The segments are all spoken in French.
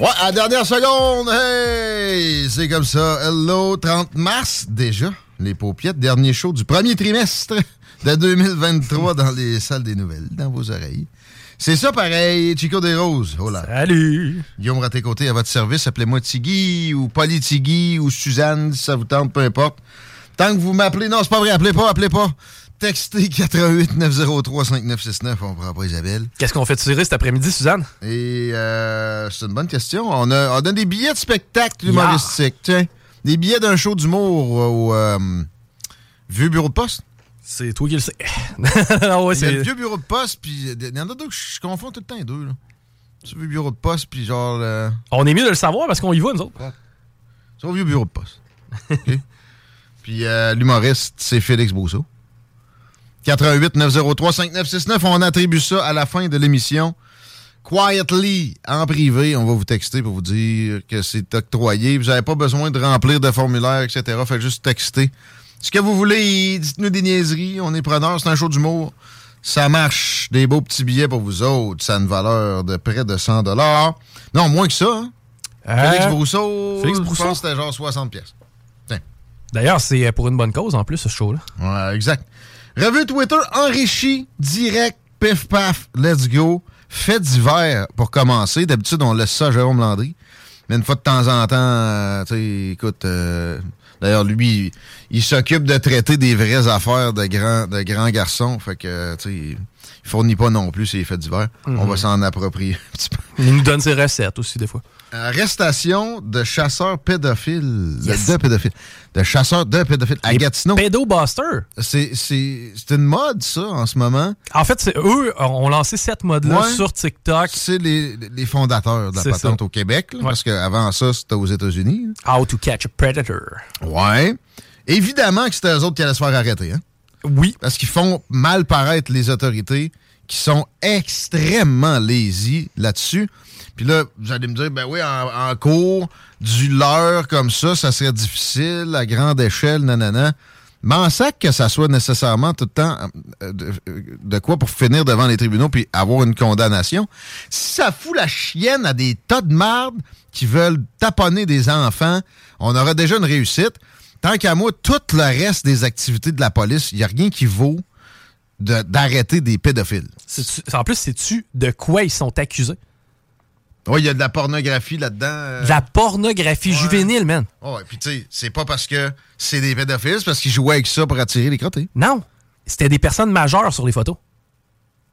Ouais, à la dernière seconde, hey! C'est comme ça. Hello, 30 mars déjà. Les paupiettes, dernier show du premier trimestre de 2023 dans les salles des nouvelles, dans vos oreilles. C'est ça pareil, Chico des Roses. Oh là. Salut! Guillaume Raté-Côté à votre service. Appelez-moi Tigui ou Polly Tigui ou Suzanne si ça vous tente, peu importe. Tant que vous m'appelez, non, c'est pas vrai, appelez pas, appelez pas. Textez 88 903 5969, on prend pas Isabelle. Qu'est-ce qu'on fait tirer cet après-midi, Suzanne? Et euh, c'est une bonne question. On a, on a des billets de spectacle humoristique. Tiens, des billets d'un show d'humour au euh, vieux bureau de poste. C'est toi qui le sais. non, ouais, a le c'est... vieux bureau de poste, puis il y en a deux que je confonds tout le temps les deux. Là. C'est le vieux bureau de poste, puis genre... On est mieux de le savoir parce qu'on y va, nous autres. C'est au vieux bureau de poste. Puis euh, l'humoriste, c'est Félix Brousseau. 88 903 5969. On attribue ça à la fin de l'émission. Quietly, en privé, on va vous texter pour vous dire que c'est octroyé. Vous n'avez pas besoin de remplir de formulaire, etc. Faites juste texter. Ce que vous voulez, dites-nous des niaiseries. On est preneurs, c'est un show d'humour. Ça marche. Des beaux petits billets pour vous autres. Ça a une valeur de près de 100 Non, moins que ça. hein? Félix Euh, Brousseau, Félix Brousseau? pense que c'était genre 60 pièces. D'ailleurs, c'est pour une bonne cause, en plus, ce show-là. Ouais, exact. Revue Twitter enrichi, direct, pif paf, let's go. Fait divers pour commencer. D'habitude, on laisse ça à Jérôme Landry. Mais une fois de temps en temps, euh, tu sais, écoute, euh, d'ailleurs, lui, il, s'occupe de traiter des vraies affaires de grands de grands garçons. Fait que, tu fournit pas non plus ses faits divers. On va s'en approprier un petit peu. Il nous donne ses recettes aussi, des fois. Arrestation de chasseurs pédophiles. Yes. De pédophiles. De chasseurs de pédophiles à Gatineau. Pédobuster. C'est une mode, ça, en ce moment. En fait, c'est eux ont lancé cette mode-là Ouais. sur TikTok. C'est les, les fondateurs de la patente ça. au Québec, là, Ouais. parce qu'avant ça, c'était aux États-Unis. How to catch a predator. Ouais. Évidemment que c'était eux autres qui allaient se faire arrêter. Hein? Oui. Parce qu'ils font mal paraître les autorités qui sont extrêmement lazy là-dessus. Puis là, vous allez me dire, ben oui, en, cours, du leurre comme ça, ça serait difficile, à grande échelle, nanana. Mais en sac que ça soit nécessairement tout le temps euh, de, de quoi pour finir devant les tribunaux puis avoir une condamnation. Si ça fout la chienne à des tas de marde qui veulent taponner des enfants, on aura déjà une réussite. Tant qu'à moi, tout le reste des activités de la police, il n'y a rien qui vaut de- d'arrêter des pédophiles. En plus, sais-tu de quoi ils sont accusés? Oui, il y a de la pornographie là-dedans. euh. De la pornographie Ouais. juvénile, man. Ouais, puis tu sais, c'est pas parce que c'est des pédophiles, c'est parce qu'ils jouaient avec ça pour attirer les crottés. Non. C'était des personnes majeures sur les photos.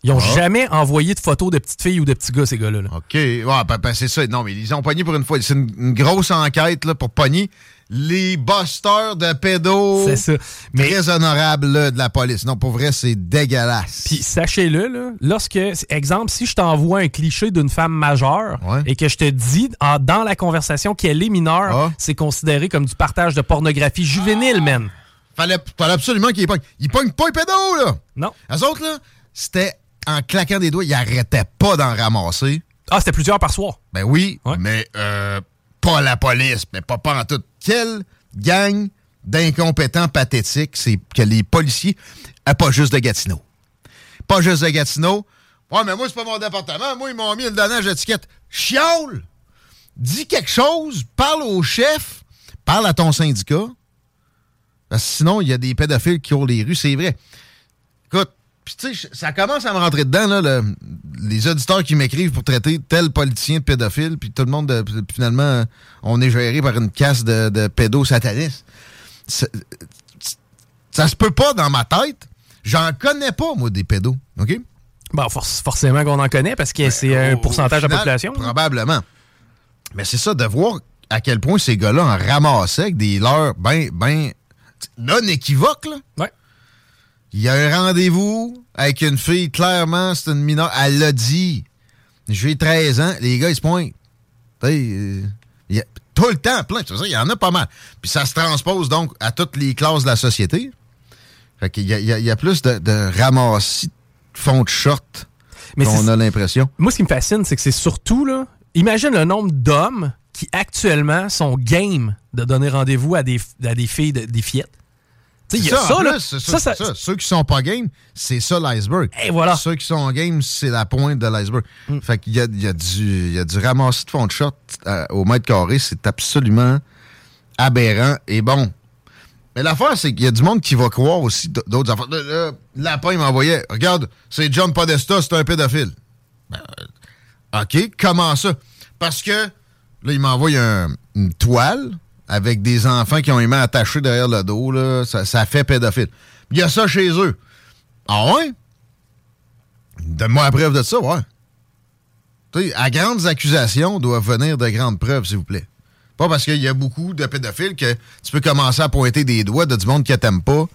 Ils ont Ah. jamais envoyé de photos de petites filles ou de petits gars, ces gars-là. là. OK. Ouais, ben, ben, c'est ça. Non, mais ils ont pogné pour une fois. C'est une, une grosse enquête là, pour pogner les busters de pédos. C'est ça. Mais Très honorables là, de la police. Non, pour vrai, c'est dégueulasse. Puis sachez-le, là, lorsque, exemple, si je t'envoie un cliché d'une femme majeure Ouais. et que je te dis en- dans la conversation qu'elle est mineure, Ah. c'est considéré comme du partage de pornographie juvénile, man. Fallait, fallait absolument qu'ils pognent. Ils pognent pas les pédos, là. Non. Eux autres, là, c'était en claquant des doigts, ils arrêtaient pas d'en ramasser. Ah, c'était plusieurs par soir. Ben oui, Ouais. mais euh, pas la police, mais pas, pas en tout. Quelle gang d'incompétents pathétiques c'est que les policiers, ah, pas juste de Gatineau. Pas juste de Gatineau. Ouais, mais moi, c'est pas mon département. Moi, ils m'ont mis le donnage d'étiquette. Chiole! Dis quelque chose, parle au chef, parle à ton syndicat. Parce que sinon, il y a des pédophiles qui ont les rues, c'est vrai. Puis tu sais, ça commence à me rentrer dedans, là, le- les auditeurs qui m'écrivent pour traiter tel politicien de pédophile, puis tout le monde, de- puis finalement, euh, on est géré par une casse de, de pédosatanistes. Ça, ça se peut pas dans ma tête. J'en connais pas, moi, des pédos, OK? Bon, for- forcément qu'on en connaît parce que c'est un Ben, Au- pourcentage de la population. Probablement. Mais c'est ça, de voir à quel point ces gars-là en ramassaient avec des leurs ben, ben non équivoques, là. Ouais. Il y a un rendez-vous avec une fille, clairement, c'est une mineure. Elle l'a dit. J'ai 13 ans, les gars, ils se pointent. Euh, il y a- tout le temps, plein. Il y en a pas mal. Puis ça se transpose donc à toutes les classes de la société. Fait qu'il y a, y y plus de, de ramassis de fond de short qu'on a l'impression. Moi, ce qui me fascine, c'est que c'est surtout, là, imagine le nombre d'hommes qui actuellement sont game de donner rendez-vous à des, à des filles, de- des fillettes. Il y a en ça, là. c'est Ça, ça- c'est ça. Ceux qui sont pas game, c'est ça l'iceberg. Et voilà. Ceux qui sont game, c'est la pointe de l'iceberg. Mm. Fait qu'il y a, il y, a du, y a du ramassis de fond de shot euh, au mètre carré. C'est absolument aberrant. Et bon. Mais l'affaire, c'est qu'il y a du monde qui va croire aussi d'autres affaires. Là, là, Lapin m'envoyait Regarde, c'est John Podesta, c'est un pédophile. Ben, euh, OK, comment ça? Parce que là, il m'envoie un- une toile avec des enfants qui ont les mains attachées derrière le dos. Là, ça, ça fait pédophile. Il y a ça chez eux. Ah ouais? Donne-moi la preuve de ça, ouais. Tu sais, à grandes accusations doivent venir de grandes preuves, s'il vous plaît. Pas parce qu'il y a beaucoup de pédophiles que tu peux commencer à pointer des doigts de du monde que t'aimes pas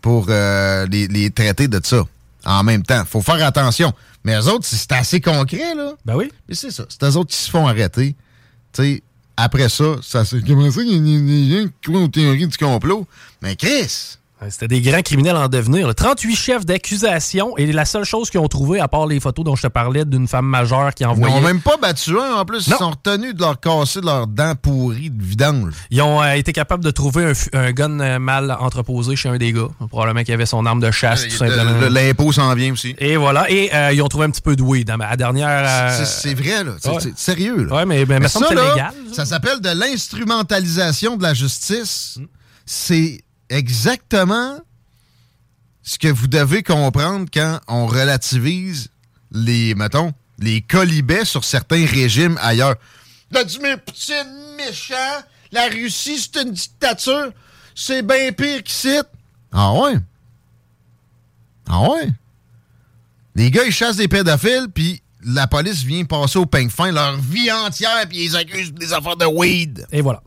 pour euh, les, les traiter de ça. En même temps, faut faire attention. Mais eux autres, c'est assez concret, là. Ben oui. Mais c'est ça. C'est eux autres qui se font arrêter. Tu sais, après ça, ça c'est comment ça qu'il y a aux théories du complot? Mais Chris! C'était des grands criminels en devenir. là. 38 chefs d'accusation et la seule chose qu'ils ont trouvé, à part les photos dont je te parlais d'une femme majeure qui Ils envoyait. n'ont même pas battu un. En plus, Non. ils sont retenus de leur casser de leurs dents pourries de vidange. Ils ont euh, été capables de trouver un, gun euh, mal entreposé chez un des gars. Probablement qu'il avait son arme de chasse, tout simplement. Le- le- L'impôt s'en vient aussi. Et voilà. Et euh, ils ont trouvé un petit peu de weed. dans la dernière. euh, C'est- vrai, là. C'est ouais. sérieux, là. Ouais, mais, mais, que c'est là, légal. ça s'appelle de l'instrumentalisation de la justice. C'est exactement ce que vous devez comprendre quand on relativise les, mettons, les colibets sur certains régimes ailleurs. Vladimir Poutine, méchant. La Russie, c'est une dictature. C'est bien pire qu'ici. Ah ouais? Ah ouais? Les gars, ils chassent des pédophiles, puis la police vient passer au peigne fin leur vie entière, puis ils accusent des affaires de weed, Et voilà.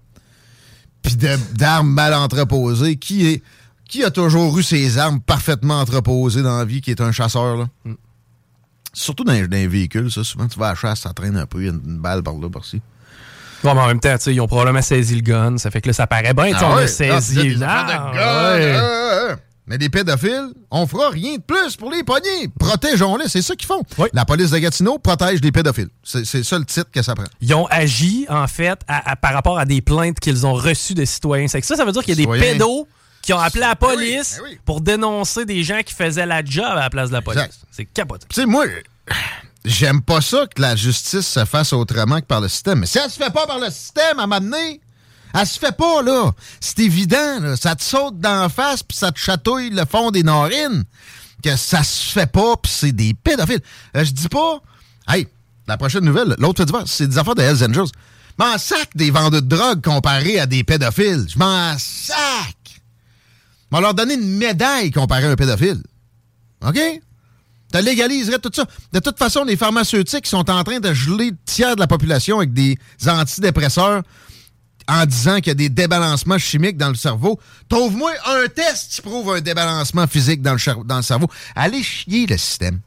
Puis d'armes mal entreposées. Qui est qui a toujours eu ses armes parfaitement entreposées dans la vie, qui est un chasseur, là? Surtout dans, les- dans les véhicules, ça. Souvent, tu vas à la chasse, ça traîne un peu, il y a une, une balle par là, par-ci. Bon, mais en même temps, tu sais, ils ont probablement saisi le gun. Ça fait que là, ça paraît bien. tu sais, on ouais? a saisi Ah, Mais des pédophiles, on fera rien de plus pour les pogner. Protégeons-les, c'est ça qu'ils font. Oui. La police de Gatineau protège les pédophiles. C'est ça le titre que ça prend. Ils ont agi, en fait, à- à- par rapport à des plaintes qu'ils ont reçues de citoyens. C'est que ça, ça veut dire qu'il y a des pédos qui ont appelé la Ben oui, police ben oui. pour dénoncer des gens qui faisaient la job à la place de la police. C'est capoté. Tu sais, moi, j'aime pas ça que la justice se fasse autrement que par le système. Mais si elle se fait pas par le système, à m'amener, elle se fait pas, là. C'est évident, là. Ça te saute d'en face, puis ça te chatouille le fond des narines. Que ça se fait pas, puis c'est des pédophiles. Euh, je dis pas... Hey, la prochaine nouvelle, l'autre fait c'est des affaires de Hells Angels. M'en sac des vendeurs de drogue comparés à des pédophiles. Je m'en sac. On va leur donner une médaille comparée à un pédophile. OK? Tu légaliserais tout ça. De toute façon, les pharmaceutiques sont en train de geler le tiers de la population avec des antidépresseurs en disant qu'il y a des débalancements chimiques dans le cerveau. Trouve-moi un test qui prouve un débalancement physique dans le, dans le cerveau. Allez chier le système.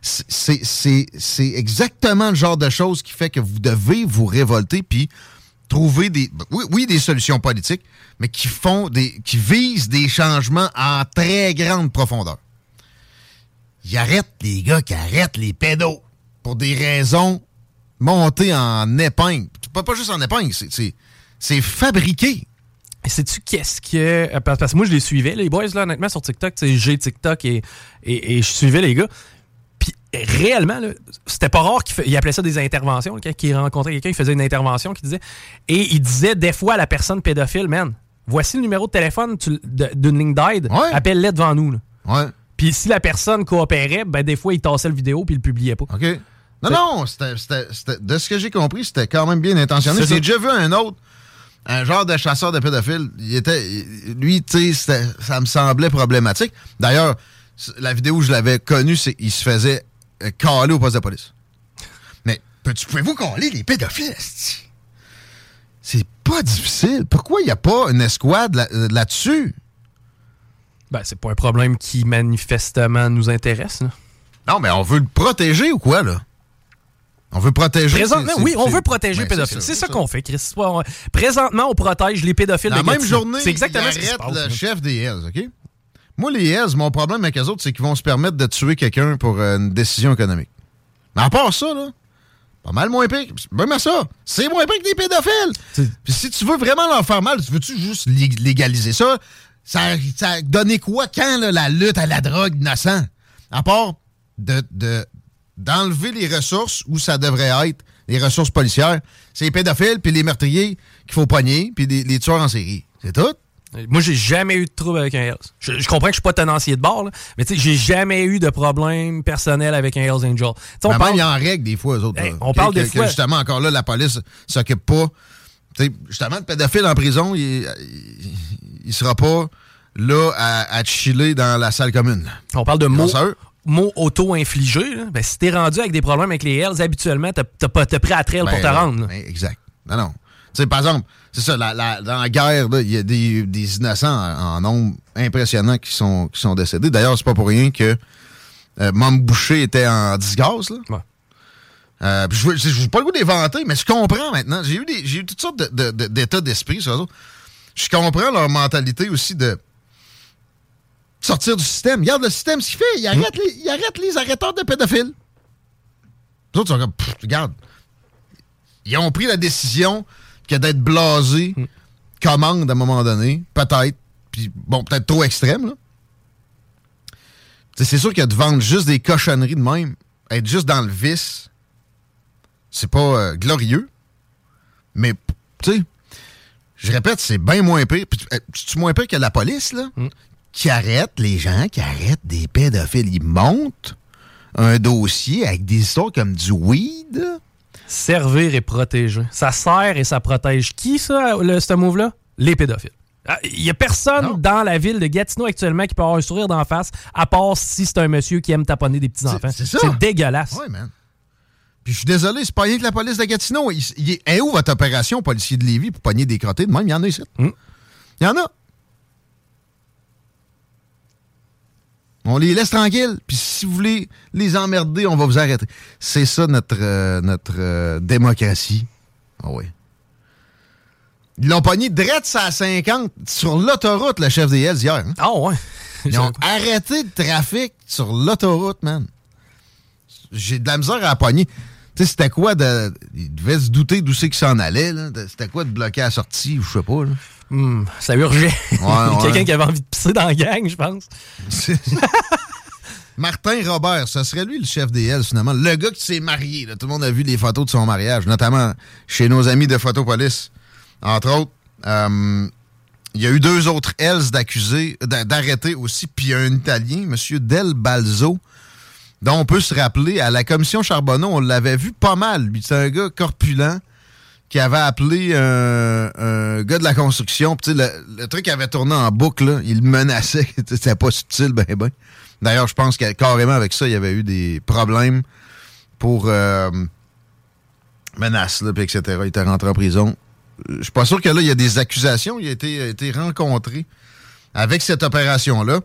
C'est exactement le genre de choses qui fait que vous devez vous révolter puis trouver des oui, oui, des solutions politiques, mais qui font des qui visent des changements en très grande profondeur. Ils arrêtent les gars qui arrêtent les pédos pour des raisons montées en épingle. Pas, pas juste en épingle, c'est- c'est fabriqué. Sais-tu qu'est-ce que. euh, Parce que moi, je les suivais, les boys, là, honnêtement, sur TikTok. tu sais, J'ai TikTok et, et, et je suivais les gars. Puis réellement, là, c'était pas rare qu'il appelait ça des interventions. Quand il rencontrait quelqu'un, il faisait une intervention qui disait. Et il disait des fois à la personne pédophile, man, voici le numéro de téléphone d'une ligne d'aide, Ouais. appelle-les devant nous. là. Ouais. Puis si la personne coopérait, ben des fois, il tassait le vidéo puis il le publiait pas. OK. Non, non, c'était- de ce que j'ai compris, c'était quand même bien intentionné. J'ai déjà vu un autre, un genre de chasseur de pédophile. Il était, il- lui, tu sais, ça me semblait problématique. D'ailleurs, la vidéo où je l'avais connu, c'est qu'il se faisait euh, caler au poste de police. Mais peux-tu- pouvez-vous caler les pédophiles? C'est pas difficile. Pourquoi il n'y a pas une escouade là- euh, là-dessus? Ben, c'est pas un problème qui manifestement nous intéresse. là. non, mais on veut le protéger ou quoi, là? On veut protéger. Présentement, oui, on veut protéger les Ben, pédophiles. C'est ça, qu'on fait, Chris. Présentement, on protège les pédophiles La de même journée, C'est exactement il ce qui se arrête passe. le là. chef des Hells, OK? Moi, les Hells, mon problème avec eux autres, c'est qu'ils vont se permettre de tuer quelqu'un pour euh, une décision économique. Mais à part ça, là, pas mal moins pire. Même à ça, c'est moins pire que des pédophiles. Puis si tu veux vraiment leur faire mal, tu veux-tu juste lég- légaliser ça? Ça, ça a donné quoi quand, là, la lutte à la drogue innocent? À part de, de- d'enlever les ressources où ça devrait être, les ressources policières, c'est les pédophiles puis les meurtriers qu'il faut pogner, puis les, les tueurs en série. C'est tout? Moi, j'ai jamais eu de trouble avec un Hells. Je, je comprends que je suis pas tenancier de bord, là, mais tu sais, j'ai jamais eu de problème personnel avec un Hells Angel. On Mais parle- même, il en règle des fois, eux autres. Hey, on Que- parle que- des que fois- justement, encore là, la police s'occupe pas. Justement, le pédophile en prison, il, il, il sera pas là à, à chiller dans la salle commune. On parle de mots, Auto-infligés. là. Ben, si t'es rendu avec des problèmes avec les Hells, habituellement, t'as t'as pas t'as pris à trail pour Ben, te rendre. ben, exact. Non, non. Tu sais, par exemple, c'est ça, la- la- dans la guerre, il y a des, des innocents en, en nombre impressionnant qui sont, qui sont décédés. D'ailleurs, c'est pas pour rien que euh, Boucher était en disgrâce. Là. Ouais. Euh, je pas le goût d'éventer, mais je comprends maintenant. J'ai eu, des, j'ai eu toutes sortes de- de- de- d'états d'esprit sur eux autres. Je comprends leur mentalité aussi de sortir du système. Regarde le système, ce qu'il fait. Il arrête, les, il arrête les arrêteurs de pédophiles. Les autres sont comme, Pff, regarde, ils ont pris la décision que d'être blasés commande à un moment donné, peut-être, puis bon, peut-être trop extrême, là. C'est sûr que de vendre juste des cochonneries de même, être juste dans le vice, c'est pas euh, glorieux, mais, tu sais, je répète, c'est bien moins pire. Puis, euh, C'est moins pire que la police, là, qui arrête les gens, qui arrêtent des pédophiles. Ils montent un dossier avec des histoires comme du weed. Servir et protéger. Ça sert et ça protège qui, ça, le, ce move-là? Les pédophiles. Ah, Il y a personne Non. dans la ville de Gatineau actuellement qui peut avoir un sourire d'en face, à part si c'est un monsieur qui aime taponner des petits-enfants. C'est- c'est ça. C'est dégueulasse. Ouais, man. Puis je suis désolé, c'est pas rien que la police de Gatineau. Il, il est, est où votre opération, policier de Lévis, pour pogner des crottés de même? Il y en a ici. Mm. Il y en a. On les laisse tranquilles. Puis si vous voulez les emmerder, on va vous arrêter. C'est ça notre, euh, notre euh, démocratie. Ah oui. Ils l'ont pogné direct à 50 sur l'autoroute, le chef des Hells, hier. hein. Ah ouais. Ils ont arrêté le trafic sur l'autoroute, man. J'ai de la misère à pogner. Tu sais, c'était quoi de. Il devait se douter d'où c'est qu'il s'en allait, là. C'était quoi de bloquer la sortie, ou je sais pas, là. Hmm, ça urgeait. ouais. Quelqu'un qui avait envie de pisser dans la gang, je pense. Martin Robert, ce serait lui le chef des Hells, finalement. Le gars qui s'est marié, là. Tout le monde a vu les photos de son mariage, notamment chez nos amis de Photopolis. Entre autres, euh, il y a eu deux autres Hells d'accusés, d'a- d'arrêtés aussi, puis il y a un Italien, M. Del Balzo, dont on peut se rappeler, à la commission Charbonneau, on l'avait vu pas mal. Lui, c'est un gars corpulent qui avait appelé un, un gars de la construction. Puis, le, le truc avait tourné en boucle. là. Il menaçait. C'était pas subtil, ben ben. D'ailleurs, je pense que carrément avec ça, il y avait eu des problèmes pour euh, menaces, là, puis etc. Il était rentré en prison. Je suis pas sûr que là, il y a des accusations. Il a été, a été rencontré avec cette opération-là.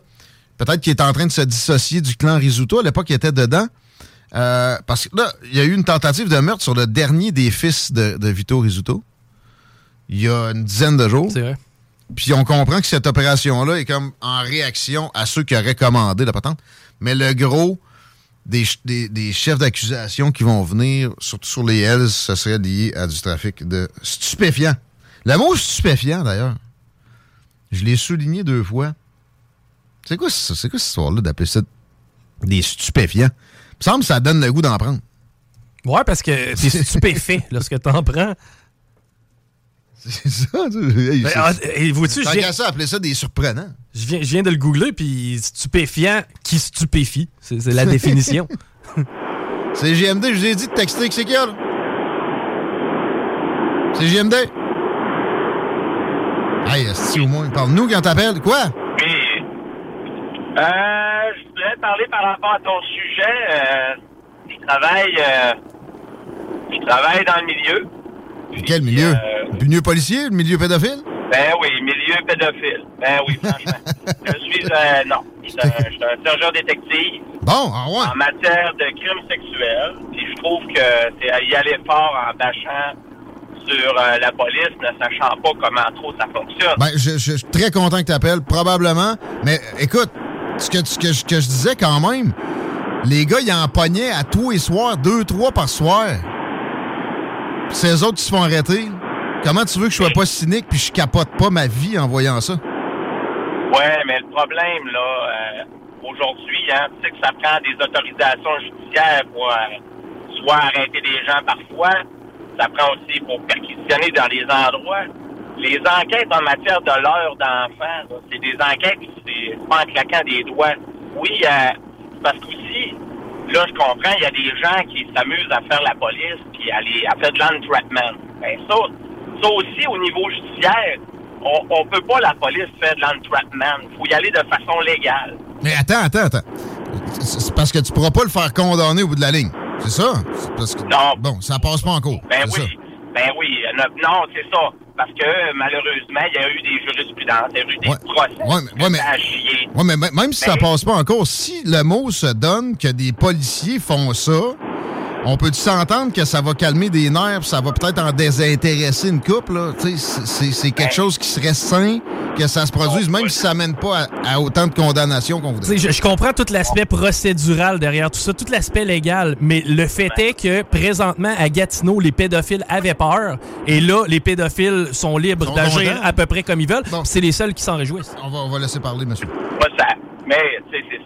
Peut-être qu'il est en train de se dissocier du clan Risuto. À l'époque, il était dedans. Euh, parce que là, il y a eu une tentative de meurtre sur le dernier des fils de, de Vito Risuto. Il y a une dizaine de jours. C'est vrai. Puis on comprend que cette opération-là est comme en réaction à ceux qui auraient commandé la patente. Mais le gros des, des- des chefs d'accusation qui vont venir, surtout sur les Hells, ce serait lié à du trafic de stupéfiants. Le mot stupéfiant, d'ailleurs, je l'ai souligné deux fois. C'est quoi? C'est quoi cette histoire-là d'appeler ça des stupéfiants? Il me semble que ça donne le goût d'en prendre. Ouais, parce que t'es stupéfait lorsque t'en prends. C'est ça, tu hey, Ben, ah, et vois-tu, je viens, ça, appeler ça des surprenants. je viens- je viens de le googler, puis stupéfiant qui stupéfie? C'est c'est la définition. C'est GMD, je vous ai dit de texter que c'est qu'il. C'est GMD. Hey, si au moins, parle-nous quand t'appelles. Quoi? Euh, voulais parler par rapport à ton sujet. Euh, je travaille, euh, je travaille dans le milieu. Quel milieu? euh, Le milieu policier? Le milieu pédophile? Ben oui, milieu pédophile. Ben oui, franchement. je suis, euh, non, je suis un, je sergent détective Bon, ah ouais. en matière de crimes sexuels. Puis je trouve que c'est à y aller fort en bâchant sur euh, la police, ne sachant pas comment trop ça fonctionne. Ben, je, je- je suis très content que t'appelles, probablement. Mais écoute, ce que, ce que, je- que je disais quand même, les gars, ils en pognaient à tous les soirs, deux, trois par soir. Puis ces autres qui se font arrêter. Comment tu veux que je sois pas cynique puis je capote pas ma vie en voyant ça? Ouais, mais le problème, là, euh, aujourd'hui, hein, tu sais que ça prend des autorisations judiciaires pour euh, soit arrêter des gens parfois, ça prend aussi pour perquisitionner dans les endroits. Les enquêtes en matière de l'heure d'enfant, c'est des enquêtes, c'est c'est pas en claquant des doigts. Oui, euh, parce qu'aussi, là, je comprends, il y a des gens qui s'amusent à faire la police puis à, les- à faire de l'entrapment. Ben ça, ça aussi, au niveau judiciaire, on, on peut pas, la police, faire de l'entrapment. Il faut y aller de façon légale. Mais attends, attends, attends. C'est parce que tu pourras pas le faire condamner au bout de la ligne. C'est ça? Parce que, Non. Bon, ça passe pas en cours. Ben oui. Ben oui. Non, c'est ça. Parce que, malheureusement, il y a eu des jurisprudences, il y a eu des Ouais. procès. Ouais, mais- ouais, mais-. Ouais, mais même si ça Ben- passe pas encore, si le mot se donne que des policiers font ça, on peut s'entendre que ça va calmer des nerfs, ça va peut-être en désintéresser une couple, là? Tu sais, c'est- quelque Ben- chose qui serait sain que ça se produise, même si ça mène pas à, à autant de condamnations qu'on Tu voudrait. sais, je, je comprends tout l'aspect procédural derrière tout ça, tout l'aspect légal, mais le fait est que présentement à Gatineau, les pédophiles avaient peur, et là, les pédophiles sont libres d'agir à peu près comme ils veulent. C'est les seuls qui s'en réjouissent. On va, on va laisser parler, monsieur. Pas ça. Mais, tu sais, c'est ça. C'est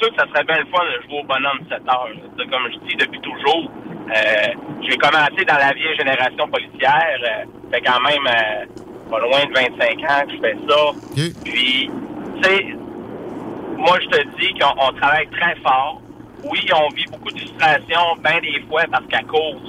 sûr que ça serait bien le fun de jouer au bonhomme de 7 heures. Comme je dis depuis toujours, euh, j'ai commencé dans la vieille génération policière. Euh, fait quand même euh, pas loin de 25 ans que je fais ça. Puis, tu sais, moi, je te dis qu'on on travaille très fort. Oui, on vit beaucoup de frustration, bien des fois, parce qu'à cause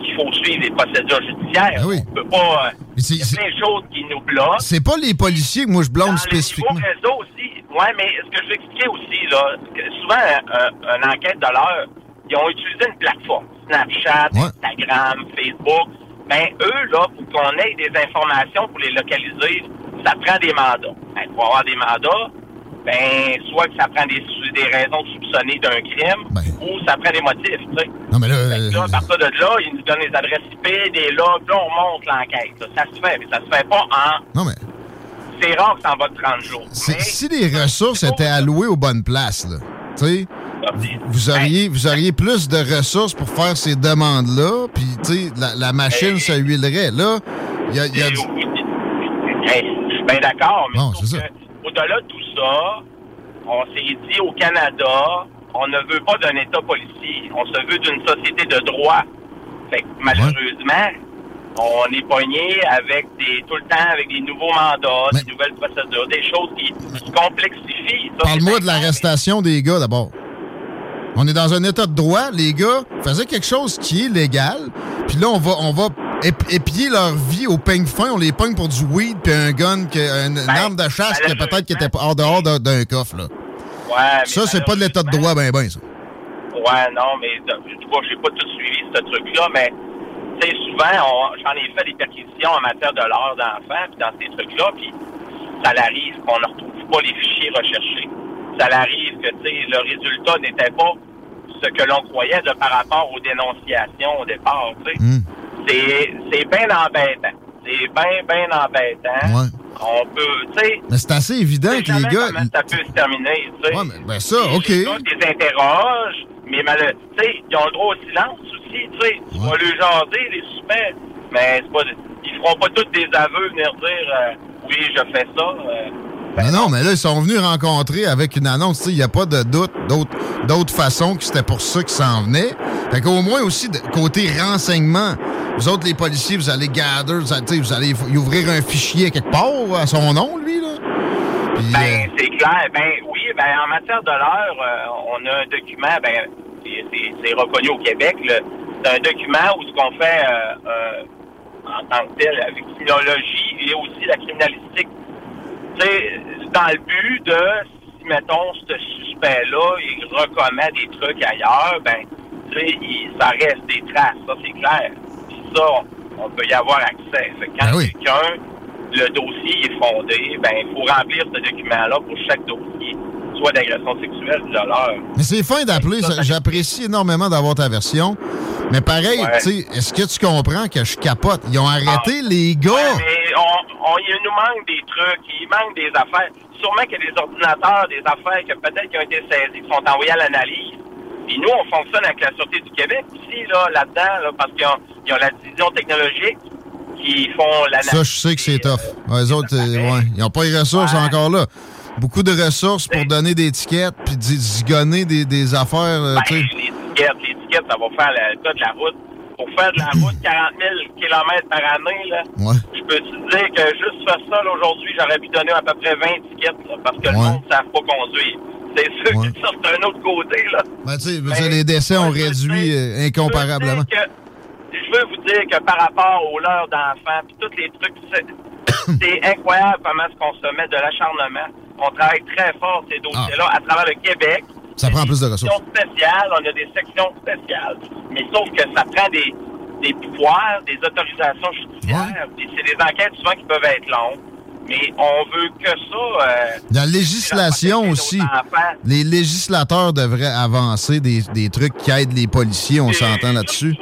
qu'il faut suivre les procédures judiciaires, Ah oui. on peut pas... euh, Il y a plein de choses qui nous bloquent. C'est pas les policiers que moi je blâme Dans spécifiquement. le réseau aussi. Ouais, mais ce que je veux expliquer aussi, là, que souvent, euh, une enquête de l'heure, ils ont utilisé une plateforme. Snapchat, Ouais. Instagram, Facebook. Ben, eux, là, pour qu'on ait des informations pour les localiser, ça prend des mandats. Ben, pour avoir des mandats, ben, soit que ça prend des, des raisons de soupçonner d'un crime, Ben. ou ça prend des motifs, tu sais. Non, mais là, que là, euh, à partir de là, ils nous donnent les adresses IP, des logs, là, on monte l'enquête. Ça se fait, mais ça se fait pas en... non, mais C'est rare que ça en va de 30 jours. Mais- si les ressources étaient allouées aux bonnes places, là, tu sais, vous auriez, vous auriez plus de ressources pour faire ces demandes-là, puis, tu sais, la, la machine Hey. se huilerait. Là, il y a, il y a Et du- oui, hey, je suis bien d'accord, mais Bon, au-delà de tout ça, on s'est dit au Canada, on ne veut pas d'un État policier, on se veut d'une société de droit. Fait que, malheureusement, on est pogné avec des tout le temps avec des nouveaux mandats, Mais- des nouvelles procédures, des choses qui se complexifient. Parle-moi de l'arrestation des gars d'abord. On est dans un état de droit, les gars faisaient quelque chose qui est légal, puis là on va on va ép- épier leur vie au peigne fin, on les pogne pour du weed puis un gun, que, une, une Ben, arme de chasse qui peut-être qui était hors dehors d'un- coffre là. Ouais, mais Ça, c'est pas de l'état de droit, ben, ben, ça. Ouais, non, mais tout cas, j'ai pas tout suivi ce truc-là, mais tu sais, souvent, j'en ai fait des perquisitions en matière de l'heure d'enfant, puis dans ces trucs-là, puis ça arrive qu'on ne retrouve pas les fichiers recherchés. Ça arrive que, tu sais, le résultat n'était pas ce que l'on croyait de par rapport aux dénonciations au départ, tu sais. Hmm. C'est, c'est bien embêtant. C'est bien, bien embêtant. Ouais. On peut, tu sais, Mais c'est assez évident que les gars. comment ça peut se terminer, tu sais. Ouais, mais ben ça, OK. Les gars, les interroges, mais mal- tu sais, ils ont le droit au silence aussi, tu sais. Tu vas leur jaser, les suspects, mais c'est pas, ils feront pas tous des aveux, venir dire, euh, oui, je fais ça. euh. Mais non, mais là, ils sont venus rencontrer avec une annonce. tu sais, Il n'y a pas de doute d'autre d'autre façon que c'était pour ça qu'ils s'en venaient. Fait qu'au moins aussi, de- côté renseignement, vous autres, les policiers, vous allez gather, vous allez, vous allez y ouvrir un fichier quelque part à son nom, lui, là. Ben, c'est clair. Ben oui, ben en matière de l'heure, euh, on a un document, ben c'est- c'est c'est reconnu au Québec. là. C'est un document où ce qu'on fait euh, euh, en tant que tel, avec criminologie et aussi la criminalistique. Tu sais, dans le but de, si mettons, ce suspect-là, il recommet des trucs ailleurs, ben, tu sais, il- ça reste des traces, ça c'est clair. Puis ça, on, peut y avoir accès. Fait quand Ben oui. quelqu'un le dossier est fondé, ben il faut remplir ce document-là pour chaque dossier, soit d'agression sexuelle ou de l'heure. Mais c'est fin d'appeler. ça- J'apprécie énormément d'avoir ta version. Mais pareil, Ouais. tu sais, est-ce que tu comprends que je capote? Ils ont arrêté les gars. Ouais, mais on, on- il nous manque des trucs, il manque des affaires. Sûrement qu'il y a des ordinateurs, des affaires que peut-être qui ont été saisies, qui sont envoyées à l'analyse. Puis nous, on fonctionne avec la Sûreté du Québec aussi, là, là-dedans, là, parce qu'ils ont, ont la division technologique qui font l'analyse. Ça, je sais que c'est tough. Les autres, euh, ouais, ils n'ont pas les ressources Ouais. encore là. Beaucoup de ressources pour donner des étiquettes puis zi- zigonner des, des affaires. euh, Ben, les étiquettes, les étiquettes, ça va faire le cas de la route. Pour faire de la route 40 000 km par année, là, Ouais. je peux te dire que juste faire ça, aujourd'hui, j'aurais pu donner à peu près 20 étiquettes, là, parce que le monde ne savent pas conduire. C'est sûr Ouais. que ça, c'est un autre côté, là. Ben, tu sais, Ben, les décès ont réduit sais- euh, incomparablement. Je je veux vous dire que par rapport aux leurs d'enfants, puis tous les trucs, c'est, incroyable comment est-ce qu'on se met de l'acharnement. On travaille très fort ces dossiers-là à travers le Québec. Ça prend plus de ressources. spéciales, on a des sections spéciales. Mais sauf que ça prend des, des pouvoirs, des autorisations judiciaires. puis C'est des enquêtes souvent qui peuvent être longues. Mais on veut que ça. euh, La législation aussi. Les législateurs devraient avancer des, des trucs qui aident les policiers, on s'entend là-dessus.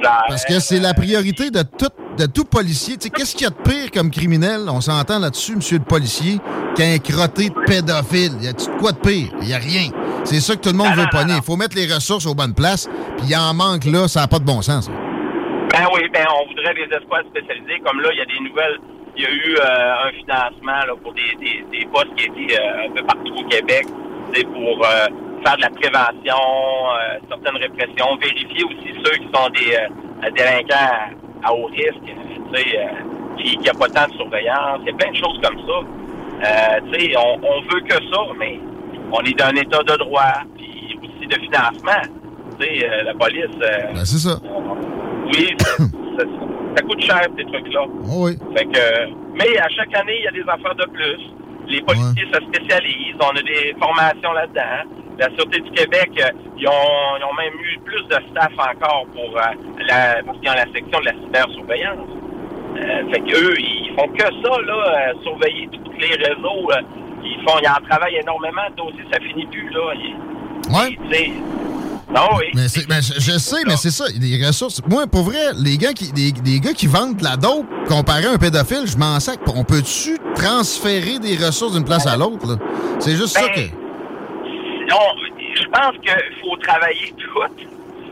Clair. Parce que c'est la priorité de tout, de tout policier. Tu sais, qu'est-ce qu'il y a de pire comme criminel? On s'entend là-dessus, monsieur le policier, qu'un crotté de pédophile. Y a-tu de quoi de pire? Y a rien. C'est ça que tout le monde Non, veut non, pogner. Il faut mettre les ressources aux bonnes places, puis il en manque là, ça n'a pas de bon sens. Ben oui, ben on voudrait des escouades spécialisées. Comme là, il y a des nouvelles. Il y a eu euh, un financement là, pour des, des, des postes qui étaient euh, un peu partout au Québec. C'est pour euh, faire de la prévention, euh, certaines répressions, vérifier aussi ceux qui sont des euh, délinquants à haut risque, tu sais, euh, qui n'ont pas tant de surveillance. Il y a plein de choses comme ça. Euh, tu sais, on, on veut que ça, mais on est dans un état de droit, puis aussi de financement. Tu sais, euh, la police. euh, Ben, c'est ça. oui, ça, ça- ça coûte cher, ces trucs-là. Oh oui. Fait que, mais à chaque année, il y a des affaires de plus. Les policiers se spécialisent. On a des formations là-dedans. La Sûreté du Québec, euh, ils, ont, ils ont même eu plus de staff encore pour euh, la, ont la section de la cybersurveillance. Euh, fait qu'eux, ils font que ça, là, euh, surveiller tous les réseaux. ils font, ils en travaillent énormément de dossiers, ça finit plus, là. Ils- Ouais. sais, non, oui. Mais c'est- ben, je, je sais, mais c'est ça, les ressources. Moi, pour vrai, les gars qui, les, les gars qui vendent de la dope comparé à un pédophile, je m'en sac. On peut-tu transférer des ressources d'une place à l'autre? là? C'est juste ça Ben, que. On- je pense qu'il faut travailler tout.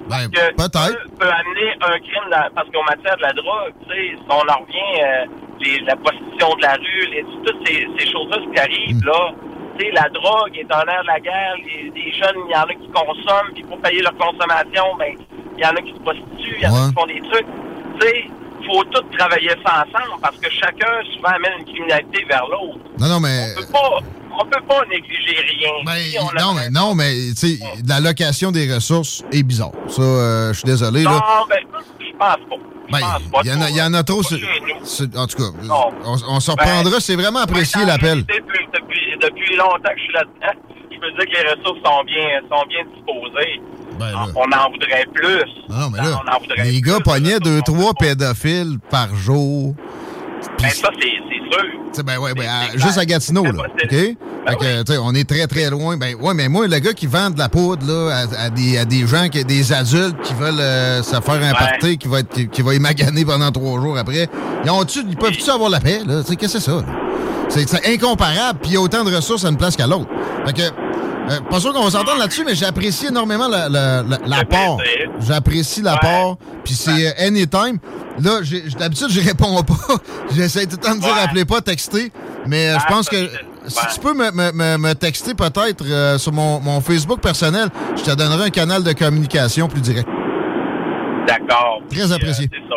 Ben, peut-être. peut amener un crime dans- parce qu'en matière de la drogue, tu sais, si on en revient euh, les, la prostitution de la rue, les, toutes ces, ces choses-là qui arrivent, Mm. là, tu sais, la drogue est en l'air de la guerre, les, les jeunes, il y en a qui consomment, puis pour payer leur consommation, ben, il y en a qui se prostituent, il y en a qui font des trucs. Tu sais, faut tout travailler ça ensemble parce que chacun souvent amène une criminalité vers l'autre. Non, non, mais. On peut pas, on peut pas négliger rien. Ben, Si on a- non, mais non, mais tu sais, l'allocation des ressources est bizarre. Ça, euh, je suis désolé. Là. Non, ben, je pense pas. Je Ben, pense pas il y, en a- il y en a trop. Sur- sur- en tout cas, Non. on, on s'en reprendra. C'est vraiment apprécié l'appel. Depuis, depuis, depuis longtemps que je suis là-dedans. Je peux dire que les ressources sont bien, sont bien disposées. Ben, là. On en voudrait plus. Non, mais là, On en voudrait les gars pognaient deux, trois pédophiles par jour. Ben, ça, c'est sûr. Ben ouais, ben, à- juste à Gatineau, là. OK? Ben Fait que, tu sais, on est très, très loin. Ben, ouais, mais moi, le gars qui vend de la poudre, là, à, à des, à des gens, qui, des adultes qui veulent euh, se faire un party, qui va être, qui, qui va y maganer pendant trois jours après, ils, ont ils peuvent-tu avoir la paix, là? Tu sais, qu'est-ce que c'est ça? C'est incomparable, puis il y a autant de ressources à une place qu'à l'autre. Fait que, euh, pas sûr qu'on va s'entendre là-dessus, mais j'apprécie énormément la- la- la- l'apport. plaisir. J'apprécie l'apport, puis c'est euh, anytime. Là, j'ai- d'habitude, je réponds pas. J'essaie tout le temps de dire Ouais. appelez pas, textez. Mais euh, je Ah, pense que si tu peux me, me- me- me texter peut-être euh, sur mon, mon Facebook personnel, je te donnerai un canal de communication plus direct. D'accord. Très Puis, apprécié. euh, c'est ça.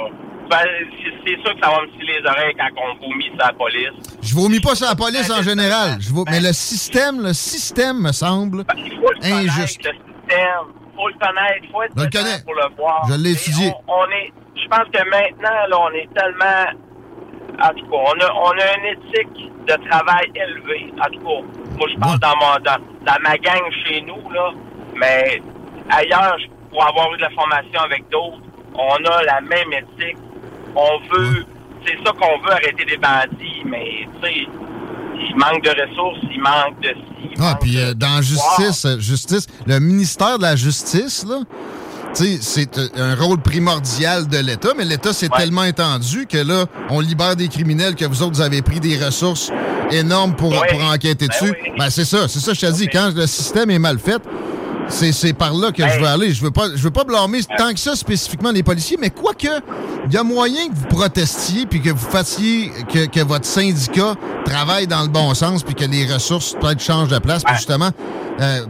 Ben, c'est- c'est sûr que ça va me filer les oreilles quand on vomit sur la police. Je vomis pas sur la police en général. Je vo- Mais le système, le système me semble Ben, il faut le connaître, injuste. le système. Il faut le connaître. Il faut être Je le connais. pour le voir. Je l'ai étudié. On, on est, je pense que maintenant, là, on est tellement... En tout cas, on a, on a une éthique de travail élevée. En tout cas, moi, je Ouais. dans, mon, dans, dans ma gang chez nous, là. Mais ailleurs, pour avoir eu de la formation avec d'autres, on a la même éthique. On veut... C'est ça qu'on veut, arrêter des bandits, mais, tu sais... Il manque de ressources, il manque de ci. Ah, puis euh, dans justice, euh, justice, le ministère de la Justice, là, c'est euh, un rôle primordial de l'État, mais l'État s'est Ouais. tellement étendu que là, on libère des criminels que vous autres, vous avez pris des ressources énormes pour, Ouais. pour enquêter Ben dessus. oui. Ben, c'est ça, c'est ça, je te dis. Quand le système est mal fait, c'est, c'est par là que je veux aller. Je veux pas, je veux pas blâmer tant que ça spécifiquement les policiers, mais quoique, il y a moyen que vous protestiez puis que vous fassiez que, que votre syndicat travaille dans le bon sens puis que les ressources peut-être changent de place puis Ouais. justement euh,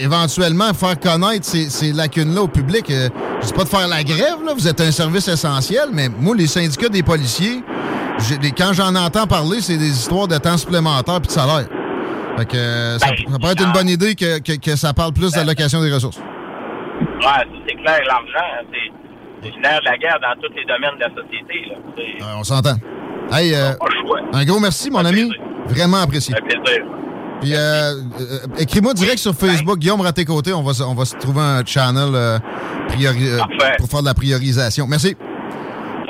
éventuellement faire connaître ces, ces lacunes-là au public. Euh, je dis pas de faire la grève, là, vous êtes un service essentiel, mais moi, les syndicats des policiers, quand j'en entends parler, c'est des histoires de temps supplémentaire puis de salaire. Fait que euh, ça, Ben, ça pourrait être une bonne idée que, que- que ça parle plus d'allocation des ressources. Ouais, c'est clair, l'argent, c'est c'est nerf de la guerre dans tous les domaines de la société. Là. Euh, on s'entend. Hey, euh, pas le choix. un gros merci, mon Un ami. plaisir. Vraiment apprécié. Fait plaisir. Puis, euh, euh, écris-moi direct sur Facebook, Guillaume à tes côtés. On va, se- on va se trouver un channel euh, priori- euh, pour faire de la priorisation. Merci.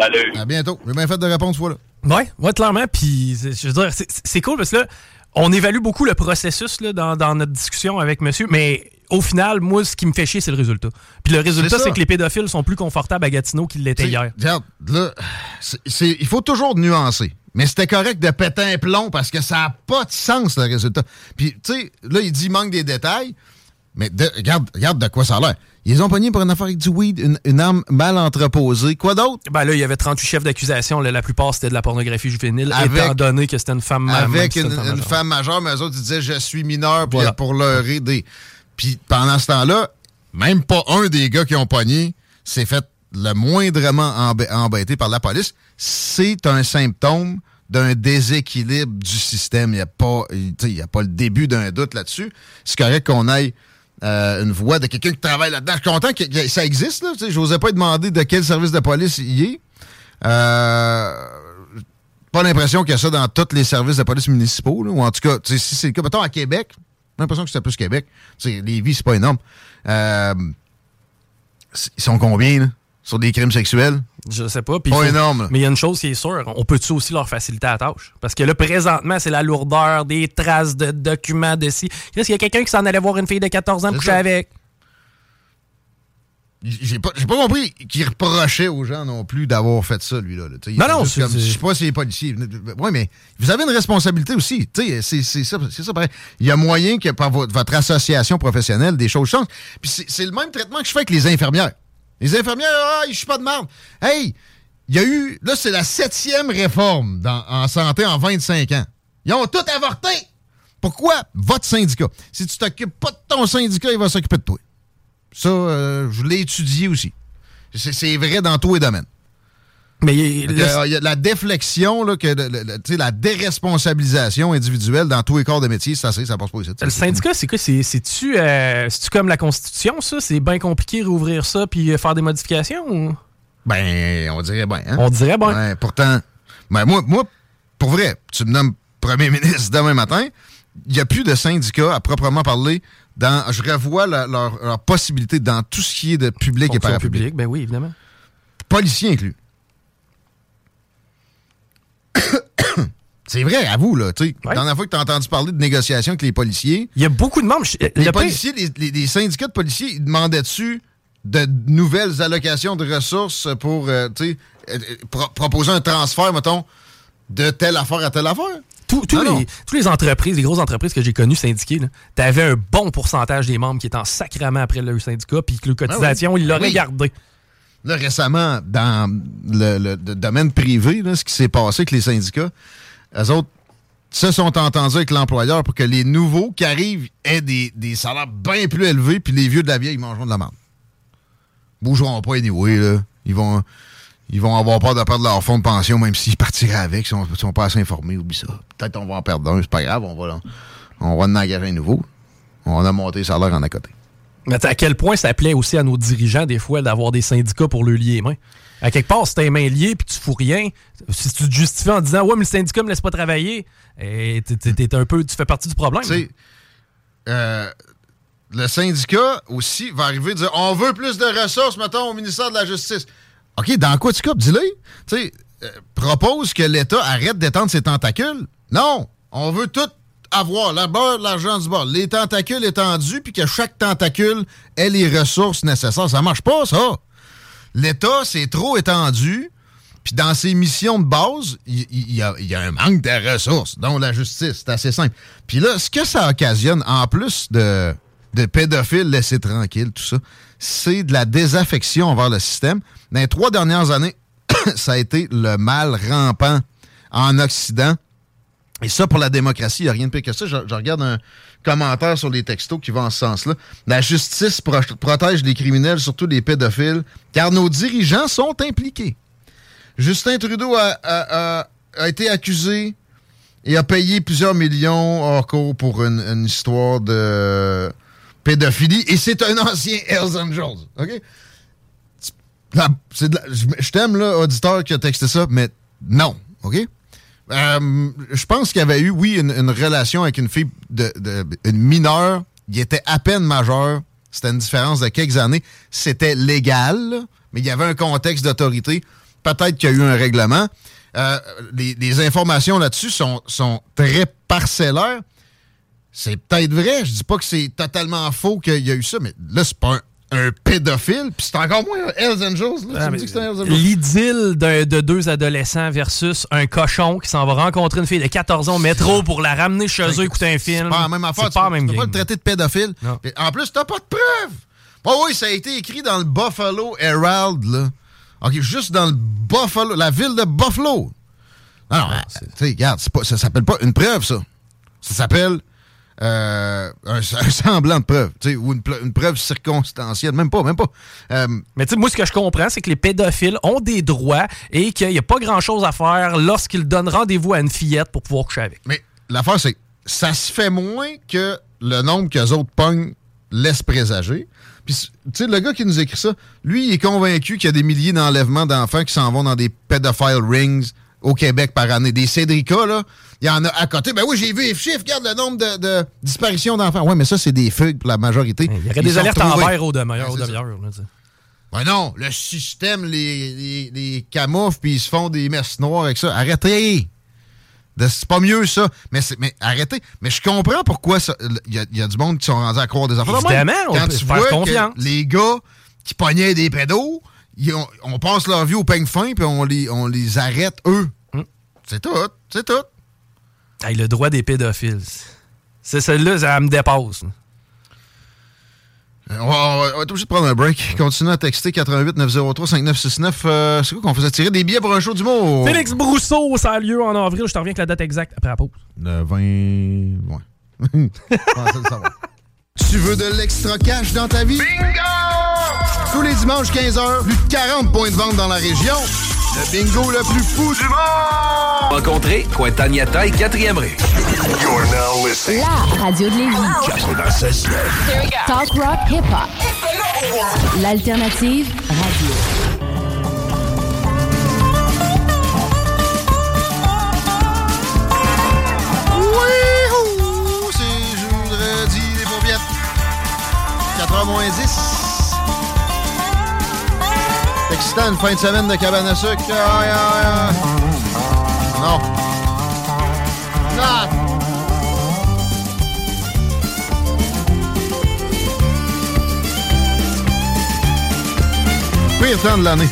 Salut. À bientôt. J'ai bien fait de répondre ce fois-là. Ouais, ouais, clairement. Puis, je veux dire, c'est- c'est cool parce que là, on évalue beaucoup le processus là, dans, dans notre discussion avec monsieur, mais au final, moi, ce qui me fait chier, c'est le résultat. Puis le résultat, c'est que les pédophiles sont plus confortables à Gatineau qu'ils l'étaient hier. Regarde, là, il faut toujours nuancer. Mais c'était correct de péter un plomb parce que ça n'a pas de sens, le résultat. Puis, tu sais, là, il dit il manque des détails. Mais de- regarde, regarde de quoi ça a l'air. Ils ont pogné pour une affaire avec du weed, une, une arme mal entreposée. Quoi d'autre? Ben là, il y avait 38 chefs d'accusation. La plupart, c'était de la pornographie juvénile, Avec- étant donné que c'était une femme ma- même avec une, majeure. femme majeure, mais eux autres, ils disaient je suis mineur Voilà. pour leur aider. Puis pendant ce temps-là, même pas un des gars qui ont pogné s'est fait le moindrement embê- embêté par la police. C'est un symptôme d'un déséquilibre du système. Il n'y a, pas- y a pas le début d'un doute là-dessus. C'est correct qu'on aille euh, une voix de quelqu'un qui travaille là-dedans. Je suis content que, ça existe. Je n'osais pas demander de quel service de police il est. Euh, pas l'impression qu'il y a ça dans tous les services de police municipaux, ou en tout cas, si c'est le cas, mettons à Québec, j'ai l'impression que c'est plus Québec. Les vies, c'est pas énorme. Euh, ils sont combien, là, sur des crimes sexuels? Je sais pas. Pas faut- énorme. Mais il y a une chose qui est sûre. On peut-tu aussi leur faciliter la tâche? Parce que là, présentement, c'est la lourdeur des traces de documents de ci. Qu'est-ce qu'il y a quelqu'un qui s'en allait voir une fille de 14 ans coucher avec? J'ai pas, pas compris qu'il reprochait aux gens non plus d'avoir fait ça, lui. Là, là. Tu sais, il Non, non, c'est- Je sais pas si les policiers. Oui, mais vous avez une responsabilité aussi. C'est ça, ça pareil. Il y a moyen que par votre, votre association professionnelle, des choses changent. Puis c'est c'est le même traitement que je fais avec les infirmières. Les infirmières, ah, je suis pas de merde. Hey, il y a eu. Là, c'est la septième réforme en santé en 25 ans. Ils ont tout avorté. Pourquoi? Votre syndicat. Si tu t'occupes pas de ton syndicat, il va s'occuper de toi. Ça, euh, je l'ai étudié aussi. C'est vrai dans tous les domaines. Mais il- y a, il y a la déflexion, là, que la déresponsabilisation individuelle dans tous les corps de métier, ça, c'est, ça passe pas ici. le syndicat, c'est quoi? C'est-tu euh, c'est-tu comme la Constitution, ça? C'est bien compliqué rouvrir ça puis euh, faire des modifications? ou- Ben, on dirait bien. Hein? On dirait bien. Pourtant, ben moi, moi, pour vrai, tu me nommes premier ministre demain matin, il n'y a plus de syndicats à proprement parler. Dans, je revois la- leur, leur possibilité dans tout ce qui est de public et parapublic. publique, ben oui, évidemment. Policiers inclus. C'est vrai, à vous, là. Tu Ouais. La dernière fois que tu as entendu parler de négociations avec les policiers, Il y a beaucoup de membres. je- les le policiers, les, les- les syndicats de policiers, ils demandaient dessus de nouvelles allocations de ressources pour euh, euh, euh, pro- proposer un transfert, mettons, de telle affaire à telle affaire? Non, non. les, tous les entreprises, les grosses entreprises que j'ai connues syndiquées, tu avais un bon pourcentage des membres qui étaient en sacrament après le syndicat, puis que le cotisation, Ah oui. ils l'auraient Oui. gardé. Là, récemment, dans le, domaine privé, ce qui s'est passé avec les syndicats, eux autres se sont entendus avec l'employeur pour que les nouveaux qui arrivent aient des, salaires bien plus élevés, puis les vieux de la vieille, mangeront de la merde. Bougeront pas anyway, là. Ils vont, ils vont avoir peur de perdre leur fonds de pension, même s'ils partiraient avec, ils sont, sont pas assez informés, oublie ça. Peut-être on va en perdre un, c'est pas grave, on va, on va en engager un nouveau. On a monté le salaire en à côté. Mais à quel point ça plaît aussi à nos dirigeants, des fois, d'avoir des syndicats pour le lier les mains? À quelque part, si t'as les mains liées puis tu fous rien, si tu te justifies en disant Ouais, mais le syndicat me laisse pas travailler, et t'es- t'es t'es un peu, tu fais partie du problème. Euh, le syndicat aussi va arriver et dire on veut plus de ressources, mettons, au ministère de la Justice. OK, dans quoi tu coupes? Dis-le? Tu euh, propose que l'État arrête d'étendre ses tentacules. Non, on veut tout avoir, la beurre, l'argent du bord, les tentacules étendus, puis que chaque tentacule ait les ressources nécessaires. Ça marche pas, ça. L'État, c'est trop étendu. Puis dans ses missions de base, il y a un manque de ressources, dont la justice. C'est assez simple. Puis là, ce que ça occasionne, en plus de, de pédophiles laissés tranquilles, tout ça, c'est de la désaffection envers le système. Dans les trois dernières années, ça a été le mal rampant en Occident. Et ça, pour la démocratie, il n'y a rien de pire que ça. Je, regarde un commentaire sur les textos qui va en ce sens-là. La justice pro- protège les criminels, surtout les pédophiles, car nos dirigeants sont impliqués. Justin Trudeau a, été accusé et a payé plusieurs millions hors cours pour une, histoire de pédophilie. Et c'est un ancien Hells Angels. OK? Je je t'aime, là, auditeur qui a texté ça, mais non. OK? Euh, je pense qu'il y avait eu, oui, une, relation avec une fille, de, une mineure. Il était à peine majeur. C'était une différence de quelques années. C'était légal, mais il y avait un contexte d'autorité. Peut-être qu'il y a eu un règlement. Euh, les, les informations là-dessus sont, sont très parcellaires. C'est peut-être vrai. Je dis pas que c'est totalement faux qu'il y a eu ça, mais là, c'est pas un, un pédophile. Puis c'est encore moins un Hells Angels. Là. Ah, tu me mais dis que c'est un Hells Angels? L'idylle d'un- de deux adolescents versus un cochon qui s'en va rencontrer une fille de 14 ans au métro pour la ramener chez eux écouter un film. C'est pas la même affaire. Tu pas même tu peux pas le traiter de pédophile. En plus, t'as pas de preuves. Oh oui, ça a été écrit dans le Buffalo Herald, là. OK, juste dans le Buffalo, la ville de Buffalo. Non, non, tu sais, regarde, pas- ça s'appelle pas une preuve, ça. Ça s'appelle euh, un, un semblant de preuve, tu sais, ou une, preuve circonstancielle. Même pas, même pas. Euh, Mais tu sais, moi, ce que je comprends, c'est que les pédophiles ont des droits et qu'il n'y a pas grand-chose à faire lorsqu'ils donnent rendez-vous à une fillette pour pouvoir coucher avec. Mais l'affaire, c'est que ça se fait moins que le nombre qu'eux autres pognent laisse présager. Puis, tu sais, le gars qui nous écrit ça, lui, il est convaincu qu'il y a des milliers d'enlèvements d'enfants qui s'en vont dans des pedophile rings au Québec par année. Des Cédrica, là, il y en a à côté. Ben oui, j'ai vu les chiffres, regarde le nombre de, de disparitions d'enfants. Ouais, mais ça, c'est des fugues pour la majorité. Il y aurait des alertes en vert au. Ouais, sais. Ben non, le système les, les, les camoufle puis ils se font des messes noires avec ça. Arrêtez! C'est pas mieux ça. Mais, mais arrêtez. Mais je comprends pourquoi il y, y a du monde qui sont rendus à croire des affaires. Évidemment, on Quand peut tu faire vois confiance. que les gars qui pognaient des pédos, ils ont- on passe leur vie au peigne fin puis on les, on les arrête eux. Hmm. C'est tout. C'est tout. Hey, le droit des pédophiles. C'est celle-là, ça me dépasse. On va, on va- on va être obligé de prendre un break. Continuez à texter 88 903 5969. Euh, c'est quoi qu'on faisait tirer des billets pour un show d'humour? Félix Brousseau, ça a lieu en avril. Je te reviens avec la date exacte après la pause. Le 20. Ouais. Tu veux de l'extra cash dans ta vie? Bingo! Tous les dimanches 15h, plus de 40 points de vente dans la région. Le bingo le plus fou du monde! Rencontrez Cointagnata et 4e Ré. You're now listening. La radio de Lévis. Talk rock hip-hop. L'alternative radio. Wouhou! Oh, c'est jeudi, les paupières. 4h moins 10. Excitant, une fin de semaine de cabane à sucre. Ah, ah, ah. Non. Non. Pire temps de l'année.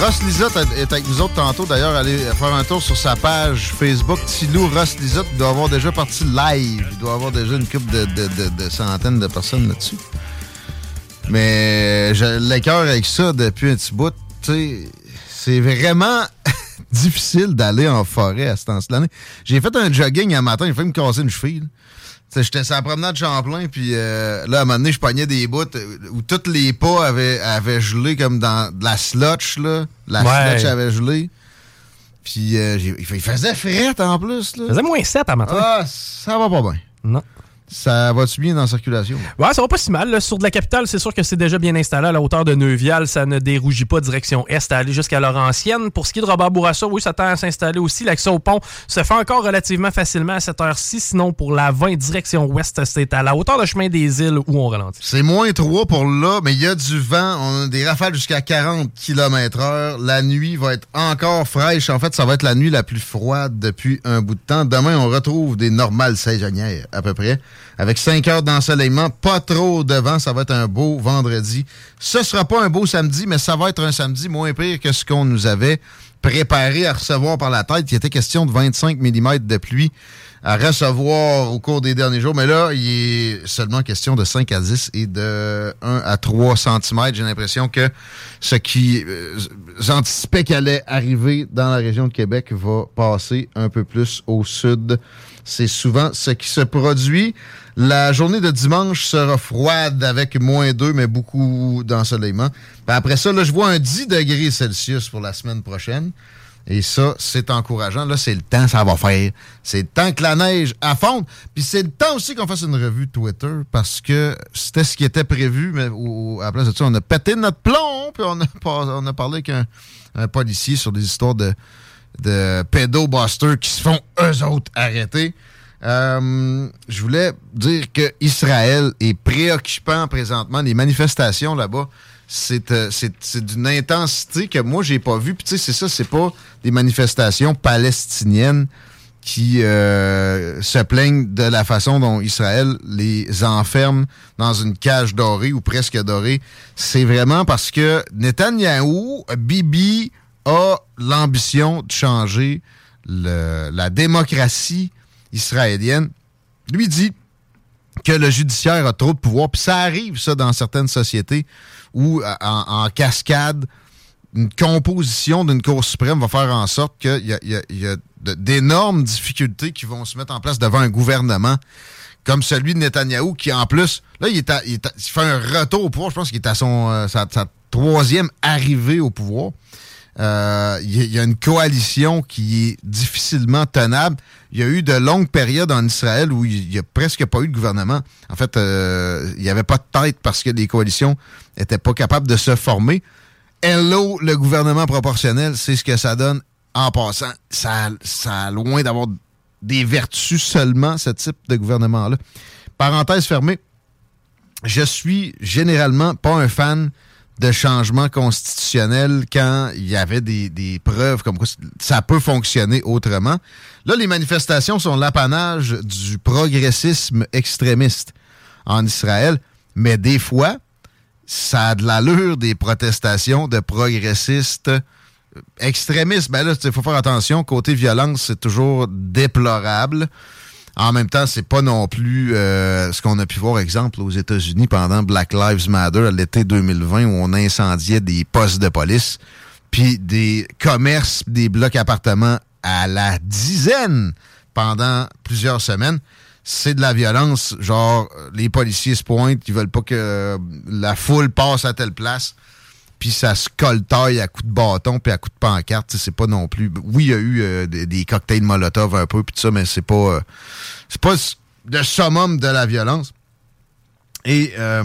Ross Lizotte est avec nous autres tantôt. D'ailleurs, allez faire un tour sur sa page Facebook. Tilou Ross Lizotte doit avoir déjà parti live. Il doit avoir déjà une couple de, de centaines de personnes là-dessus. Mais j'ai le cœur avec ça depuis un petit bout. C'est vraiment difficile d'aller en forêt à ce temps-ci l'année. J'ai fait un jogging un matin, il fait me casser une cheville. J'étais sur la promenade Champlain, puis euh, là, à un moment donné, je pognais des bouts où tous les pas avaient, avaient gelé comme dans de la slotch, là. La slotch avait gelé. Puis euh, il faisait frette en plus. Là. Il faisait moins 7 à matin. Ah, ça va pas bien. Non. Ça va-tu bien dans la circulation? Ouais, ça va pas si mal. Sur de la capitale, c'est sûr que c'est déjà bien installé à la hauteur de Neuvial. Ça ne dérougit pas direction est à aller jusqu'à Laurentienne. Pour ce qui est de Robert Bourassa, oui, ça tend à s'installer aussi. L'accès au pont se fait encore relativement facilement à cette heure-ci. Sinon, pour la 20 direction ouest, c'est à la hauteur de chemin des îles où on ralentit. C'est moins 3 pour là, mais il y a du vent. On a des rafales jusqu'à 40 km heure. La nuit va être encore fraîche. En fait, ça va être la nuit la plus froide depuis un bout de temps. Demain, on retrouve des normales saisonnières, à peu près avec 5 heures d'ensoleillement, pas trop de vent. Ça va être un beau vendredi. Ce sera pas un beau samedi, mais ça va être un samedi moins pire que ce qu'on nous avait préparé à recevoir par la tête. Il était question de 25 mm de pluie à recevoir au cours des derniers jours. Mais là, il est seulement question de 5 à 10 et de 1 à 3 cm. J'ai l'impression que ce qui euh, anticipait qu'allait arriver dans la région de Québec va passer un peu plus au sud. C'est souvent ce qui se produit. La journée de dimanche sera froide avec moins 2, mais beaucoup d'ensoleillement. après ça, là, je vois un 10 degrés Celsius pour la semaine prochaine. Et ça, c'est encourageant. Là, c'est le temps, ça va faire. C'est le temps que la neige affonde. Puis c'est le temps aussi qu'on fasse une revue Twitter parce que c'était ce qui était prévu, mais à la place de ça, on a pété notre plomb, puis on a, on a parlé avec un, policier sur des histoires de, de pédobusters qui se font eux autres arrêter. Euh, je voulais dire que Israël est préoccupant présentement. Les manifestations là-bas, c'est euh, d'une intensité que moi, j'ai pas vue. Puis tu sais, c'est ça, c'est pas des manifestations palestiniennes qui euh, se plaignent de la façon dont Israël les enferme dans une cage dorée ou presque dorée. C'est vraiment parce que Netanyahou, Bibi, a l'ambition de changer la démocratie israélienne, lui dit que le judiciaire a trop de pouvoir. Puis ça arrive, ça, dans certaines sociétés où, en, cascade, une composition d'une Cour suprême va faire en sorte qu'il y a, d'énormes difficultés qui vont se mettre en place devant un gouvernement comme celui de Netanyahou, qui en plus, là, il, fait un retour au pouvoir. Je pense qu'il est à son, euh, sa, troisième arrivée au pouvoir. Euh, il y, a une coalition qui est difficilement tenable. Il y a eu de longues périodes en Israël où il n'y a presque pas eu de gouvernement. En fait, euh, il n'y avait pas de tête parce que les coalitions n'étaient pas capables de se former. Hello, le gouvernement proportionnel, c'est ce que ça donne en passant. Ça, ça a loin d'avoir des vertus seulement, ce type de gouvernement-là. Parenthèse fermée, je suis généralement pas un fan de changement constitutionnel quand il y avait des, preuves comme quoi ça peut fonctionner autrement. Là, les manifestations sont l'apanage du progressisme extrémiste en Israël, mais des fois, ça a de l'allure des protestations de progressistes extrémistes. Ben là, il faut faire attention. Côté violence, c'est toujours déplorable. En même temps, c'est pas non plus euh, ce qu'on a pu voir, exemple, aux États-Unis pendant Black Lives Matter à l'été 2020 où on incendiait des postes de police, puis des commerces, des blocs appartements à la dizaine pendant plusieurs semaines. C'est de la violence, genre les policiers se pointent, ils veulent pas que la foule passe à telle place puis ça se coltaille à coups de bâton puis à coups de pancarte. C'est pas non plus. Oui, il y a eu euh, des, cocktails Molotov un peu, puis ça, mais c'est pas. Euh, c'est pas le summum de la violence. Et euh,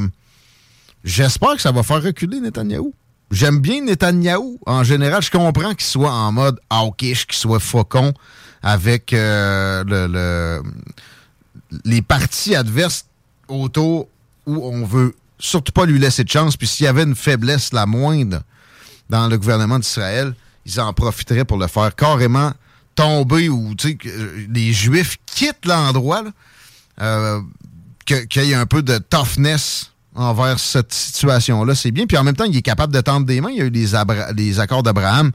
j'espère que ça va faire reculer Netanyahou. J'aime bien Netanyahou. En général, je comprends qu'il soit en mode hawkish, qu'il soit faucon avec le, les partis adverses autour où on veut surtout pas lui laisser de chance. Puis s'il y avait une faiblesse la moindre dans le gouvernement d'Israël, ils en profiteraient pour le faire carrément tomber ou que les Juifs quittent l'endroit, euh, qu'il y ait un peu de toughness envers cette situation-là, c'est bien. Puis en même temps, il est capable de tendre des mains. Il y a eu les, accords d'Abraham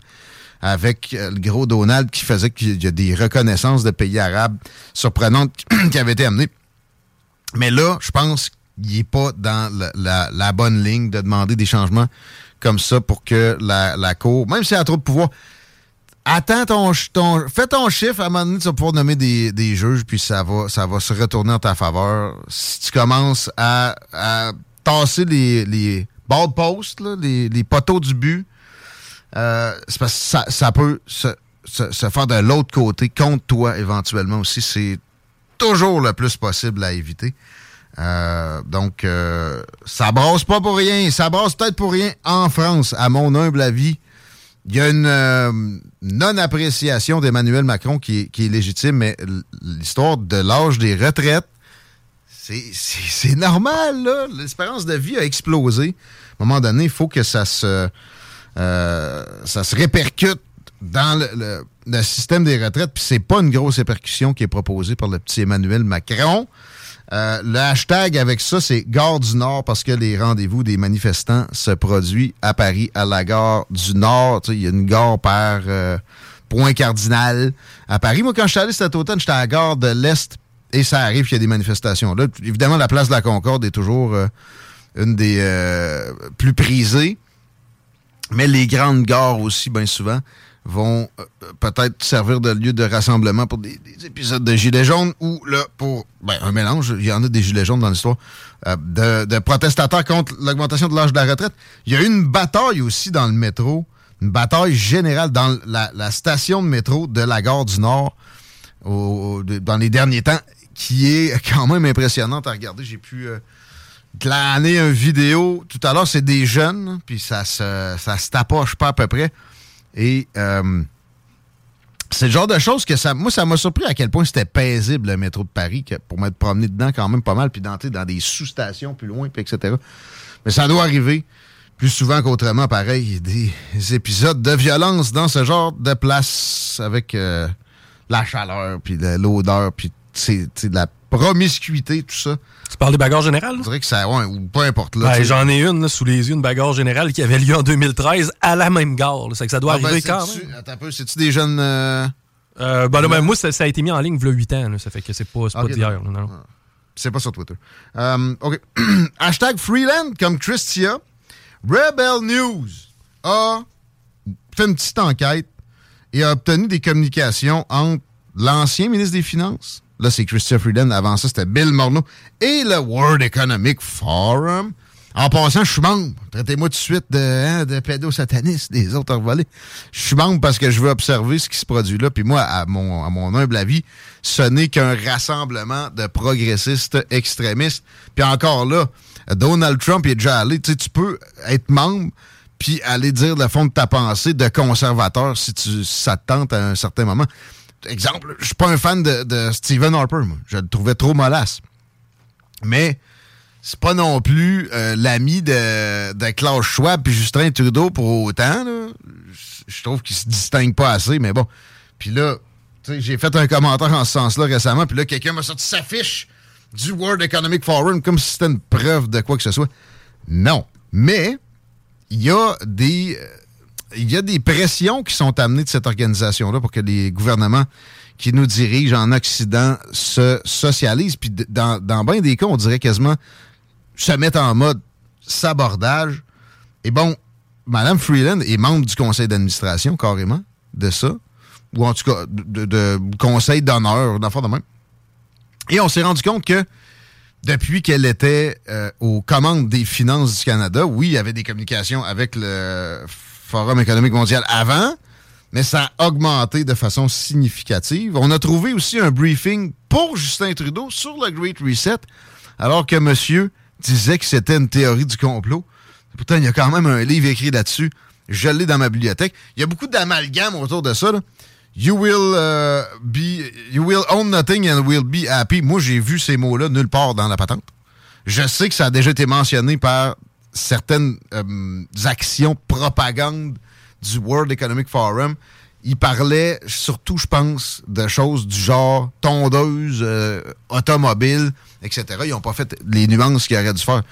avec euh, le gros Donald qui faisait qu'il y a des reconnaissances de pays arabes surprenantes qui avaient été amenées. Mais là, je pense qu'il n'est pas dans la, bonne ligne de demander des changements comme ça pour que la, Cour, même si elle a trop de pouvoir, attends ton, ton, fais ton chiffre, à un moment donné, tu vas pouvoir nommer des, juges, puis ça va, ça va se retourner en ta faveur. Si tu commences à, tasser les, les posts, les, poteaux du but, euh, c'est parce que ça, peut se, se faire de l'autre côté contre toi éventuellement aussi. C'est toujours le plus possible à éviter. Euh, donc, euh, ça brasse pas pour rien. Ça brasse peut-être pour rien en France, à mon humble avis. Il y a une euh, non-appréciation d'Emmanuel Macron qui est, légitime, mais l'histoire de l'âge des retraites, c'est normal, là. L'espérance de vie a explosé. À un moment donné, il faut que ça se, ça se répercute dans le, le système des retraites. Puis c'est pas une grosse répercussion qui est proposée par le petit Emmanuel Macron. Euh, le hashtag avec ça, c'est Gare du Nord parce que les rendez-vous des manifestants se produisent à Paris, à la gare du Nord. Il y a une gare par euh, point cardinal à Paris. Moi, quand je suis allé cet automne, j'étais à la gare de l'Est et ça arrive qu'il y a des manifestations. Là, évidemment, la place de la Concorde est toujours euh, une des plus prisées. Mais les grandes gares aussi, bien souvent, vont euh, peut-être servir de lieu de rassemblement pour des, épisodes de Gilets jaunes ou là pour ben, un mélange, il y en a des Gilets jaunes dans l'histoire, euh, de, protestateurs contre l'augmentation de l'âge de la retraite. Il y a eu une bataille aussi dans le métro, une bataille générale dans la, station de métro de la gare du Nord dans les derniers temps qui est quand même impressionnante à regarder. J'ai pu euh, glaner une vidéo tout à l'heure, c'est des jeunes, puis ça se, ça se tapoche pas à peu près. Et euh, c'est le genre de choses que ça, moi, ça m'a surpris à quel point c'était paisible le métro de Paris que pour m'être promené dedans quand même pas mal, puis d'entrer dans des sous-stations plus loin, puis etc. Mais ça doit arriver plus souvent qu'autrement, pareil, des épisodes de violence dans ce genre de place avec euh, la chaleur, puis l'odeur, puis de la promiscuité, tout ça. Tu parles des bagarres générales? Je dirais que ça, ouais, ou peu importe. Ben, J'en ai une sous les yeux, une bagarre générale qui avait lieu en 2013 à la même gare. C'est que ça doit ah, ben, arriver quand même. Attends un peu, c'est-tu des jeunes. Euh... Euh, ben, ben, moi, ça, a été mis en ligne il y a 8 ans. ça fait que c'est pas, pas d'hier. Non. Ah. C'est pas sur Twitter. Euh, OK. Hashtag Freeland comme Christia. Rebel News a fait une petite enquête et a obtenu des communications entre l'ancien ministre des Finances, Là, c'est Christopher Freeland. Avant ça, c'était Bill Morneau. Et le World Economic Forum. En passant, je suis membre. Traitez-moi tout de suite de, hein, de pédosatanistes, des autres revolés. Je suis membre parce que je veux observer ce qui se produit là. Puis moi, à mon, humble avis, ce n'est qu'un rassemblement de progressistes extrémistes. Puis encore là, Donald Trump est déjà allé. Tu sais, tu peux être membre puis aller dire le fond de ta pensée de conservateur si, tu, ça te tente à un certain moment exemple, je suis pas un fan de, Stephen Harper, moi. Je le trouvais trop mollasse. Mais c'est pas non plus euh, l'ami de, Klaus Schwab puis Justin Trudeau pour autant. Je trouve qu'il se distingue pas assez, mais bon. Puis là, j'ai fait un commentaire en ce sens-là récemment, puis là, quelqu'un m'a sorti sa fiche du World Economic Forum comme si c'était une preuve de quoi que ce soit. Non. Mais il y a des euh, il y a des pressions qui sont amenées de cette organisation-là pour que les gouvernements qui nous dirigent en Occident se socialisent. Puis dans, bien des cas, on dirait quasiment se mettre en mode sabordage. Et bon, Mme Freeland est membre du conseil d'administration, carrément, de ça. Ou en tout cas, de, conseil d'honneur, d'enfant de même. Et on s'est rendu compte que depuis qu'elle était euh, aux commandes des finances du Canada, oui, il y avait des communications avec le Forum économique mondial avant, mais ça a augmenté de façon significative. On a trouvé aussi un briefing pour Justin Trudeau sur le Great Reset, alors que monsieur disait que c'était une théorie du complot. Pourtant, il y a quand même un livre écrit là-dessus. Je l'ai dans ma bibliothèque. Il y a beaucoup d'amalgame autour de ça. You will uh, be, you will own nothing and will be happy. Moi, j'ai vu ces mots-là nulle part dans la patente. Je sais que ça a déjà été mentionné par certaines euh, actions propagande du World Economic Forum. Il parlait surtout, je pense, de choses du genre tondeuse, euh, automobile, etc. Ils n'ont pas fait les nuances qu'ils auraient dû faire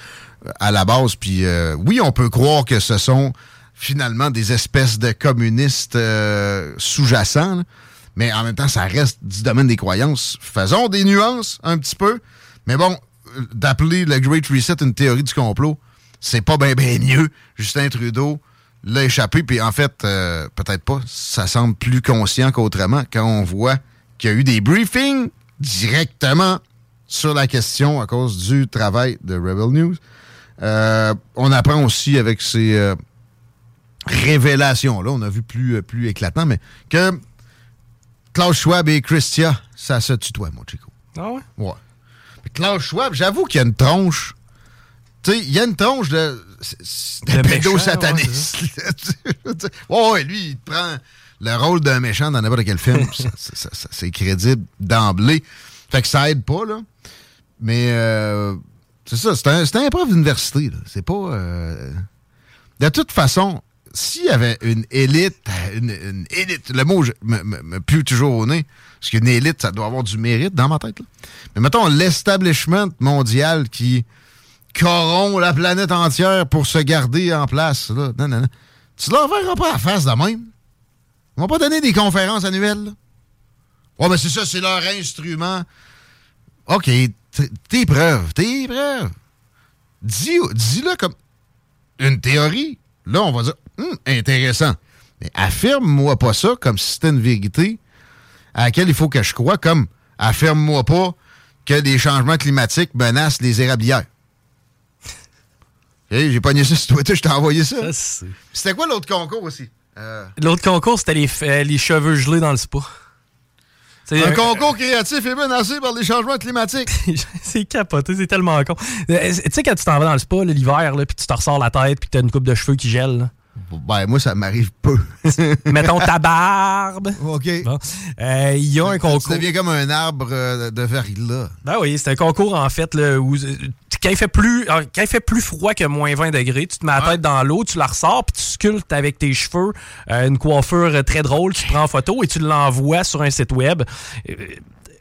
euh, à la base. Puis oui, on peut croire que ce sont finalement des espèces de communistes sous-jacents, mais en même temps, ça reste du domaine des croyances. Faisons des nuances un petit peu. Mais bon, d'appeler le Great Reset une théorie du complot, c'est pas bien ben mieux. Justin Trudeau l'a échappé, puis en fait, euh, peut-être pas, ça semble plus conscient qu'autrement quand on voit qu'il y a eu des briefings directement sur la question à cause du travail de Rebel News. Euh, on apprend aussi avec ces euh, révélations-là, on a vu plus, plus éclatant, mais que Klaus Schwab et Christia, ça se tutoie, mon chico. Ah ouais? Ouais. Klaus Schwab, j'avoue qu'il y a une tronche tu sais, il y a une tronche de. de pédosataniste. Ouais, ouais, lui, il prend le rôle d'un méchant dans n'importe quel film. c'est crédible d'emblée. Fait que ça aide pas, là. Mais euh, c'est ça, c'est un, un prof d'université. C'est pas. Euh, de toute façon, s'il y avait une élite, une, élite, le mot me, me, pue toujours au nez, parce qu'une élite, ça doit avoir du mérite dans ma tête. Là. Mais mettons l'establishment mondial qui corrompt la planète entière pour se garder en place. Là. Non, non. Tu leur verras pas la face de même. Ils vont pas donner des conférences annuelles. Mais c'est ça, c'est leur instrument. OK, tes preuves, tes preuves. Dis-le comme une théorie. Là, on va dire, hum, intéressant. Mais affirme-moi pas ça comme si c'était une vérité à laquelle il faut que je croie, comme affirme-moi pas que des changements climatiques menacent les érablières. Hey, j'ai pogné ça sur Twitter, je t'ai envoyé ça. c'était quoi l'autre concours aussi? Euh, l'autre concours, c'était les, euh, les, cheveux gelés dans le spa. Un, concours créatif et menacé par les changements climatiques. c'est capoté, c'est tellement con. Euh, tu sais, quand tu t'en vas dans le spa l'hiver, puis tu te ressors la tête, puis tu as une coupe de cheveux qui gèle. Ben, moi, ça m'arrive peu. Mettons ta barbe. OK. Il y a un concours. Ça devient comme un arbre de verglas. Ben oui, c'est un concours, en fait, là, où quand il fait plus euh, quand il fait plus froid que moins 20 degrés, tu te mets la tête dans l'eau, tu la ressors, puis tu sculptes avec tes cheveux euh, une coiffure très drôle, tu prends en photo et tu l'envoies sur un site web.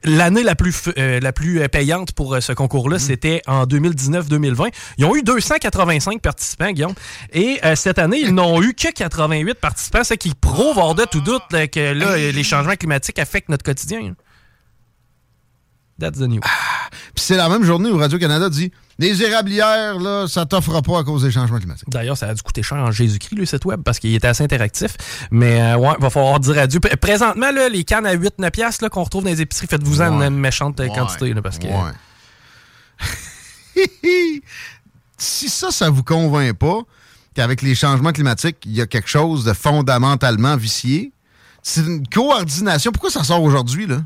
Euh, l'année la plus la plus payante pour ce concours-là, mm. c'était en 2019-2020. Ils ont eu 285 participants, Guillaume. Et cette année, ils n'ont eu que 88 participants, ce qui prouve hors de tout doute que là, les changements climatiques affectent notre quotidien. That's the news. Ah, puis c'est la même journée où Radio-Canada dit les érablières, là, ça t'offre pas à cause des changements climatiques. D'ailleurs, ça a dû coûter cher en Jésus-Christ, le site web, parce qu'il était assez interactif. Mais euh, ouais, va falloir dire adieu. Présentement, là, les cannes à 8-9 piastres qu'on retrouve dans les épiceries, faites-vous-en une méchante quantité. Là, parce que... Ouais. si ça, ça vous convainc pas qu'avec les changements climatiques, il y a quelque chose de fondamentalement vicié, c'est une coordination. Pourquoi ça sort aujourd'hui, là?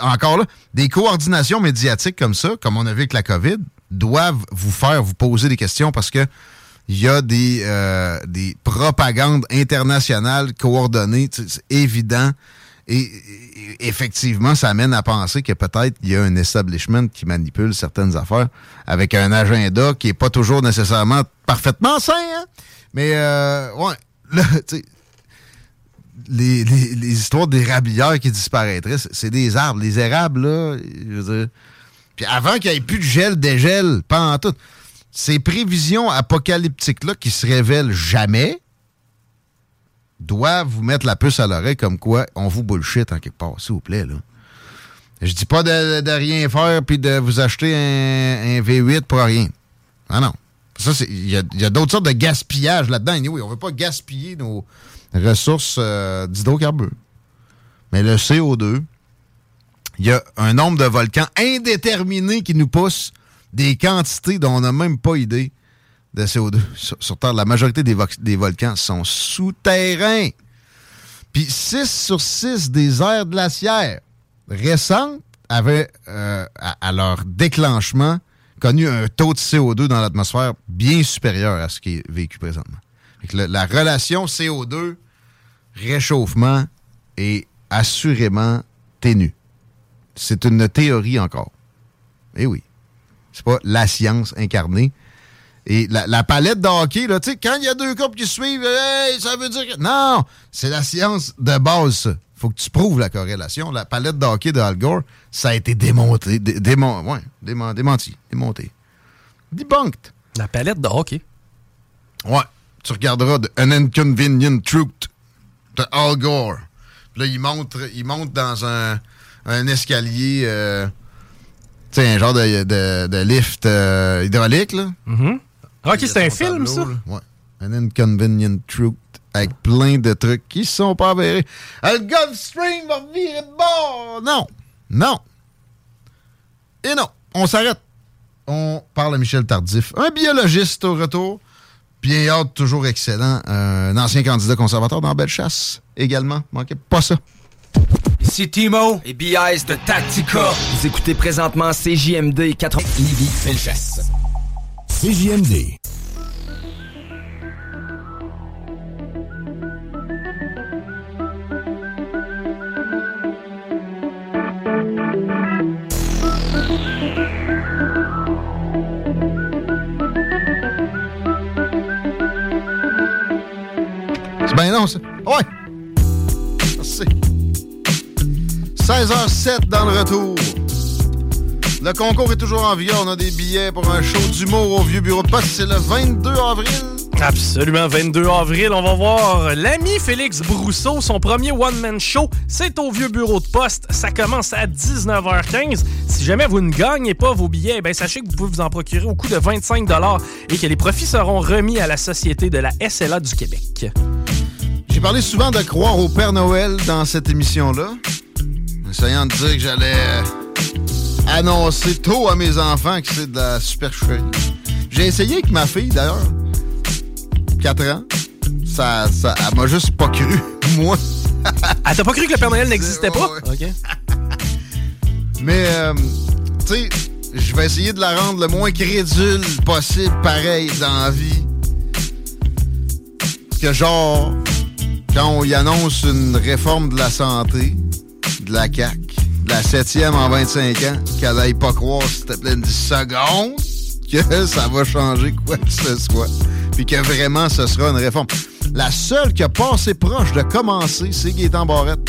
Encore là, des coordinations médiatiques comme ça, comme on a vu avec la COVID, doivent vous faire vous poser des questions parce que il y a des, euh, des propagandes internationales coordonnées, c'est évident. Et, effectivement, ça amène à penser que peut-être il y a un establishment qui manipule certaines affaires avec un agenda qui est pas toujours nécessairement parfaitement sain. Hein? Mais euh, ouais, là, les, histoires d'érablières qui disparaîtraient, c'est des arbres. Les érables, là. Puis avant qu'il n'y ait plus de gel, dégel, pas en tout. Ces prévisions apocalyptiques-là qui se révèlent jamais doivent vous mettre la puce à l'oreille comme quoi on vous bullshit en quelque part, s'il vous plaît, là. Je dis pas de, rien faire puis de vous acheter un, V8 pour rien. Ah non. Il y a, d'autres sortes de gaspillage là-dedans. Oui, on veut pas gaspiller nos, ressources euh, d'hydrocarbures. Mais le CO2, il y a un nombre de volcans indéterminé qui nous poussent des quantités dont on n'a même pas idée de CO2 sur, Terre. La majorité des, des volcans sont souterrains. Puis 6 sur 6 des aires glaciaires récentes avaient, euh, à, leur déclenchement, connu un taux de CO2 dans l'atmosphère bien supérieur à ce qui est vécu présentement. La relation CO2 réchauffement est assurément ténu. C'est une théorie encore. Eh oui. C'est pas la science incarnée. Et la, palette de hockey, là, quand il y a deux couples qui suivent, ça veut dire que. Non! C'est la science de base, ça. Faut que tu prouves la corrélation. La palette de hockey de Al Gore, ça a été démonté. ouais, démenti. Démonté. Debunked. La palette de hockey? Ouais. Tu regarderas de An Inconvenient Truth de Al Gore. là, il monte, il monte dans un, un escalier, euh, tu sais, un genre de, de, lift euh, hydraulique, là. Mm-hmm. Ok, c'est un film, ça? Ouais. An Inconvenient Truth avec plein de trucs qui sont pas avérés. Le Gulfstream va virer de bord! Non! Non! Et non! On s'arrête. On parle à Michel Tardif, un biologiste au retour. Bien hâte, toujours excellent. Un ancien candidat conservateur dans Bellechasse également. Manquez pas ça. Ici Timo et BIS de Tactica. Vous écoutez présentement CJMD 80 Lévis Bellechasse. CJMD 16h07 dans le retour. Le concours est toujours en vigueur. On a des billets pour un show d'humour au Vieux Bureau de Poste. C'est le 22 avril. Absolument, 22 avril. On va voir l'ami Félix Brousseau, son premier one-man show. C'est au Vieux Bureau de Poste. Ça commence à 19h15. Si jamais vous ne gagnez pas vos billets, ben sachez que vous pouvez vous en procurer au coût de 25 et que les profits seront remis à la Société de la SLA du Québec. J'ai parlé souvent de croire au Père Noël dans cette émission-là, essayant de dire que j'allais euh, annoncer tôt à mes enfants que c'est de la supercherie. J'ai essayé avec ma fille, d'ailleurs, 4 ans. Ça, ça, elle m'a juste pas cru, moi. elle t'a pas cru que le Père Noël n'existait pas? OK. Mais, euh, tu sais, je vais essayer de la rendre le moins crédule possible, pareil, dans la vie. Que genre, quand on y annonce une réforme de la santé, de la CAC, de la septième en 25 ans, qu'elle n'aille pas croire, s'il te plaît, une seconde, que ça va changer quoi que ce soit, puis que vraiment ce sera une réforme. La seule qui a passé proche de commencer, c'est Gaétan Barrette,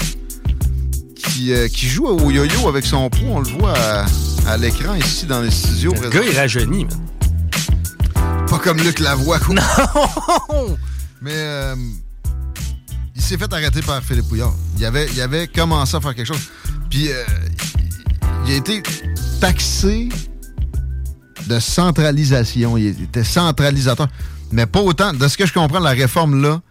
qui, euh, qui joue au yo-yo avec son poids. On le voit à, l'écran ici dans les studios. Le gars, il rajeunit, man. Pas comme Luc Lavoie, quoi. Non! Mais... Euh, il s'est fait arrêter par Philippe Pouillard. Il avait, il avait commencé à faire quelque chose. Puis euh, il a été taxé de centralisation. Il était centralisateur. Mais pas autant. De ce que je comprends, la réforme là,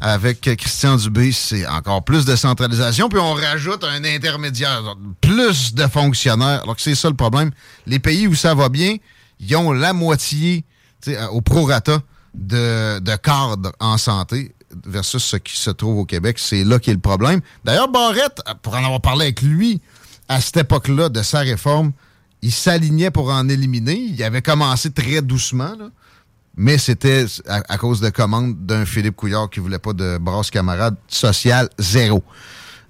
avec Christian Dubé, c'est encore plus de centralisation. Puis on rajoute un intermédiaire, plus de fonctionnaires. Alors c'est ça le problème. Les pays où ça va bien, ils ont la moitié au prorata de, de cadres en santé versus ce qui se trouve au Québec. C'est là qui est le problème. D'ailleurs, Barrette, pour en avoir parlé avec lui, à cette époque-là de sa réforme, il s'alignait pour en éliminer. Il avait commencé très doucement, mais c'était à, cause de commandes d'un Philippe Couillard qui voulait pas de brasse camarade social zéro.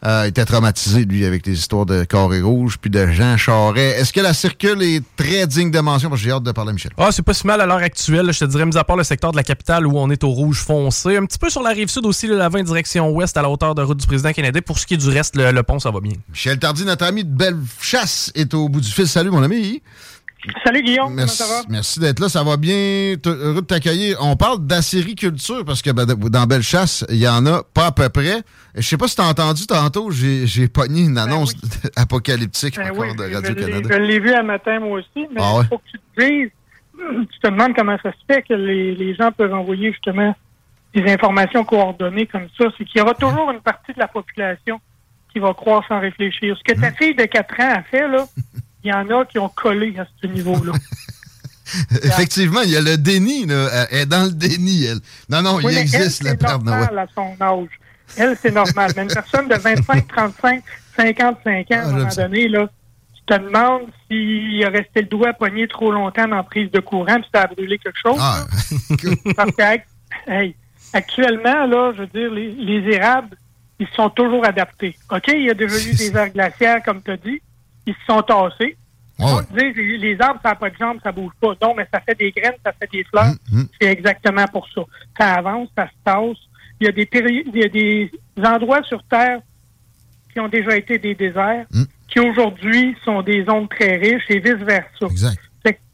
Euh, il était traumatisé, lui, avec les histoires de Carré Rouge puis de Jean Charest. Est-ce que la circule est très digne de mention? J'ai hâte de parler à Michel. Ah, c'est pas si mal à l'heure actuelle. Je te dirais, mis à part le secteur de la capitale où on est au rouge foncé. Un petit peu sur la rive sud aussi, le 20 direction ouest à la hauteur de route du président canadien. Pour ce qui est du reste, le, pont, ça va bien. Michel Tardy, notre ami de Bellechasse, est au bout du fil. Salut, mon ami. Salut Guillaume, merci, comment ça va? Merci d'être là, ça va bien? Heureux de t'accueillir. On parle d'acériculture parce que ben, dans Bellechasse, il y en a pas à peu près. Je sais pas si tu as entendu tantôt, j'ai pogné une ben annonce apocalyptique ben encore de Radio-Canada. Je l'ai vu à matin moi aussi, mais ah il faut que tu te dises, tu te demandes comment ça se fait que les, gens peuvent envoyer justement des informations coordonnées comme ça. C'est qu'il y aura toujours une partie de la population qui va croire sans réfléchir. Ce que ta hmm. fille de 4 ans a fait, là, y en a qui ont collé à ce niveau-là. Effectivement, il y a le déni, là. Elle est dans le déni, elle. Non, non, il existe le Père Noël. à son âge. Elle, c'est normal. Mais une personne de 25, 35, 55 ans, à un ah, moment donné, là, tu te demandes s'il a resté le doigt poigné trop longtemps dans la prise de courant, puis ça a brûlé quelque chose. Ah. Parce que, hey, actuellement, là, je veux dire, les, les érables, ils sont toujours adaptés. OK, il y a déjà eu des heures glaciaires, comme tu as dit ils se sont tassés. Ouais, dit, les arbres, ça n'a pas de jambes, ça bouge pas. Non, mais ça fait des graines, ça fait des fleurs. Mm, C'est exactement pour ça. Ça avance, ça se tasse. Il y a des péri- il y a des endroits sur Terre qui ont déjà été des déserts, Mm. qui aujourd'hui sont des zones très riches et vice-versa.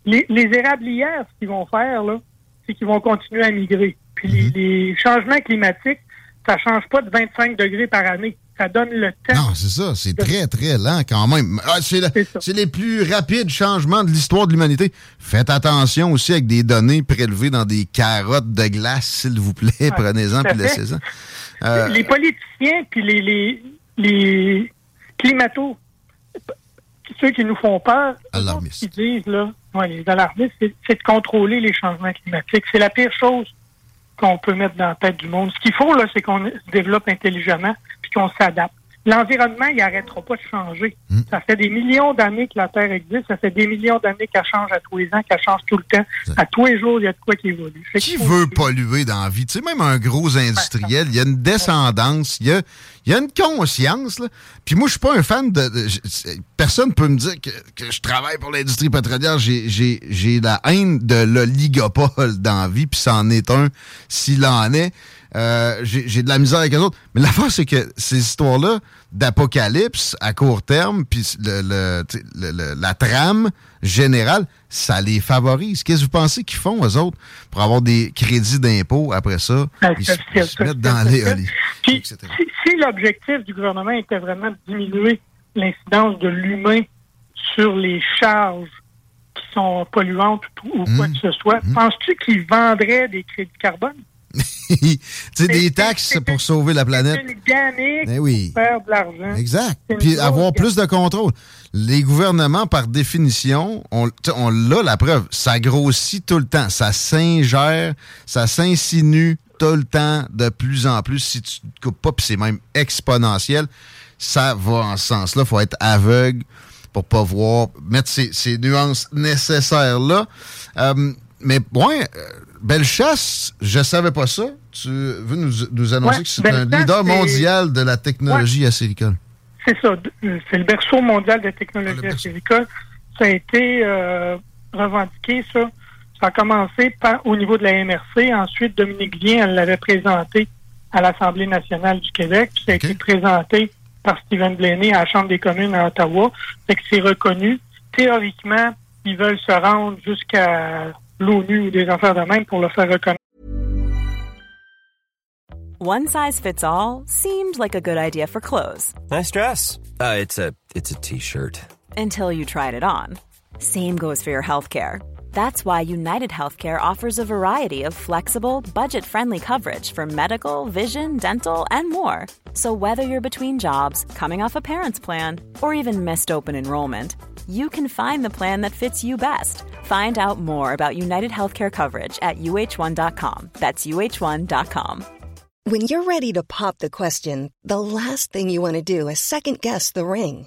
Les, les érablières, ce qu'ils vont faire, là, c'est qu'ils vont continuer à migrer. Puis les, Mm-hmm. les changements climatiques, ça change pas de 25 degrés par année. Ça donne le temps. Non, c'est ça. C'est très, très lent quand même. Ah, c'est la- c'est les plus rapides changements de l'histoire de l'humanité. Faites attention aussi avec des données prélevées dans des carottes de glace, s'il vous plaît. Prenez-en tout à puis laissez-en. Euh, Les politiciens puis les, les, les climatos, ceux qui nous font peur, autres, qui disent, là, ouais, les alarmistes, c'est c'est de contrôler les changements climatiques. C'est la pire chose qu'on peut mettre dans la tête du monde. Ce qu'il faut, là, c'est qu'on se développe intelligemment puis qu'on s'adapte. L'environnement, il n'arrêtera pas de changer. Hmm. Ça fait des millions d'années que la Terre existe. Ça fait des millions d'années qu'elle change à tous les ans, qu'elle change tout le temps. À tous les jours, il y a de quoi qui évolue. Qui veut polluer dans la vie? Tu sais, même un gros industriel, il y a une descendance, il y a, il y a une conscience. Là. Puis moi, je suis pas un fan de... personne peut me dire que, que je travaille pour l'industrie pétrolière. J'ai la haine de l'oligopole dans la vie, puis c'en est un s'il en est. Euh, J'ai de la misère avec les autres. Mais l'affaire, c'est que ces histoires-là d'apocalypse à court terme, puis le, la trame générale, ça les favorise. Qu'est-ce que vous pensez qu'ils font, eux autres, pour avoir des crédits d'impôt après ça? Ils se, ils se mettent dans les Puis, si, si l'objectif du gouvernement était vraiment de diminuer l'incidence de l'humain sur les charges qui sont polluantes ou, ou quoi que ce soit, penses-tu qu'ils vendraient des crédits carbone? Tu sais, des taxes pour sauver la planète. C'est une gamique Eh oui. pour faire de l'argent. Exact. Puis avoir plus de contrôle. Les gouvernements, par définition, on, on l'a la preuve, ça grossit tout le temps. Ça s'ingère, ça s'insinue tout le temps de plus en plus. Si tu ne coupes pas, puis c'est même exponentiel, ça va en ce sens-là. Il faut être aveugle pour pas voir, mettre ces, ces nuances nécessaires-là. Euh, mais, ouais, euh, Bellechasse, je savais pas ça. Tu veux nous, nous annoncer Ouais, que c'est un leader mondial de la technologie acéricole. C'est ça. Euh, C'est le berceau mondial de technologie acéricole. Ça a été euh, revendiqué, ça. Ça a commencé par, au niveau de la MRC. Ensuite, Dominique Vien, elle l'avait présenté à l'Assemblée nationale du Québec. Puis ça a été présenté par Stephen Blaney à la Chambre des communes à Ottawa. Fait que c'est reconnu. Théoriquement, ils veulent se rendre jusqu'à l'ONU ou des affaires de même pour le faire reconnaître. One size fits all seemed like a good idea for clothes Nice dress. Uh, it's a it's a t-shirt. until you tried it on. Same goes for your healthcare. That's why United Healthcare offers a variety of flexible, budget friendly coverage for medical, vision, dental, and more. So, whether you're between jobs, coming off a parent's plan, or even missed open enrollment, you can find the plan that fits you best. Find out more about United Healthcare coverage at uh1.com. That's uh1.com. When you're ready to pop the question, the last thing you want to do is second guess the ring.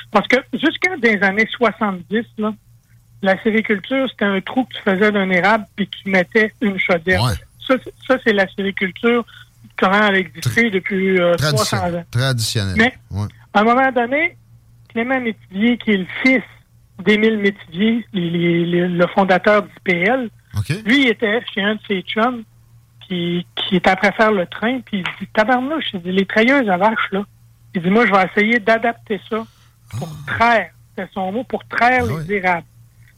Parce que jusqu'à des années 70, là, la sériculture, c'était un trou que tu faisais d'un érable puis tu mettais une chaudière. Ça, c'est- ça, c'est la sériculture comment elle existait depuis euh, 300 ans. Traditionnel. Traditionnel. Mais- Ouais. À un moment donné, Clément Métivier, qui est le fils d'Émile Métivier, le fondateur d'IPL, lui, il était chez un de ses chums qui, qui était après faire le train, puis il dit Tabarnouche, il dit, les trailleuses à vache, là. Il dit Moi, je vais essayer d'adapter ça pour traire, c'est son mot, pour traire les érables.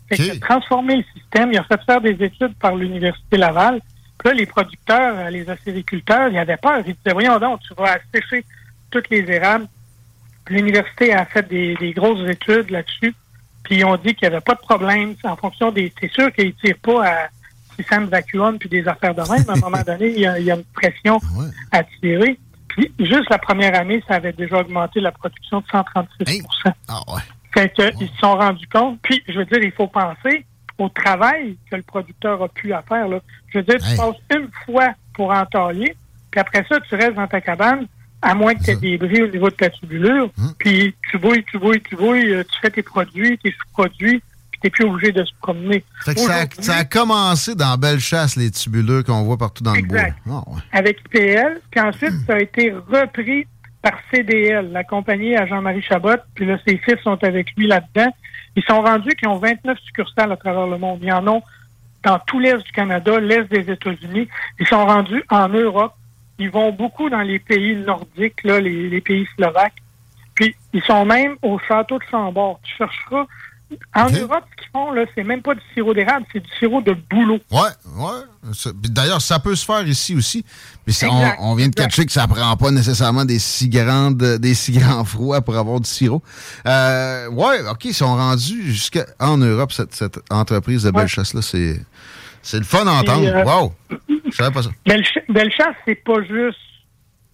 Fait qu'il a transformé le système, il a fait faire des études par l'Université Laval. Puis là, les producteurs, euh, les acériculteurs, ils avaient peur. Ils disaient Voyons donc, tu vas assécher toutes les érables. L'université a fait des, des grosses études là-dessus. Puis ils ont dit qu'il n'y avait pas de problème en fonction des. C'est sûr qu'ils ne tirent pas à système vacuum puis des affaires de même. À un moment donné, il y a, il y a une pression à tirer. Puis juste la première année, ça avait déjà augmenté la production de 136% Ah ouais. Fait que, ils se sont rendus compte. Puis, je veux dire, il faut penser au travail que le producteur a pu à faire. Là. Je veux dire, tu passes une fois pour entailler, puis après ça, tu restes dans ta cabane, à moins que tu aies des bris au niveau de ta tubulure, Hum. puis tu bouilles, tu bouilles, tu bouilles, euh, tu fais tes produits, tes sous-produits, n'es plus obligé de se promener. Fait que ça, a- Aujourd'hui, ça a commencé dans Belle Chasse, les tubuleux qu'on voit partout dans Exact. le bois. Ah, ouais. avec IPL, puis ensuite, ça a été repris par CDL, la compagnie à Jean-Marie Chabot, puis là, ses fils sont avec lui là-dedans. Ils sont rendus qu'ils ont 29 succursales à travers le monde. Ils en ont dans tout l'Est du Canada, l'Est des États-Unis. Ils sont rendus en Europe. Ils vont beaucoup dans les pays nordiques, là, les, les pays slovaques. Puis, ils sont même au château de Chambord. Tu chercheras. En Europe, ce qu'ils font, là, c'est même pas du sirop d'érable, c'est du sirop de bouleau. Ouais, ouais. D'ailleurs, ça peut se faire ici aussi. Mais on, Exact, on vient de catcher que ça prend pas nécessairement des si grandes, des si grands froids pour avoir du sirop. Euh, ouais, OK, ils sont rendus jusqu'en Europe, cette, cette entreprise de belle chasse-là. C'est, c'est le fun d'entendre. Euh, wow! Je savais pas ça. Bellechasse, Bellechasse, c'est pas juste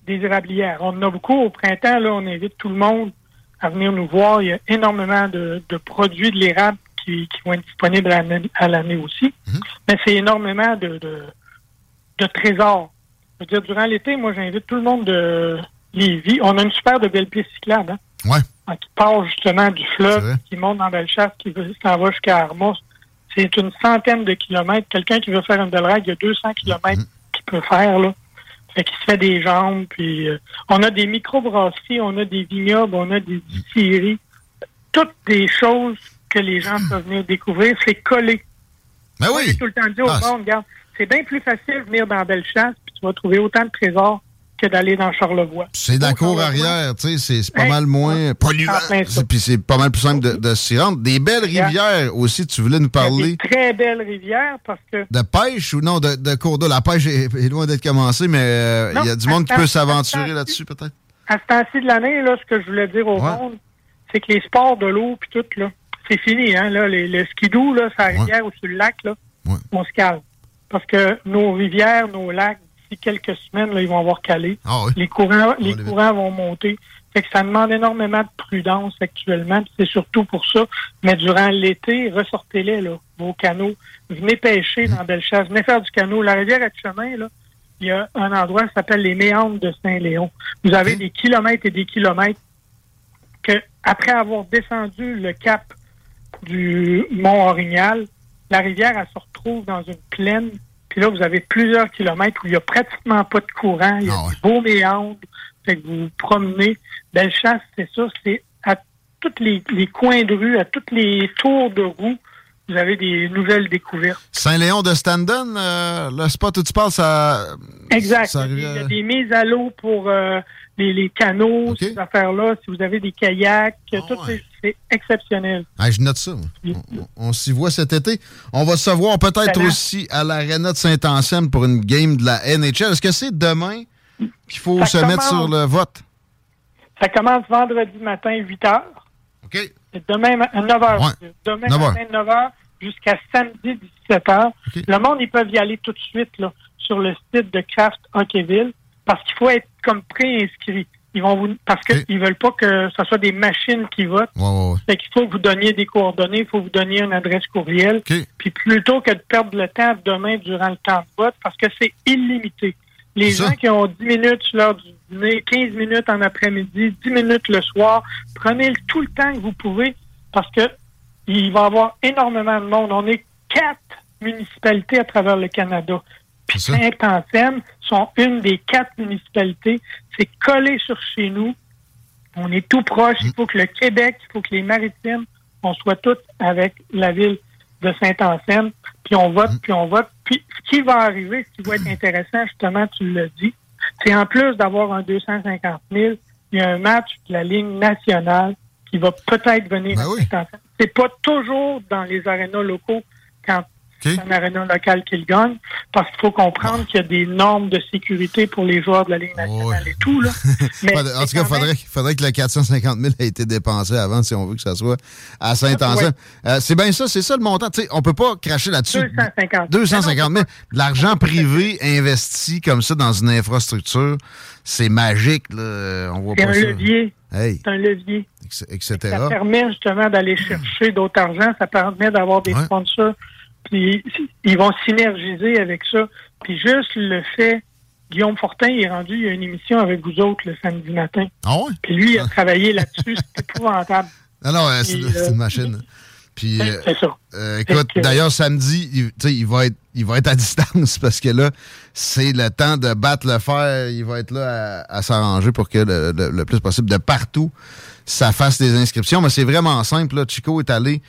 des érablières. On en a beaucoup au printemps. Là, on invite tout le monde à venir nous voir. Il y a énormément de, de produits de l'érable qui, qui vont être disponibles à l'année, aussi. Mais c'est énormément de, de, de trésors. Je veux dire, durant l'été, moi, j'invite tout le monde de Lévis. On a une super de belle piste cyclable. Hein? Ouais. Ah, Qui part justement du fleuve, qui monte dans Bellechasse, qui s'en va jusqu'à Armos. C'est une centaine de kilomètres. Quelqu'un qui veut faire une belle ride, il y a 200 kilomètres qu'il peut faire, là. Fait qu'il se fait des jambes, puis euh, on a des microbrasseries, on a des vignobles, on a des distilleries. Toutes des choses que les gens peuvent venir découvrir, c'est collé. Ben Moi, J'ai tout le temps dit au Ah, monde, regarde, c'est bien plus facile de venir dans Bellechasse, puis tu vas trouver autant de trésors que d'aller dans Charlevoix. C'est dans la cour arrière, tu sais, c'est, pas mal moins polluant. Puis c'est pas mal plus simple de, de s'y rendre. Des belles rivières aussi, tu voulais nous parler. des très belles rivières parce que De pêche ou non, de, de cours d'eau? La pêche est, est loin d'être commencée, mais euh, il y a du monde qui peut s'aventurer là-dessus, peut-être? à ce temps-ci de l'année, là, ce que je voulais dire au Ouais. monde, c'est que les sports de l'eau puis tout, là, c'est fini, hein, là, les, le skidoo, là, sur la rivière ou sur le lac, là, on se calme. Parce que nos rivières, nos lacs, d'ici quelques semaines, là, ils vont avoir calé. Ah oui. Les courants, les courants vont monter. Fait que ça demande énormément de prudence actuellement, c'est surtout pour ça. Mais durant l'été, ressortez-les, là, vos canaux. Venez pêcher Mmh. dans Bellechasse, venez faire du canot. La rivière est chemin, là, il y a un endroit qui s'appelle les Méandres de Saint-Léon. Vous avez des kilomètres et des kilomètres que, après avoir descendu le cap du Mont Orignal, la rivière, elle se retrouve dans une plaine. Puis là, vous avez plusieurs kilomètres où il n'y a pratiquement pas de courant. Il y a Ah des beaux méandres. Fait que vous vous promenez. Bellechasse, c'est ça. C'est à tous les, les coins de rue, à tous les tours de roue, vous avez des nouvelles découvertes. Saint-Léon de Standen, euh, le spot où tu parles, ça. Exact. ça Il y a euh, des mises à l'eau pour euh, les, les canaux, ces affaires-là. Si vous avez des kayaks, tout c'est- c'est exceptionnel. Ah, je note ça. On, s'y voit cet été. On va se voir peut-être aussi à l'Arena de Saint-Anselme pour une game de la NHL. Est-ce que c'est demain qu'il faut Ça se mettre sur le vote? Ça commence vendredi matin, 8 h. OK. Et demain, ma- à 9 h. Ouais. Demain 9 heures. matin, 9 h jusqu'à samedi, 17 h. Le monde, ils peuvent y aller tout de suite là, sur le site de Craft Hockeyville parce qu'il faut être comme pré-inscrit. Ils vont vous, parce qu'ils veulent pas que ce soit des machines qui votent. Ouais, ouais, ouais. Fait qu'il faut que vous donniez des coordonnées, il faut vous donner une adresse courriel. Puis plutôt que de perdre le temps demain durant le temps de vote, parce que c'est illimité. Les gens qui ont 10 minutes l'heure du dîner, 15 minutes en après-midi, 10 minutes le soir, prenez tout le temps que vous pouvez parce que il va y avoir énormément de monde. On est quatre municipalités à travers le Canada. Puis Saint-Anselme sont une des quatre municipalités. C'est collé sur chez nous. On est tout proche. Il faut que le Québec, il faut que les Maritimes, on soit tous avec la ville de Saint-Anselme. Puis on vote, puis on vote. Puis ce qui va arriver, ce qui va être intéressant, justement, tu l'as dit, c'est en plus d'avoir un 250 000, il y a un match de la ligne nationale qui va peut-être venir à Saint-Anselme. C'est pas toujours dans les arénas locaux quand c'est un aréna local qui le gagne, parce qu'il faut comprendre qu'il y a des normes de sécurité pour les joueurs de la Ligue nationale et tout. Là. Mais en tout cas, il faudrait, faudrait que le 450 000 ait été dépensé avant si on veut que ça soit à Saint-Anselme. Euh, c'est bien ça, c'est ça le montant. Sais, on peut pas cracher là-dessus. 250 250 000. De l'argent privé investi comme ça dans une infrastructure, c'est magique. Là. On voit C'est pas un ça. levier. Hey. C'est un levier. etc. Ça permet justement d'aller chercher d'autres argent, ça permet d'avoir des sponsors, puis ils vont synergiser avec ça. Puis juste le fait, Guillaume Fortin est rendu, il y a une émission avec vous autres le samedi matin. Ah ouais? Puis lui, il a travaillé là-dessus, c'est épouvantable. Ah non, c'est une machine. Puis, euh, écoute, d'ailleurs, samedi, il, il, va être, il va être à distance parce que là, c'est le temps de battre le fer. Il va être là à, s'arranger pour que le, plus possible de partout, ça fasse des inscriptions. Mais c'est vraiment simple. Là. Chico est allé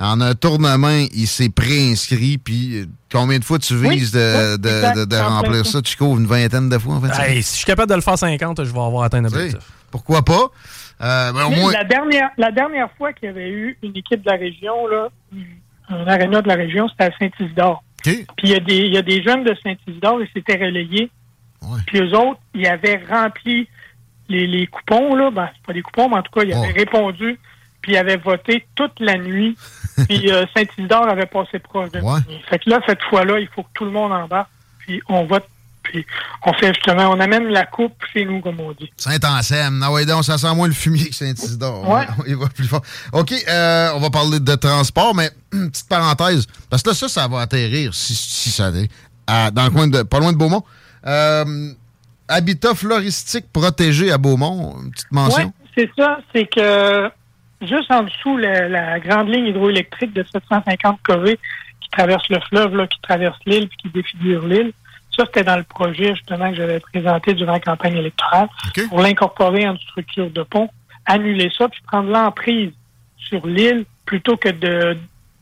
en un tournement, il s'est préinscrit. Puis euh, combien de fois tu vises de, de, remplir ça, Chico? Une vingtaine de fois, en fait? si je suis capable de le faire 50, je vais avoir atteint l'objectif. Pourquoi pas? Euh, ben, la, dernière, la dernière fois qu'il y avait eu une équipe de la région, là, un aréna de la région, c'était à Saint-Isidore. Puis il y, a des, y a des jeunes de Saint-Isidore, ils s'étaient relayés. Puis eux autres, ils avaient rempli les, les coupons, là. Ben, c'est pas des coupons, mais en tout cas, ils avaient répondu. Puis ils avaient voté toute la nuit. puis euh, Saint-Isidore avait passé proche de Fait que là, cette fois-là, il faut que tout le monde en bas. Puis on vote puis on fait justement, on amène la coupe chez nous, comme on dit. Saint-Anselme. Ah ouais, donc ça sent moins le fumier que Saint-Isidore. Ouais. Il va plus fort. OK, euh, on va parler de transport, mais petite parenthèse. Parce que là, ça, ça va atterrir, si, si ça est, dans le coin de. pas loin de Beaumont. Euh, habitat floristique protégé à Beaumont, une petite mention. Oui, c'est ça. C'est que juste en dessous, la, grande ligne hydroélectrique de 750 kV qui traverse le fleuve, là, qui traverse l'île puis qui défigure l'île, ça, c'était dans le projet justement que j'avais présenté durant la campagne électorale pour l'incorporer en structure de pont, annuler ça, puis prendre l'emprise sur l'île plutôt que de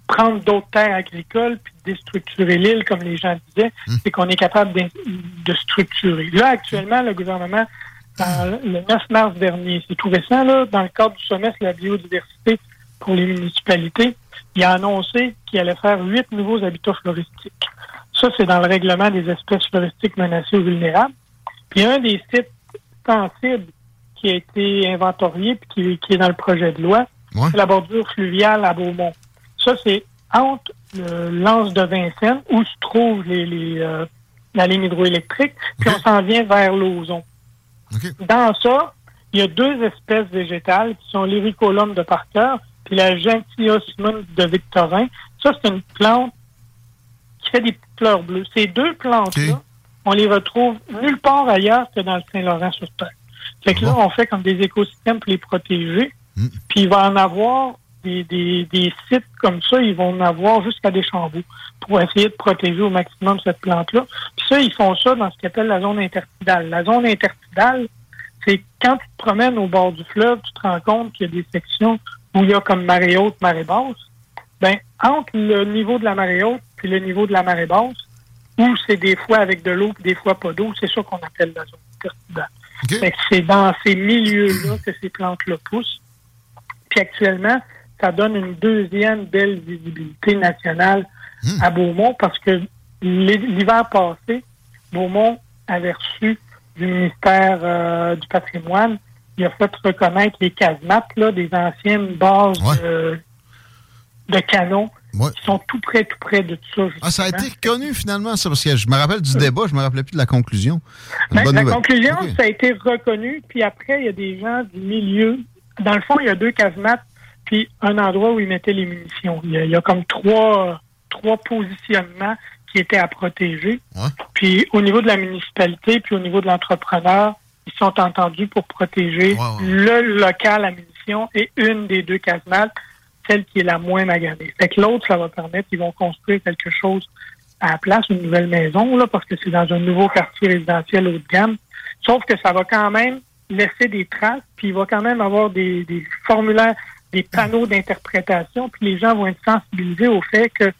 prendre d'autres terres agricoles puis déstructurer l'île, comme les gens disaient, hmm. c'est qu'on est capable de, structurer. Là, actuellement, le gouvernement, le 9 mars dernier, c'est tout récent, là, dans le cadre du semestre de la biodiversité pour les municipalités, il a annoncé qu'il allait faire huit nouveaux habitats floristiques. Ça, c'est dans le règlement des espèces floristiques menacées ou vulnérables. Puis un des sites sensibles qui a été inventorié puis qui, est dans le projet de loi, c'est la bordure fluviale à Beaumont. Ça, c'est entre le lance de Vincennes, où se trouve les, euh, la ligne hydroélectrique, puis on s'en vient vers l'ozon. Dans ça, il y a deux espèces végétales qui sont l'iricolum de Parker puis la gentiosmum de Victorin. Ça, c'est une plante qui fait des fleurs bleues. Ces deux plantes-là, on les retrouve nulle part ailleurs que dans le Saint-Laurent sur Terre. Fait que là, on fait comme des écosystèmes pour les protéger. Hmm. Puis il va en avoir des, des, sites comme ça, ils vont en avoir jusqu'à des chambeaux pour essayer de protéger au maximum cette plante-là. Puis ça, ils font ça dans ce qu'on appelle la zone intertidale. La zone intertidale, c'est quand tu te promènes au bord du fleuve, tu te rends compte qu'il y a des sections où il y a comme marée haute, marée basse. Ben, entre le niveau de la marée haute puis le niveau de la marée basse, où c'est des fois avec de l'eau des fois pas d'eau, c'est ça qu'on appelle la zone intertidale. C'est dans ces milieux-là que ces plantes-là poussent. Puis actuellement, ça donne une deuxième belle visibilité nationale hmm. à Beaumont parce que l'hiver passé, Beaumont avait reçu du ministère euh, du patrimoine, il a fait reconnaître les casemates, là, des anciennes bases de canons qui sont tout près, tout près de tout ça. Ah, ça a été reconnu finalement, ça, parce que je me rappelle du débat, je me rappelais plus de la conclusion. Ben, la conclusion, ça a été reconnu, puis après, il y a des gens du milieu. Dans le fond, il y a deux casemates, puis un endroit où ils mettaient les munitions. Il y a, comme trois, trois positionnements qui étaient à protéger. Puis au niveau de la municipalité, puis au niveau de l'entrepreneur, ils sont entendus pour protéger le local à munitions et une des deux casemates celle qui est la moins maganée. Fait que l'autre, ça va permettre, ils vont construire quelque chose à la place, une nouvelle maison, là, parce que c'est dans un nouveau quartier résidentiel haut de gamme. Sauf que ça va quand même laisser des traces, puis il va quand même avoir des, formulaires, des panneaux d'interprétation, puis les gens vont être sensibilisés au fait que,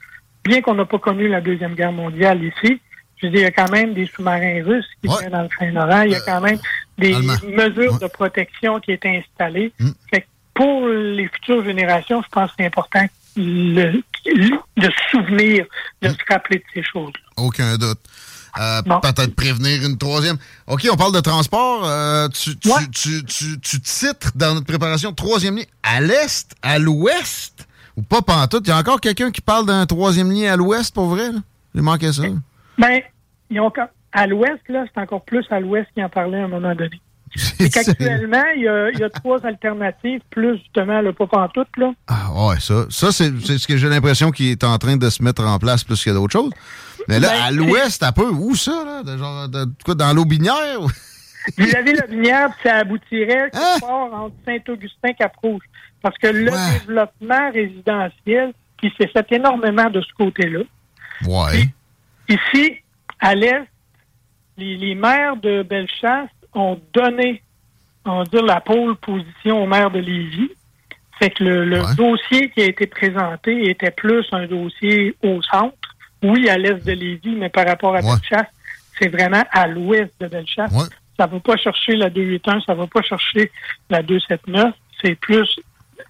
bien qu'on n'a pas connu la Deuxième Guerre mondiale ici, je veux dire, il y a quand même des sous-marins russes qui sont dans le Saint-Laurent, il y a quand même des mesures de protection qui étaient installées. Mm. Fait que pour les futures générations, je pense que c'est important de se souvenir, de se rappeler de ces choses. Aucun doute. Euh, peut-être prévenir une troisième. OK, on parle de transport. Euh, tu, tu, titres dans notre préparation troisième lien à l'est, à l'ouest, ou pas pantoute. Il y a encore quelqu'un qui parle d'un troisième lien à l'ouest, pour vrai? J'ai manqué ça. Ben, ils ont, à l'ouest, là, c'est encore plus à l'ouest qui en parlait à un moment donné. C'est qu'actuellement, il y, a, il y a trois alternatives, plus justement le pas en tout, là. Ah ouais, ça, ça c'est c'est ce que j'ai l'impression qu'il est en train de se mettre en place plus que d'autres choses. Mais là, Ben, à l'ouest, un peu, où ça, là? De genre, de, quoi, dans l'eau binière? ou- Vous avez la binière, puis ça aboutirait Hein? quelque part entre Saint-Augustin et Cap-Rouge. Parce que le développement résidentiel qui s'est fait énormément de ce côté-là. Ouais. Ici, à l'est, les, les maires de Bellechasse ont donné, on va dire, la pôle position au maire de Lévis. Fait que le, le dossier qui a été présenté était plus un dossier au centre. Oui, à l'est de Lévis, mais par rapport à Bellechasse, c'est vraiment à l'ouest de Bellechasse. Ça ne va pas chercher la 281, ça ne va pas chercher la 279. C'est plus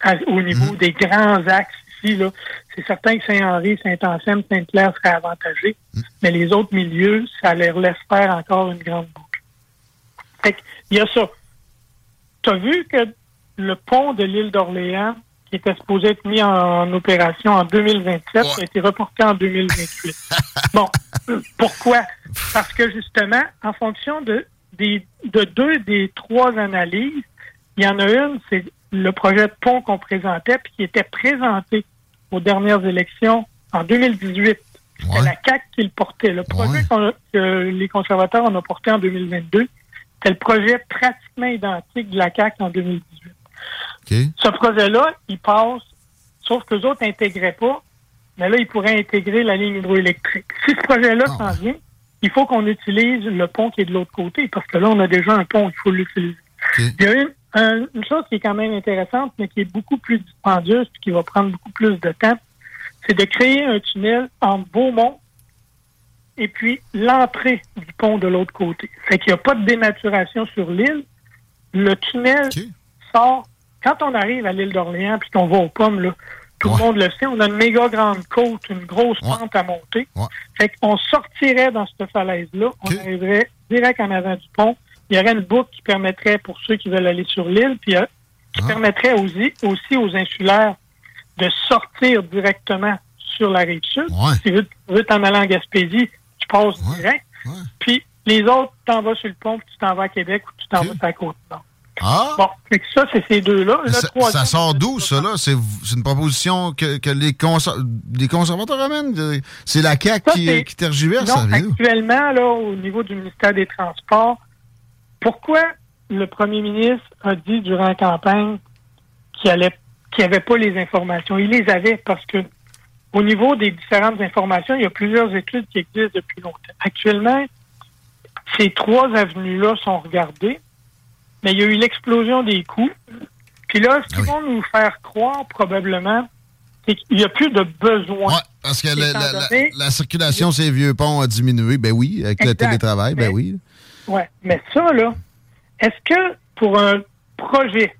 à- au niveau des grands axes ici. là. C'est certain que Saint-Henri, Saint-Anselme, Sainte-Claire seraient avantagés, mais les autres milieux, ça leur laisse faire encore une grande boucle. Fait il y a ça. Tu as vu que le pont de l'île d'Orléans, qui était supposé être mis en, opération en 2027, a été reporté en 2028. bon, pourquoi? Parce que justement, en fonction de, des, de deux des trois analyses, il y en a une, c'est le projet de pont qu'on présentait, puis qui était présenté aux dernières élections en 2018. C'était la CAC qui le portait. Le projet qu'on que les conservateurs ont porté en 2022, c'était le projet pratiquement identique de la CAC en 2018. Ce projet-là, il passe, sauf que les autres n'intégraient pas, mais là, ils pourraient intégrer la ligne hydroélectrique. Si ce projet-là s'en vient, il faut qu'on utilise le pont qui est de l'autre côté, parce que là, on a déjà un pont, il faut l'utiliser. Il y a une, un- une chose qui est quand même intéressante, mais qui est beaucoup plus dispendieuse, puis qui va prendre beaucoup plus de temps, c'est de créer un tunnel entre Beaumont et puis l'entrée du pont de l'autre côté. Fait qu'il n'y a pas de dénaturation sur l'île. Le tunnel sort quand on arrive à l'île d'Orléans puis qu'on va aux pommes, là, tout le monde le sait, on a une méga grande côte, une grosse pente à monter. Fait qu'on sortirait dans cette falaise-là, on arriverait direct en avant du pont. Il y aurait une boucle qui permettrait pour ceux qui veulent aller sur l'île, puis euh, qui permettrait aussi, aussi aux insulaires de sortir directement sur la rive sud. Si tu veux, t'en aller en Gaspésie, tu passes direct. Puis les autres, tu t'en vas sur le pont, puis tu t'en vas à Québec ou tu t'en vas sur la côte nord. Ah! Bon, fait que ça, c'est ces deux-là. Ça, sort d'où, ça, là? C'est une proposition que, que les, conser- les conservateurs amènent? C'est la CAQ Ça, qui, qui tergiverse? Non, ça actuellement, là, au niveau du ministère des Transports, pourquoi le premier ministre a dit durant la campagne qu'il allait qu'il n'y avait pas les informations? Il les avait parce que au niveau des différentes informations, il y a plusieurs études qui existent depuis longtemps. Actuellement, ces trois avenues-là sont regardées, mais il y a eu l'explosion des coûts. Puis là, ce qu'ils vont nous faire croire probablement, c'est qu'il n'y a plus de besoin. Parce que la, Étant la- la- donné- la circulation ces vieux ponts a diminué. Ben oui, avec le télétravail, ben Mais- oui. Ouais, mais ça, là, est-ce que pour un projet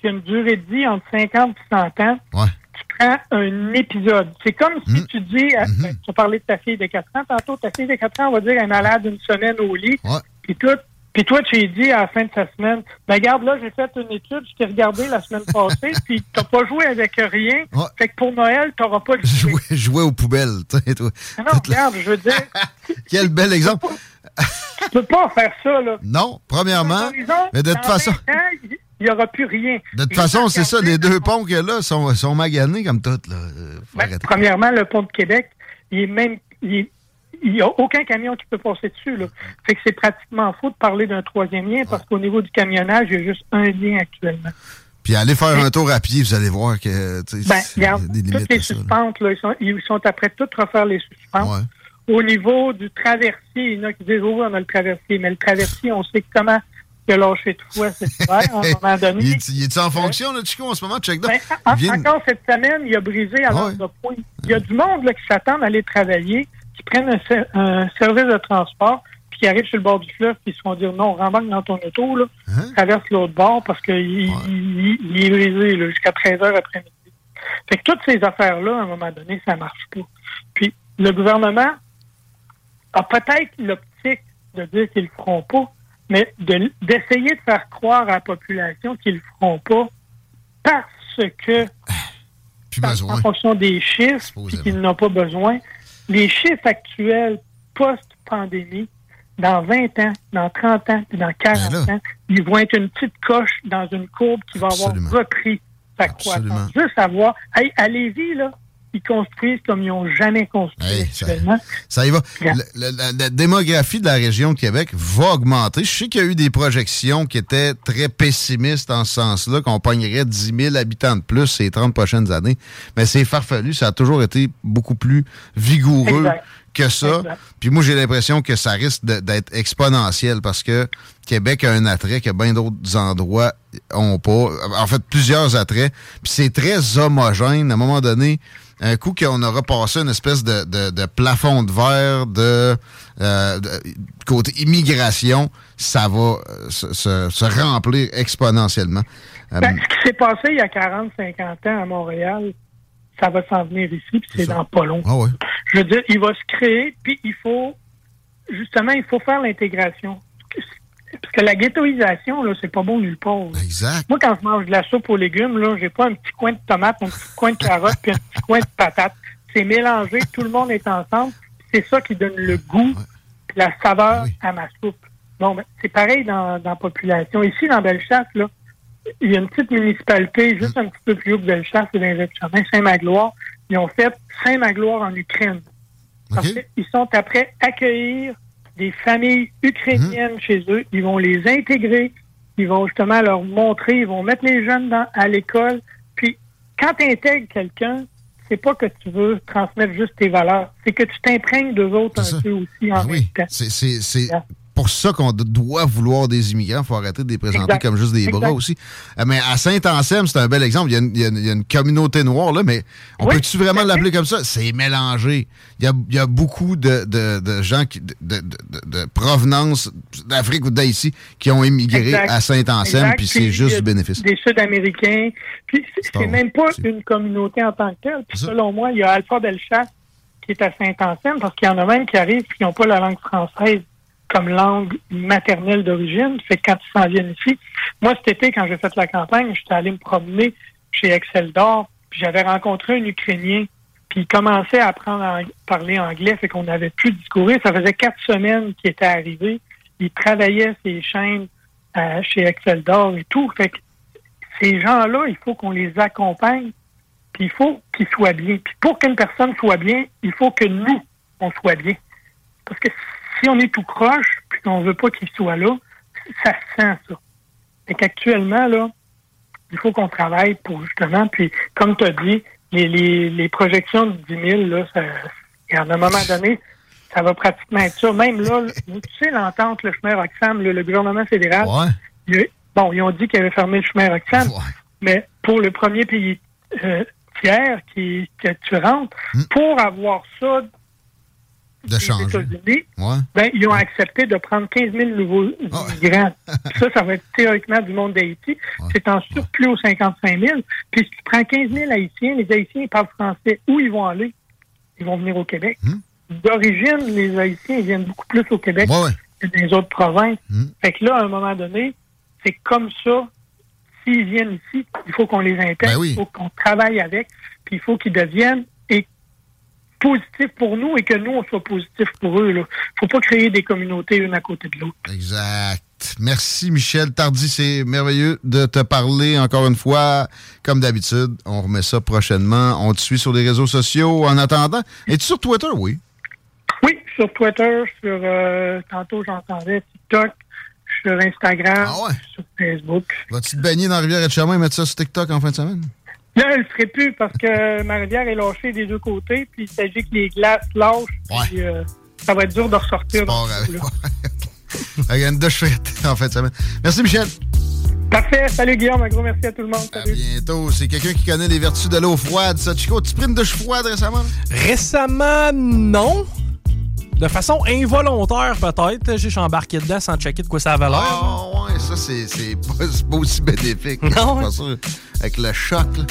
qui a une durée de vie entre 50 et 100 ans, tu prends un épisode? C'est comme si Mm. tu dis, à- ben, tu as parlé de ta fille de 4 ans, tantôt, ta fille de 4 ans, on va dire, elle est malade une semaine au lit, puis tout. Puis toi, tu lui dis à la fin de sa semaine, ben regarde, là, j'ai fait une étude, je t'ai regardé la semaine passée, puis t'as pas joué avec rien. Fait que pour Noël, t'auras pas de jouer. Jouer, aux poubelles, tu toi. Ah non, regarde, je veux dire, Quel bel exemple. Tu peux pas faire ça, là. Non, premièrement. Mais de toute façon, 20 ans, il n'y aura plus rien. de toute façon, c'est ça, les deux ponts qu'il y a là sont, sont maganés comme tout. Là. Euh, Ben, premièrement, le pont de Québec, il est même. Il n'y a aucun camion qui peut passer dessus. Là. Fait que c'est pratiquement faux de parler d'un troisième lien parce qu'au niveau du camionnage, il y a juste un lien actuellement. Puis allez faire un tour à pied, vous allez voir que Ben, regarde, des toutes les suspentes, là, ils, sont, ils sont après tout refaire les suspentes. Au niveau du traversier, il y en a qui disent Oh, oui, on a le traversier, mais le traversier, on sait comment il a lâché de foi cet hiver, à un moment donné. Il est- il est en fonction, là, Chico, en ce moment? Check. Ben, en- vient- Encore cette semaine, il a brisé à l'heure de pointe. Il y a du monde là, qui s'attend à aller travailler, qui prennent un, un service de transport, puis qui arrivent sur le bord du fleuve, puis ils se font dire non, rembarque dans ton auto, là, Hein? traverse l'autre bord parce qu'il il, il- il est brisé là, jusqu'à 13 h après-midi. Fait que toutes ces affaires-là, à un moment donné, ça marche pas. Puis le gouvernement a peut-être l'optique de dire qu'ils le feront pas, mais de- d'essayer de faire croire à la population qu'ils le feront pas parce que en fonction des chiffres puis qu'ils n'ont pas besoin. Les chiffres actuels post-pandémie dans 20 ans, dans 30 ans, puis dans 40 Ben ans, ils vont être une petite coche dans une courbe qui va avoir repris sa croissance. Juste savoir, hey, Lévis, là, construisent comme ils n'ont jamais construit Hey, ça- actuellement. Ça y va. La, la démographie de la région de Québec va augmenter. Je sais qu'il y a eu des projections qui étaient très pessimistes en ce sens-là, qu'on pognerait 10 000 habitants de plus ces 30 prochaines années. Mais c'est farfelu. Ça a toujours été beaucoup plus vigoureux Exact. que ça. Puis moi, j'ai l'impression que ça risque d'être exponentiel parce que Québec a un attrait que bien d'autres endroits ont pas. En fait, plusieurs attraits. Puis c'est très homogène. À un moment donné, un coup qu'on aura passé une espèce de, de- de plafond de verre de, euh, de- côté immigration, ça va euh, se, se- se remplir exponentiellement. Euh, Ben, ce qui s'est passé il y a 40-50 ans à Montréal, ça va s'en venir ici, puis c'est dans pas long. Ah ouais. Je veux dire, il va se créer, puis il faut, justement, il faut faire l'intégration. Parce que la ghettoisation, là, c'est pas bon nulle part. là. Exact. Moi, quand je mange de la soupe aux légumes, là, j'ai pas un petit coin de tomate, un petit coin de carotte, puis un petit coin de patate. C'est mélangé, tout le monde est ensemble. C'est ça qui donne le goût, la saveur à ma soupe. Bon, ben, c'est pareil dans, dans la population. Ici, dans Bellechasse, là, il y a une petite municipalité juste un petit peu plus haut que Bellechasse, c'est dans les chemins, Saint-Magloire. Ils ont fait Saint-Magloire en Ukraine. Parce qu'ils sont après accueillir des familles ukrainiennes chez eux. Ils vont les intégrer. Ils vont justement leur montrer. Ils vont mettre les jeunes dans, à l'école. Puis, quand tu intègres quelqu'un, c'est pas que tu veux transmettre juste tes valeurs. C'est que tu t'imprègnes d'eux autres un peu aussi en même temps. C'est- C'est c'est pour ça qu'on doit vouloir des immigrants. Il faut arrêter de les présenter Exact. comme juste des bras Exact. aussi. Euh, Mais à Saint-Anselme, c'est un bel exemple. Il y a une, il y a une- il y a une communauté noire, là, mais on Oui, peut-tu vraiment l'appeler comme ça? C'est mélangé. Il y a, il y a beaucoup de, de- de gens qui, de, provenance d'Afrique ou d'Haïti qui ont immigré Exact. à Saint-Anselme, puis c'est juste du bénéfice. Des Sud-Américains. Puis c'est- même pas une communauté en tant que telle. Puis selon moi, il y a Alpha Bellechasse qui est à Saint-Anselme parce qu'il y en a même qui arrivent et qui n'ont pas la langue française comme langue maternelle d'origine. C'est quand ils s'en viennent ici. Moi, cet été, quand j'ai fait la campagne, j'étais allé me promener chez Excel d'Or, puis j'avais rencontré un Ukrainien, puis il commençait à apprendre à parler anglais, fait qu'on avait pu discourir. Ça faisait quatre semaines qu'il était arrivé. Il travaillait ses chaînes euh, chez Excel d'Or et tout. Fait que ces gens-là, il faut qu'on les accompagne, puis il faut qu'ils soient bien. Puis pour qu'une personne soit bien, il faut que nous, on soit bien. Parce que si on est tout croche, puis qu'on veut pas qu'il soit là, ça se sent, ça. Fait qu'actuellement, là, il faut qu'on travaille pour justement, puis comme tu as dit, les, les, les projections de 10 000, là, ça, et à un moment donné, ça va pratiquement être ça. Même là, tu sais, l'entente, le chemin Roxham, le, le gouvernement fédéral, il bon, ils ont dit qu'ils avaient fermé le chemin Roxham, mais pour le premier pays euh, tiers qui, que tu rentres, pour avoir ça De changer. États-Unis, Ouais. ben, ils ont accepté de prendre 15 000 nouveaux immigrants. Puis ça, ça va être théoriquement du monde d'Haïti. C'est en surplus aux 55 000. Puis si tu prends 15 000 Haïtiens, les Haïtiens ils parlent français. Où ils vont aller? Ils vont venir au Québec. D'origine, les Haïtiens ils viennent beaucoup plus au Québec que dans les autres provinces. Fait que là, à un moment donné, c'est comme ça. S'ils viennent ici, il faut qu'on les intègre, il faut qu'on travaille avec, puis il faut qu'ils deviennent et positifs pour nous et que nous, on soit positifs pour eux. Il ne faut pas créer des communautés une à côté de l'autre. Exact. Merci, Michel Tardy. C'est merveilleux de te parler encore une fois. Comme d'habitude, on remet ça prochainement. On te suit sur les réseaux sociaux. En attendant, es-tu sur Twitter? Oui. Oui, sur Twitter, sur euh, tantôt j'entendais TikTok, sur Instagram, sur Facebook. Vas-tu te baigner dans Rivière-et-Chemin et mettre ça sur TikTok en fin de semaine? Là, elle ne le ferait plus parce que ma rivière est lâchée des deux côtés, puis il s'agit que les glaces lâchent, puis euh, ça va être dur de ressortir. Avec une douche frette en de semaine. Merci, Michel. Parfait. Salut Guillaume, un gros merci à tout le monde. Salut. Bientôt, c'est quelqu'un qui connaît les vertus de l'eau froide. Ça, Chico, tu pris une douche froide récemment? Récemment, non. De façon involontaire, peut-être. J'ai embarqué dedans sans checker de quoi ça avait l'air. Ah, ouais, ça, c'est c'est pas, c'est pas aussi bénéfique. Non, je suis ouais. pas sûr. Avec le choc, là.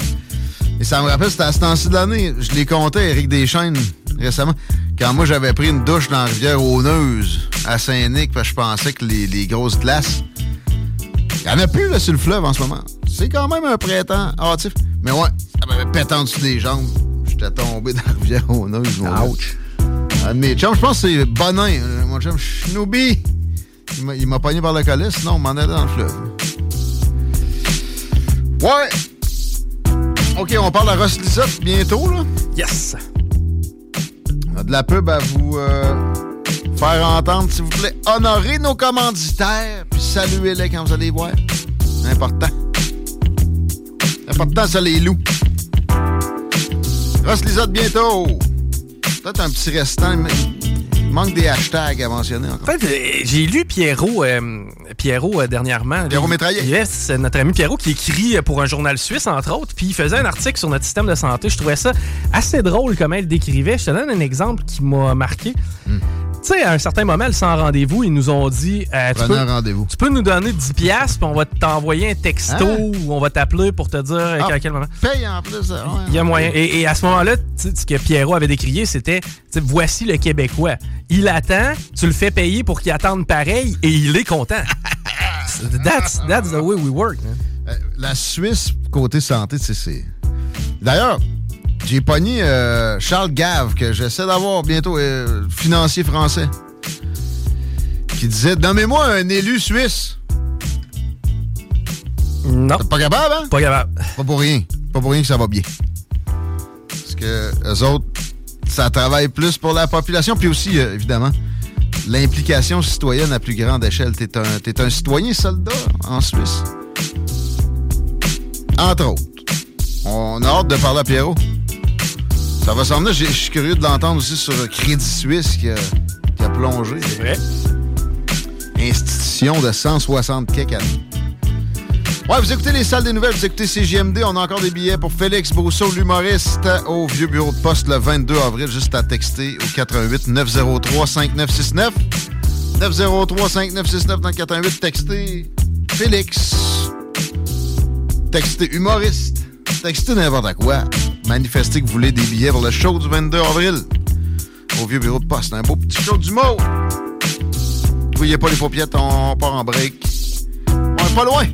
Et ça me rappelle, c'était à ce temps-ci de l'année. Je l'ai compté, Eric Deschaines, récemment. Quand moi, j'avais pris une douche dans la rivière Auneuse, à Saint-Nic, parce que je pensais que les, les grosses glaces. Il n'y en a plus, là, sur le fleuve en ce moment. C'est quand même un printemps hâtif. Mais ouais, ça m'avait pété en dessous des jambes. J'étais tombé dans la rivière Auneuse. Ouch. Un de mes chums, je pense que c'est Bonin, euh, mon chum Snoopy. Il m'a- pogné par le collet, sinon on m'en allait dans le fleuve. Ouais! OK, on parle à Ross Lisotte bientôt, là. Yes! On a de la pub à vous euh, faire entendre, s'il vous plaît. Honorez nos commanditaires, puis saluez-les quand vous allez voir. C'est important. C'est important, ça, les loups. Ross Lisotte bientôt. Peut-être un petit restant. mais Il manque des hashtags à mentionner encore. En fait, euh, j'ai lu Pierrot, euh, Pierrot euh, dernièrement. Pierrot Métraillé. Yes, notre ami Pierrot qui écrit pour un journal suisse, entre autres, puis il faisait un article sur notre système de santé. Je trouvais ça assez drôle comment il le décrivait. Je te donne un exemple qui m'a marqué. Hmm. Tu sais, à un certain moment, le sans rendez-vous, ils nous ont dit euh, tu, peux, rendez-vous. tu peux nous donner 10$, piastres, puis on va t'envoyer un texto Hein? ou on va t'appeler pour te dire euh, Ah, à quel moment. Paye en plus. ouais. Il y a moyen. Et, et à ce moment-là, ce que Pierrot avait décrié, c'était voici le Québécois. Il attend, tu le fais payer pour qu'il attende pareil et il est content. that's, that's the way we work. man. Euh, La Suisse, côté santé, c'est. D'ailleurs, j'ai pogné euh, Charles Gave, que j'essaie d'avoir bientôt, euh, financier français, qui disait Nommez-moi un élu suisse. Non. Pas capable, hein? Pas capable. Pas pour rien. Pas pour rien que ça va bien. Parce que eux autres, ça travaille plus pour la population, puis aussi, euh, évidemment, l'implication citoyenne à plus grande échelle. T'es un, t'es un citoyen soldat en Suisse. Entre autres. On a hâte de parler à Pierrot. Ça va s'en venir. Je suis curieux de l'entendre aussi sur Crédit Suisse qui a, qui a plongé. C'est vrai. Institution de 160 quelques années. Ouais, vous écoutez les salles des nouvelles, vous écoutez CGMD. On a encore des billets pour Félix Brousseau, l'humoriste, au vieux bureau de poste le 22 avril. Juste à texter au 88 903 5969. 903 5969 dans le 88. Textez Félix. Textez humoriste. Textez n'importe quoi. Manifestez que vous voulez des billets pour le show du 22 avril. Au vieux bureau de poste. Un beau petit show d'humour. Fouillez pas les paupiètes, on part en break. On est pas loin.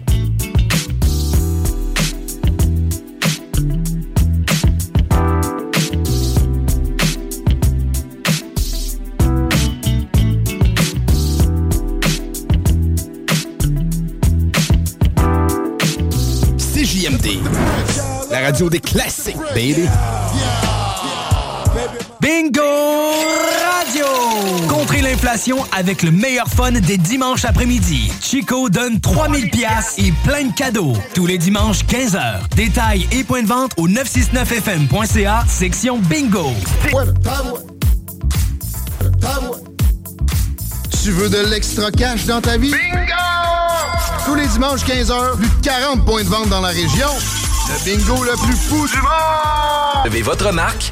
CJMD. La radio des classiques, baby. Bingo Radio! Contrez l'inflation avec le meilleur fun des dimanches après-midi. Chico donne 3000 pièces et plein de cadeaux. Tous les dimanches 15h. Détails et points de vente au 969fm.ca, section Bingo. Tu veux de l'extra cash dans ta vie? Bingo! Tous les dimanches 15h, plus de 40 points de vente dans la région. Le bingo le plus fou du monde! Levez votre marque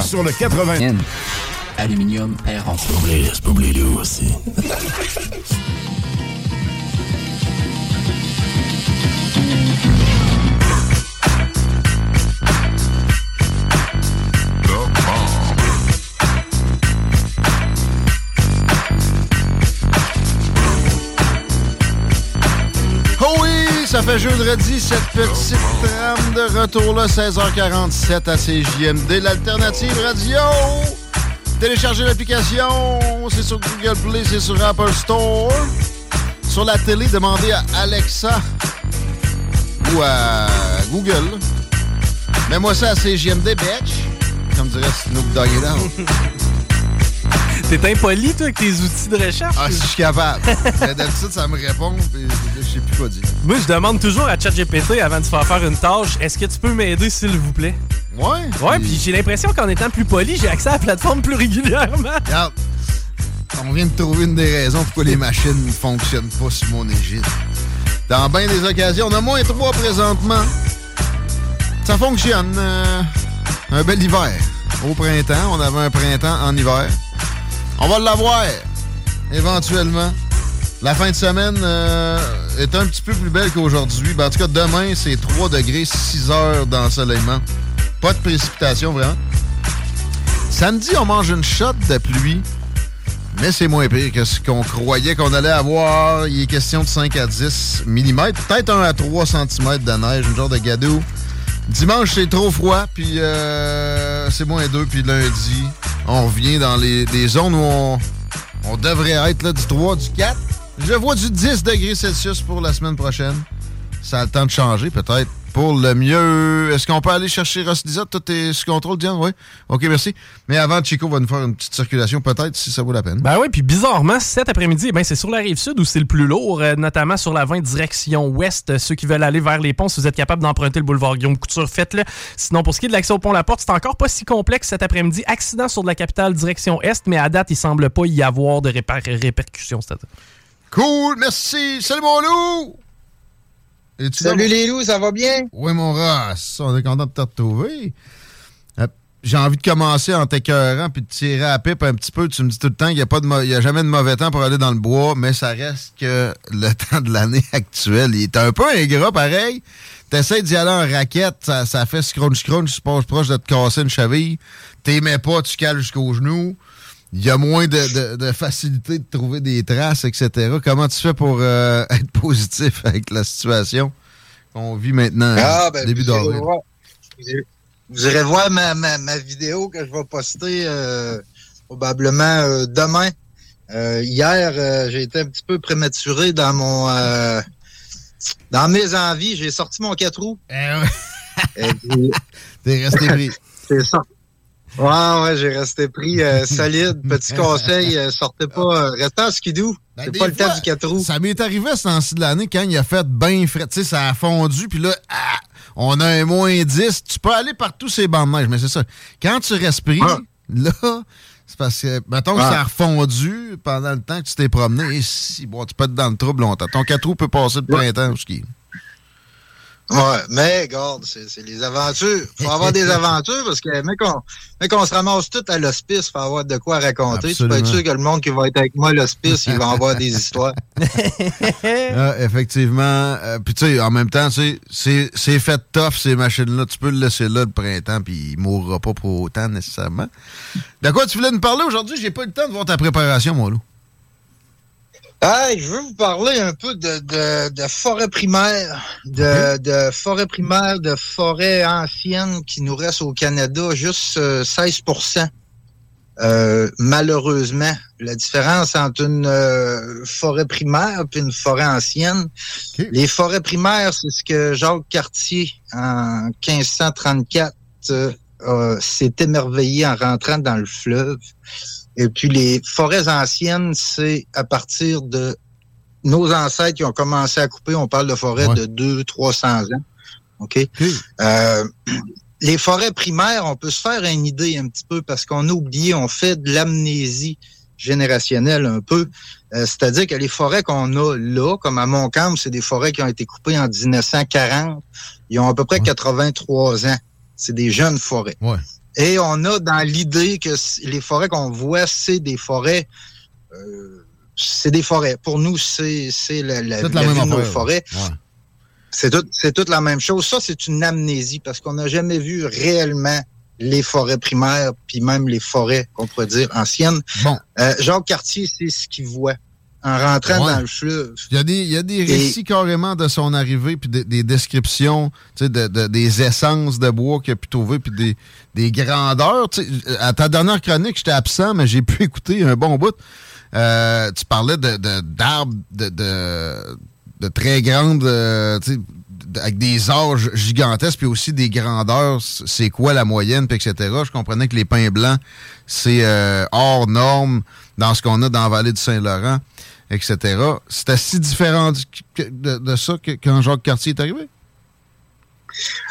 sur le 80. Aluminium Perron. Fait jeudi cette petite trame de retour-là, 16h47 à CJMD, l'alternative radio. Téléchargez l'application, c'est sur Google Play, c'est sur Apple Store. Sur la télé, demandez à Alexa ou à Google. Mets-moi ça à CJMD, bitch. Comme dirait Snoop Dogg. T'es impoli, toi, avec tes outils de recherche? Ah, si je suis capable. D'habitude, ça me répond, puis sais plus quoi dire. Moi, je demande toujours à ChatGPT avant de se faire faire une tâche est-ce que tu peux m'aider, s'il vous plaît? Ouais. Ouais, puis j'ai l'impression qu'en étant plus poli, j'ai accès à la plateforme plus régulièrement. Regarde, on vient de trouver une des raisons pourquoi les machines ne fonctionnent pas sur mon égide. Dans bien des occasions, on a moins trois présentement. Ça fonctionne. euh, un bel hiver. Au printemps, on avait un printemps en hiver. On va l'avoir éventuellement. La fin de semaine euh, est un petit peu plus belle qu'aujourd'hui. Ben, en tout cas, demain, c'est 3 degrés, 6 heures d'ensoleillement. Pas de précipitation, vraiment. Samedi, on mange une shot de pluie, mais c'est moins pire que ce qu'on croyait qu'on allait avoir. Il est question de 5 à 10 mm, peut-être 1 à 3 cm de neige, une genre de gadou. Dimanche, c'est trop froid, puis euh, c'est moins 2, puis lundi, on revient dans les, zones où on, devrait être là, du 3, du 4. Je vois du 10 degrés Celsius pour la semaine prochaine. Ça a le temps de changer, peut-être pour le mieux. Est-ce qu'on peut aller chercher Ross Dizot? Tout est sous contrôle, Diane? Oui. OK, merci. Mais avant, Chico va nous faire une petite circulation, peut-être, si ça vaut la peine. Ben oui, puis bizarrement, cet après-midi, ben, c'est sur la rive sud où c'est le plus lourd, euh, notamment sur la 20 direction ouest. Ceux qui veulent aller vers les ponts, si vous êtes capable d'emprunter le boulevard Guillaume Couture, faites-le. Sinon, pour ce qui est de l'accès au pont La Porte, c'est encore pas si complexe cet après-midi. Accident sur de la capitale direction est, mais à date, il semble pas y avoir de répercussions. Cool, merci. Salut mon loup! Salut les loups, ça va bien? Oui, mon Ross, on est content de te retrouver. Euh, j'ai envie de commencer en t'écœurant puis de tirer à la pipe un petit peu. Tu me dis tout le temps qu'il n'y a, a jamais de mauvais temps pour aller dans le bois, mais ça reste que le temps de l'année actuelle, il est un peu ingrat pareil. T'essaies d'y aller en raquette, ça, ça fait scrunch-scrunch, tu passes proche de te casser une cheville. T'aimais pas, tu cales jusqu'aux genoux. Il y a moins de, facilité de trouver des traces, etc. Comment tu fais pour euh, être positif avec la situation qu'on vit maintenant, ah, ben, début d'avril? Vous irez voir ma, vidéo que je vais poster euh, probablement euh, demain. hier, j'ai été un petit peu prématuré dans mon dans mes envies. J'ai sorti mon 4 roues. Eh T'es resté pris. C'est ça. Ouais, ouais, j'ai resté pris euh, solide. Petit conseil, euh, sortez pas, euh, restez en skidoo. Ben, c'est pas le temps du 4 roues. Ça m'est arrivé ce temps-ci de l'année quand il a fait bien frais. Tu sais, ça a fondu, puis là, ah, on a un moins 10. Tu peux aller partout ces bandes de neige, mais c'est ça. Quand tu respires, là, c'est parce que, mettons que ça a refondu pendant le temps que tu t'es promené. Et si, bon, tu peux être dans le trouble longtemps. Ton 4 roues peut passer le printemps au ski. Ouais, mais regarde, c'est les aventures. Faut avoir des aventures parce que mais qu'on se ramasse tout à l'hospice, faut avoir de quoi raconter. Tu peux être sûr que le monde qui va être avec moi à l'hospice, il va avoir des histoires. ah, effectivement. Euh, puis tu sais, en même temps, c'est fait tough ces machines-là. Tu peux le laisser là le printemps, puis il mourra pas pour autant nécessairement. De quoi tu voulais nous parler aujourd'hui? J'ai pas eu le temps de voir ta préparation, mon loup. Hey, je veux vous parler un peu de, de, de forêt primaire, de, de forêt primaire, de forêt ancienne qui nous reste au Canada, juste 16% euh, euh, malheureusement, la différence entre une euh, forêt primaire et une forêt ancienne, les forêts primaires, c'est ce que Jacques Cartier, en 1534, s'est émerveillé en rentrant dans le fleuve. Et puis les forêts anciennes, c'est à partir de nos ancêtres qui ont commencé à couper. On parle de forêts de 200, 300 ans. OK? Euh, les forêts primaires, on peut se faire une idée un petit peu parce qu'on a oublié, on fait de l'amnésie générationnelle un peu. Euh, c'est-à-dire que les forêts qu'on a là, comme à Montcalm, c'est des forêts qui ont été coupées en 1940. Ils ont à peu près 83 ans. C'est des jeunes forêts. Ouais. Et on a dans l'idée que les forêts qu'on voit, c'est des forêts. Euh, c'est des forêts. Pour nous, c'est la, la, la, la de nos forêts. C'est tout, toute la même chose. Ça, c'est une amnésie parce qu'on n'a jamais vu réellement les forêts primaires, puis même les forêts, qu'on pourrait dire, anciennes. Bon. Euh, Jacques Cartier, c'est ce qu'il voit en rentrant dans. Il y a des, il y a des récits carrément de son arrivée, puis des, descriptions, de, de, des essences de bois qu'il a pu trouver, puis des, des grandeurs. à ta dernière chronique, j'étais absent, mais j'ai pu écouter un bon bout. Euh, tu parlais de d'arbres de, de, très grandes, euh, avec des âges gigantesques, puis aussi des grandeurs, c'est quoi la moyenne, puis etc. Je comprenais que les pins blancs, c'est euh, hors norme dans ce qu'on a dans la vallée du Saint-Laurent etc. C'était si différent de, ça quand Jacques Cartier est arrivé?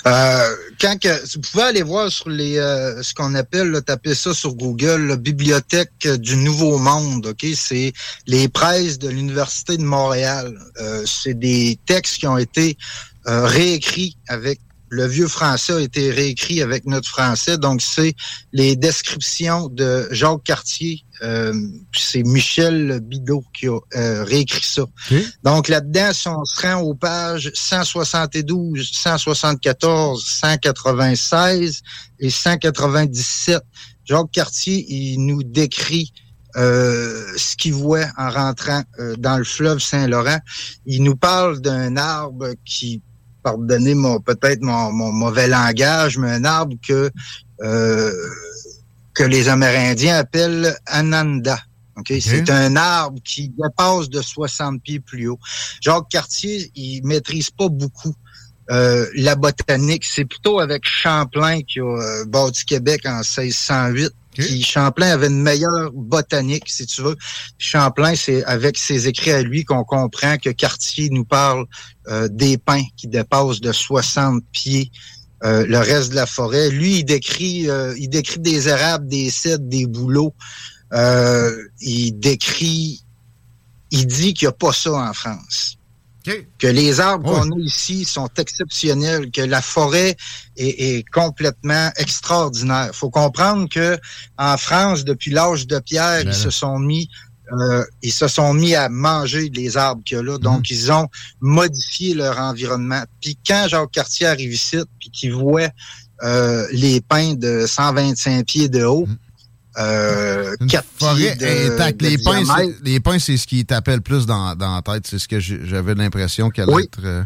Euh, quand que, vous pouvez aller voir sur les euh, ce qu'on appelle taper ça sur Google la bibliothèque du Nouveau Monde ok? C'est les presses de l'université de Montréal euh, c'est des textes qui ont été réécrits avec le vieux français a été réécrit avec notre français. Donc, c'est les descriptions de Jacques Cartier. Euh, c'est Michel Bidot qui a euh, réécrit ça. Donc, là-dedans, si on se rend aux pages 172, 174, 196 et 197, Jacques Cartier, il nous décrit euh, ce qu'il voit en rentrant euh, dans le fleuve Saint-Laurent. Il nous parle d'un arbre qui, pardonnez mon peut-être mon, mauvais langage, mais un arbre que euh, que les Amérindiens appellent Ananda. Okay? C'est un arbre qui dépasse de 60 pieds plus haut. Jacques Cartier, il maîtrise pas beaucoup la botanique. C'est plutôt avec Champlain qui a bâti Québec en 1608 Champlain avait une meilleure botanique, si tu veux. Champlain, c'est avec ses écrits à lui qu'on comprend que Cartier nous parle euh, des pins qui dépassent de 60 pieds. Euh, le reste de la forêt. Lui, il décrit, euh, il décrit des érables, des cèdres, des bouleaux. il décrit, il dit qu'il n'y a pas ça en France. Que les arbres qu'on a ici sont exceptionnels, que la forêt est, complètement extraordinaire. faut comprendre que en France, depuis l'âge de pierre, ils se sont mis euh, ils se sont mis à manger les arbres qu'il y a là. Donc, mhm. ils ont modifié leur environnement. Puis quand Jacques Cartier arrive ici, puis qu'il voit euh, les pins de 125 pieds de haut, mhm. Euh, quatre forêt intacte. Les pins, les pins, c'est ce qui t'appelle plus dans, dans la tête. C'est ce que j'avais l'impression qu'elle allait être euh,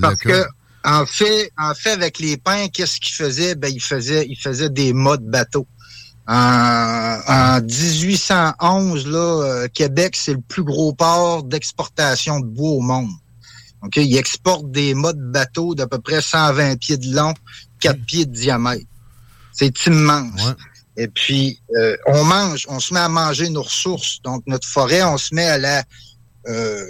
Parce que, en fait, en fait, avec les pins, qu'est-ce qu'il faisait? Ben, il faisait, il faisait des modes bateaux. En, en 1811, là, euh, Québec, c'est le plus gros port d'exportation de bois au monde. OK? Il exporte des modes bateaux d'à peu près 120 pieds de long, 4 pieds de diamètre. C'est immense. Et puis, euh, on mange, on se met à manger nos ressources. Donc, notre forêt, on se met à la, euh,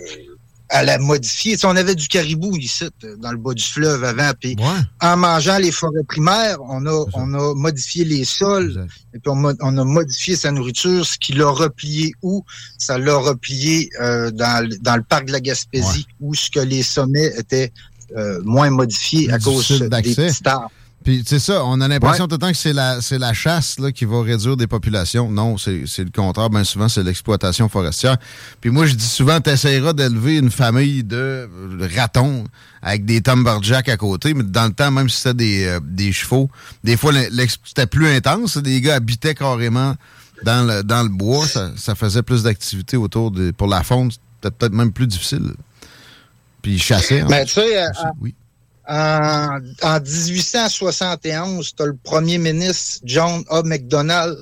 à la modifier. Si on avait du caribou ici, dans le bas du fleuve avant. Puis, en mangeant les forêts primaires, on a, on a modifié les sols. Et puis, on, a modifié sa nourriture. Ce qui l'a replié où? Ça l'a replié euh, dans, dans le parc de la Gaspésie, où ce que les sommets étaient moins modifiés à cause des petits arbres. Puis c'est ça, on a l'impression tout le temps que c'est la, c'est la chasse là, qui va réduire des populations. Non, c'est, le contraire. Bien souvent, c'est l'exploitation forestière. Puis moi, je dis souvent, tu essaieras d'élever une famille de ratons avec des Tomberjack à côté. Mais dans le temps, même si c'était des, euh, des chevaux, des fois, c'était plus intense. Des gars habitaient carrément dans le, dans le bois. Ça, faisait plus d'activité autour de... Pour la faune, c'était peut-être même plus difficile. Puis ils chassaient. Mais hein. ben, tu sais, euh, oui. En, 1871, tu as le premier ministre John A. MacDonald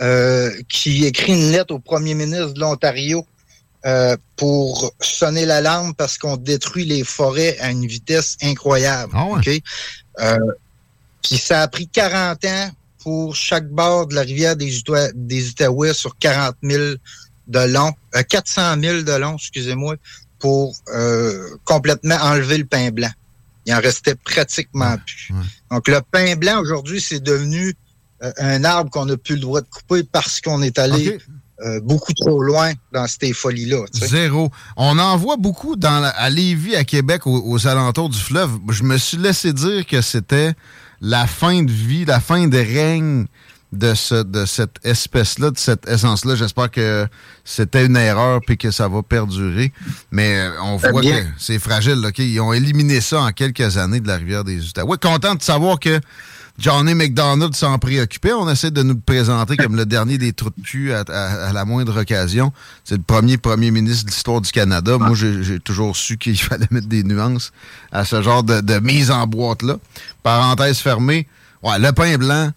euh, qui écrit une lettre au premier ministre de l'Ontario euh, pour sonner l'alarme parce qu'on détruit les forêts à une vitesse incroyable. Ah euh, puis ça a pris 40 ans pour chaque bord de la rivière des, des Outaouais sur 40 000 de long, 400 000 de long, excusez-moi, pour complètement enlever le pain blanc. Il en restait pratiquement plus. Donc, le pain blanc, aujourd'hui, c'est devenu euh, un arbre qu'on n'a plus le droit de couper parce qu'on est allé euh, beaucoup trop loin dans ces folies-là. Zéro. On en voit beaucoup dans à Lévis, à Québec, aux, alentours du fleuve. Je me suis laissé dire que c'était la fin de vie, la fin de règne de, ce, de cette espèce-là, de cette essence-là. J'espère que c'était une erreur puis que ça va perdurer. Mais euh, on voit que c'est fragile. Là, Ils ont éliminé ça en quelques années de la rivière des Outaouais. Content de savoir que Johnny McDonald s'en préoccupait. On essaie de nous présenter comme le dernier des trous de cul à, la moindre occasion. C'est le premier premier ministre de l'histoire du Canada. Moi, j'ai toujours su qu'il fallait mettre des nuances à ce genre de, de mise en boîte-là. Parenthèse fermée. Ouais, le pain blanc,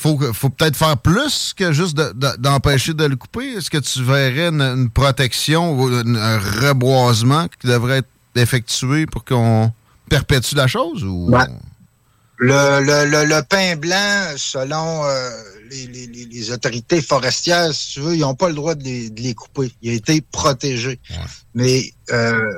faut, faut peut-être faire plus que juste d'empêcher de, le couper. Est-ce que tu verrais une, protection ou un reboisement qui devrait être effectué pour qu'on perpétue la chose? Ou... Le, le, le, pain blanc, selon euh, les, autorités forestières, si tu veux, ils n'ont pas le droit de les, couper. Il a été protégé. Mais euh,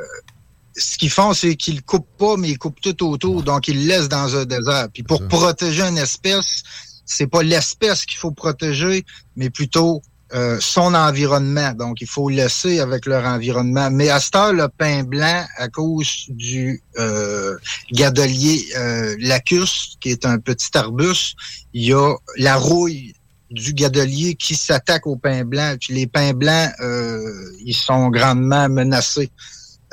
ce qu'ils font, c'est qu'ils ne coupent pas, mais ils coupent tout autour. Donc, ils le laissent dans un désert. Puis pour protéger une espèce, c'est pas l'espèce qu'il faut protéger, mais plutôt euh, son environnement. Donc, il faut laisser avec leur environnement. Mais à ce heure, le pain blanc, à cause du euh, gadolier euh, lacus, qui est un petit arbuste, il y a la rouille du gadolier qui s'attaque au pain blanc. Puis les pains blancs, euh, ils sont grandement menacés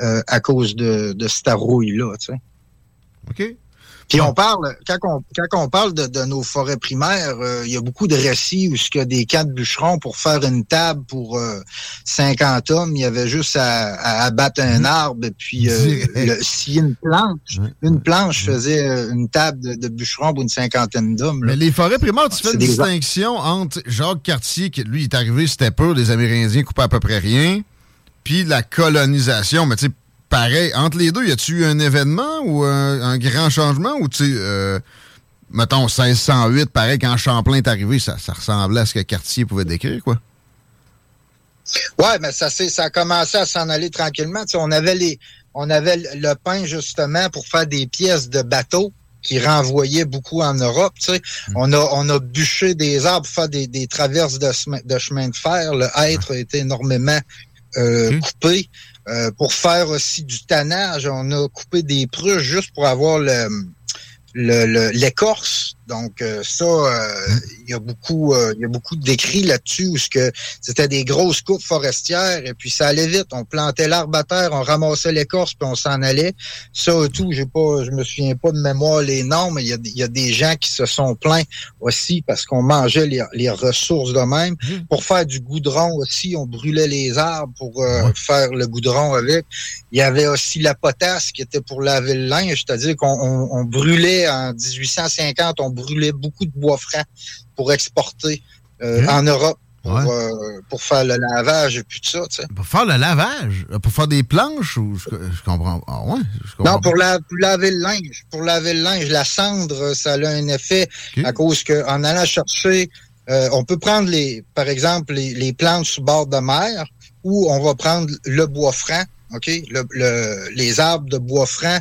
euh, à cause de, de cette rouille-là. Tu sais. OK. Puis on parle, quand on, quand on parle de, de nos forêts primaires, euh, il y a beaucoup de récits où il y a des de bûcherons pour faire une table pour euh, 50 hommes, il y avait juste à, à abattre un arbre et puis euh, le- scier une planche. Une planche faisait euh, une table de, de bûcherons pour une cinquantaine d'hommes. Mais les forêts primaires, tu fais C'est une distinction entre Jacques Cartier, qui lui est arrivé, c'était pur, les Amérindiens coupaient à peu près rien, puis la colonisation. Mais tu sais, pareil, entre les deux, y a-tu eu un événement ou un, un grand changement ou tu sais, euh, mettons 1608, pareil, quand Champlain est arrivé, ça, ça ressemblait à ce que Cartier pouvait décrire, quoi? Ouais, mais ça, ça a commencé à s'en aller tranquillement. Tu sais, on avait les, on avait le pain justement pour faire des pièces de bateaux qui renvoyaient beaucoup en Europe. Tu sais. On a, on a bûché des arbres pour faire des, des traverses de, de chemin de fer. Le hêtre a été énormément euh, coupé. Euh, pour faire aussi du tannage, on a coupé des pruches juste pour avoir le l'écorce. Donc euh, ça, euh, il y a beaucoup, euh, il y a beaucoup d'écrits là-dessus où ce que c'était des grosses coupes forestières et puis ça allait vite. On plantait l'arbre à terre, on ramassait l'écorce puis on s'en allait. Ça et tout, j'ai pas, je me souviens pas de mémoire les noms, mais il y a, il y a des gens qui se sont plaints aussi parce qu'on mangeait les, les ressources de même. Pour faire du goudron aussi, on brûlait les arbres pour euh, faire le goudron avec. Il y avait aussi la potasse qui était pour laver le linge, c'est-à-dire qu'on on- on brûlait en 1850, on brûlait beaucoup de bois franc pour exporter euh, en Europe pour, euh, pour faire le lavage et puis tout ça. tu sais. Pour faire le lavage, pour faire des planches ou je, je comprends? Ah ouais, je comprends. Non, pour, la- pour laver le linge. Pour laver le linge, la cendre, ça a un effet à cause que en allant chercher, euh, on peut prendre les, par exemple, les, les plantes sous bord de mer, ou on va prendre le bois franc, ok, le, le- les arbres de bois franc.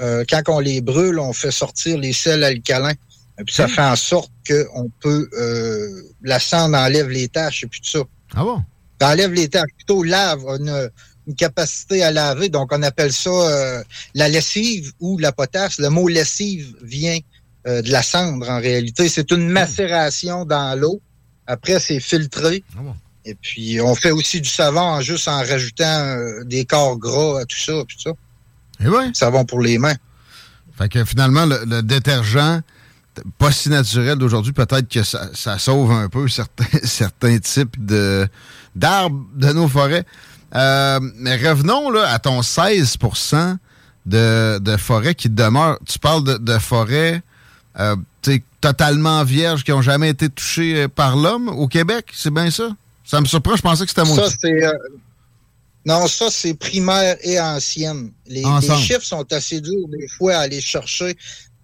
euh, quand on les brûle, on fait sortir les sels alcalins. Et puis ça fait en sorte que on peut, euh, la cendre enlève les taches et puis tout ça. Ah bon? Ça enlève les taches. Plutôt lave, a une, une capacité à laver. Donc, on appelle ça euh, la lessive ou la potasse. Le mot lessive vient euh, de la cendre en réalité. C'est une macération dans l'eau. Après, c'est filtré. Et puis, on fait aussi du savon en juste en rajoutant euh, des corps gras à tout ça. Puis tout ça. Et ouais. Savon pour les mains. Fait que finalement, le, le détergent pas si naturel d'aujourd'hui, peut-être que ça, ça sauve un peu certains, certains types de d'arbres de nos forêts. Euh, mais revenons là, à ton 16 de, de forêts qui demeurent. Tu parles de, de forêts euh, totalement vierges qui n'ont jamais été touchées euh, par l'homme au Québec. C'est bien ça? Ça me surprend, je pensais que c'était moi. Ça, c'est. euh, non, ça, c'est primaire et ancienne. Les, les chiffres sont assez durs des fois à aller chercher.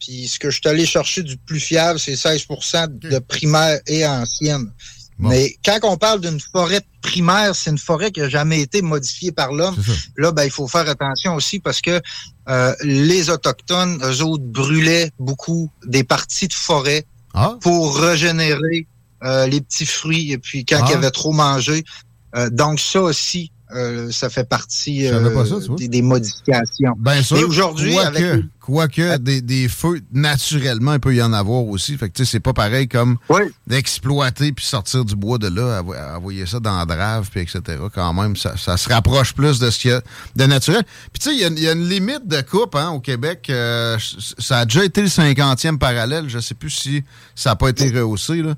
Puis ce que je suis allé chercher du plus fiable, c'est 16% de primaire et ancienne. Mais quand on parle d'une forêt primaire, c'est une forêt qui n'a jamais été modifiée par l'homme. Là, ben, il faut faire attention aussi parce que euh, les Autochtones, eux autres, brûlaient beaucoup des parties de forêt pour régénérer euh, les petits fruits et puis quand Ah. il y avait trop mangé. Euh, donc ça aussi, euh, ça fait partie euh, ça, des, des modifications. Bien sûr. Et aujourd'hui, avec quoique, des, des feux, naturellement, il peut y en avoir aussi. Fait que, tu sais, c'est pas pareil comme d'exploiter puis sortir du bois de là, envoyer ça dans la drave, puis etc. Quand même, ça, ça se rapproche plus de ce qu'il y a de naturel. Puis, tu sais, il y a- il y, a une limite de coupe hein, au Québec. Euh, ça a déjà été le 50e parallèle. Je sais plus si ça n'a pas été rehaussé, là.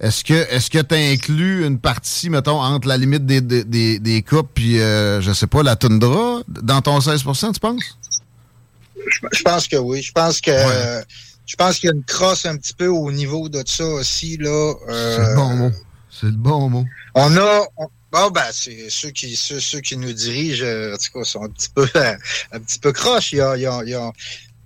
Est-ce que est-ce que tu inclus une partie, mettons, entre la limite des, des, des, des coupes puis, euh, je sais pas, la toundra dans ton 16% tu penses? Je, je pense que oui. Je pense que euh, je pense qu'il y a une crosse un petit peu au niveau de ça aussi là. Euh, C'est le bon mot. C'est le bon mot. On a on- bon ben c'est ceux qui ceux, ceux qui nous dirigent euh, en tout cas sont un petit peu un petit peu croches. Il y a, il y a, il y a-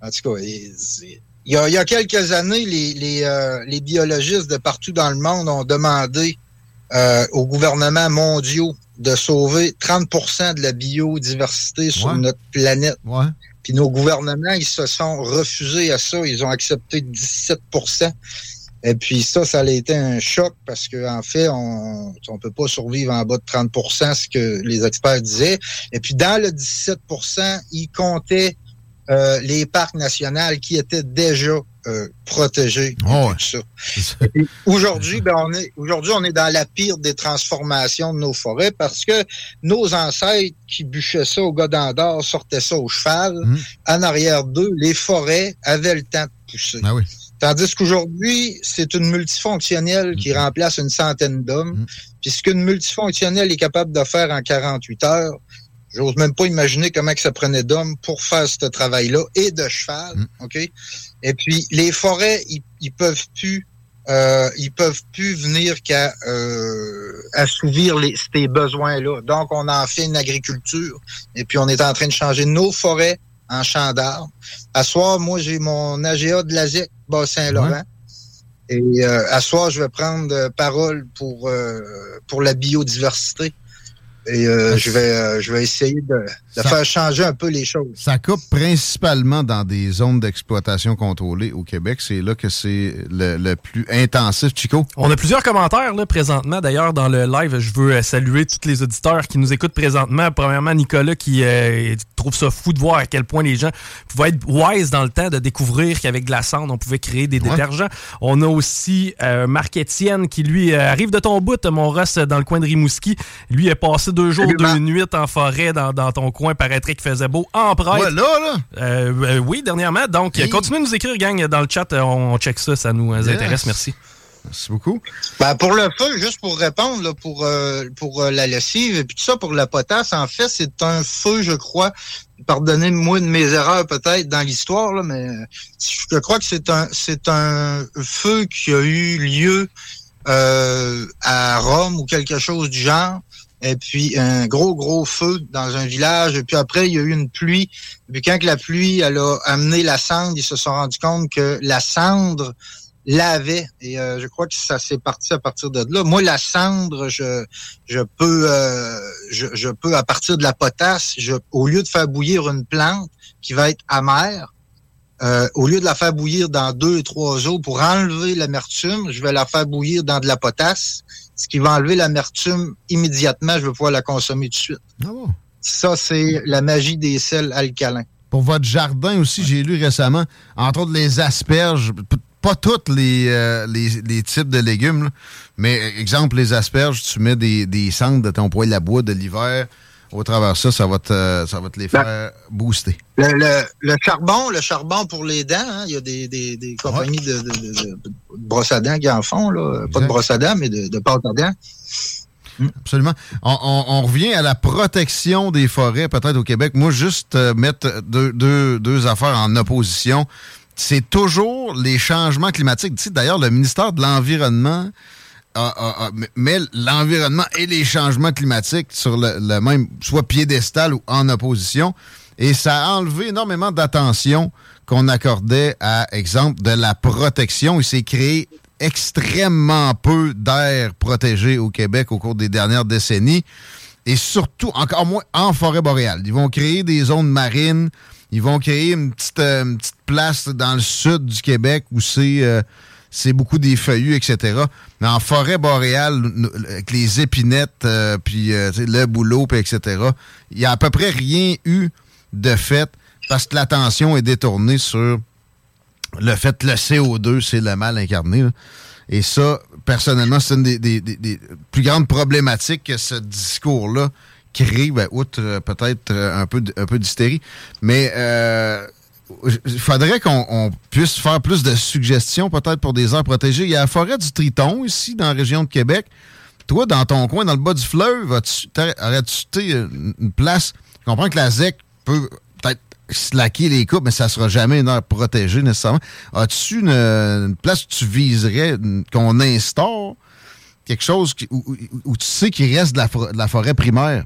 en tout cas il c'est- il y a, il y a quelques années les les, euh, les biologistes de partout dans le monde ont demandé euh, aux gouvernements mondiaux de sauver 30% de la biodiversité sur Ouais. notre planète. Ouais. Puis nos gouvernements, ils se sont refusés à ça. Ils ont accepté 17% Et puis ça, ça a été un choc parce qu'en en fait, on ne peut pas survivre en bas de 30% ce que les experts disaient. Et puis dans le 17% ils comptaient euh, les parcs nationaux qui étaient déjà euh, protégés. Oh aujourd'hui, ben on est aujourd'hui on est dans la pire des transformations de nos forêts parce que nos ancêtres qui bûchaient ça au d'or sortaient ça au cheval. Mmh. En arrière d'eux, les forêts avaient le temps de pousser. Ah oui. Tandis qu'aujourd'hui, c'est une multifonctionnelle qui mm-hmm. remplace une centaine d'hommes. Mm-hmm. Puis ce qu'une multifonctionnelle est capable de faire en 48 heures, j'ose même pas imaginer comment que ça prenait d'hommes pour faire ce travail-là et de cheval, mm-hmm. OK? Et puis, les forêts, ils, peuvent plus euh, ils peuvent plus venir qu'à euh, assouvir les, ces besoins-là. Donc, on en fait une agriculture et puis on est en train de changer nos forêts en champ d'arbres. À soir, moi, j'ai mon AGA de l'ASIC, Bas-Saint-Laurent. Et euh, à soir, je vais prendre euh, parole pour, euh, pour la biodiversité. Et euh, je, vais, euh, je vais essayer de, faire changer un peu les choses. Ça coupe principalement dans des zones d'exploitation contrôlées au Québec. C'est là que c'est le, plus intensif, Chico? On a plusieurs commentaires là, présentement. D'ailleurs, dans le live, je veux euh, saluer tous les auditeurs qui nous écoutent présentement. Premièrement, Nicolas qui trouve ça fou de voir à quel point les gens pouvaient être wise dans le temps de découvrir qu'avec de la cendre, on pouvait créer des détergents. On a aussi Marc-Étienne qui, lui, arrive de ton bout, mon Ross, dans le coin de Rimouski. Lui est passé deux jours, deux nuits en forêt dans, ton coin. Paraîtrait qu'il faisait beau en prêtre. Ouais, là, là. Euh, euh, oui, dernièrement. Donc, continuez de nous écrire, gang, dans le chat. On check ça, ça nous intéresse. Merci. Merci beaucoup. Ben, pour le feu, juste pour répondre, là, pour, euh, pour la lessive et puis tout ça, pour la potasse, en fait, c'est un feu, je crois. Pardonnez-moi de mes erreurs peut-être dans l'histoire, mais je crois que c'est un c'est un feu qui a eu lieu à Rome ou quelque chose du genre et puis un gros, gros feu dans un village. Et puis après, il y a eu une pluie. Et puis quand la pluie elle a amené la cendre, ils se sont rendus compte que la cendre lavait. Et euh, je crois que ça s'est parti à partir de là. Moi, la cendre, je, je peux euh, je, je, peux, à partir de la potasse, je, au lieu de faire bouillir une plante qui va être amère, euh, au lieu de la faire bouillir dans deux et trois eaux pour enlever l'amertume, je vais la faire bouillir dans de la potasse ce qui va enlever l'amertume immédiatement. Je vais pouvoir la consommer tout de suite. Ah Ça, c'est la magie des sels alcalins. Pour votre jardin aussi, j'ai lu récemment, entre autres les asperges, pas tous euh, les, les, types de légumes, mais exemple, les asperges, tu mets des, des cendres de ton poêle à bois de l'hiver, au travers de ça, ça va te, ça va te les ben, faire booster. Le, le, charbon, le charbon pour les dents, hein, il y a des, des, des compagnies de, de, de, brosse à dents qui en font, là. pas de brosse à dents, mais de, de pâte à dents. Hmm. Absolument. On, on, revient à la protection des forêts, peut-être au Québec. Moi, juste euh, mettre deux, deux, deux affaires en opposition. C'est toujours les changements climatiques. D'ailleurs, le ministère de l'Environnement met l'environnement et les changements climatiques sur le, même, soit piédestal ou en opposition. Et ça a enlevé énormément d'attention qu'on accordait à, exemple, de la protection. Il s'est créé extrêmement peu d'air protégé au Québec au cours des dernières décennies. Et surtout, encore moins en forêt boréale. Ils vont créer des zones marines. Ils vont créer une petite, euh, petite place dans le sud du Québec où c'est... Euh, c'est beaucoup des feuillus, etc. Mais en forêt boréale, avec les épinettes, euh, puis euh, le boulot, puis etc., il n'y a à peu près rien eu de fait parce que l'attention est détournée sur le fait que le CO2, c'est le mal incarné. Et ça, personnellement, c'est une des, plus grandes problématiques que ce discours-là crée, ben, outre euh, peut-être un peu, un peu d'hystérie. Mais il faudrait qu'on puisse faire plus de suggestions peut-être pour des aires protégées. Il y a la forêt du Triton ici, dans la région de Québec. Toi, dans ton coin, dans le bas du fleuve, aurais-tu une place? Je comprends que la ZEC peut peut-être slacker les coupes, mais ça ne sera jamais une aire protégée nécessairement. As-tu une, place où tu viserais qu'on instaure quelque chose où, tu sais qu'il reste de la, forêt primaire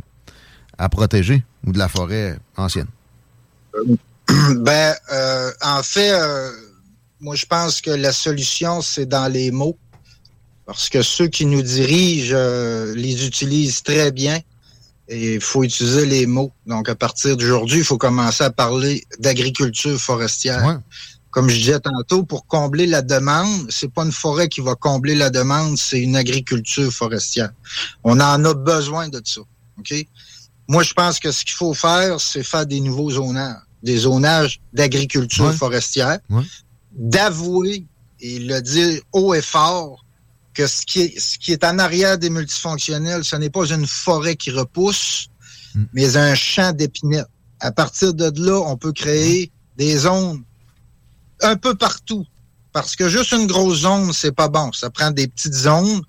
à protéger ou de la forêt ancienne? Euh, Ben, euh, en fait, euh, moi, je pense que la solution, c'est dans les mots. Parce que ceux qui nous dirigent euh, les utilisent très bien. Et il faut utiliser les mots. Donc, à partir d'aujourd'hui, il faut commencer à parler d'agriculture forestière. comme je disais tantôt, pour combler la demande, c'est pas une forêt qui va combler la demande, c'est une agriculture forestière. On en a besoin de ça. OK? Moi, je pense que ce qu'il faut faire, c'est faire des nouveaux zonages, des zonages d'agriculture forestière, d'avouer et le dire haut et fort que ce qui est, ce qui est en arrière des multifonctionnels, ce n'est pas une forêt qui repousse, mm. mais un champ d'épinettes. À partir de là, on peut créer des zones un peu partout. Parce que juste une grosse zone, c'est pas bon. Ça prend des petites zones,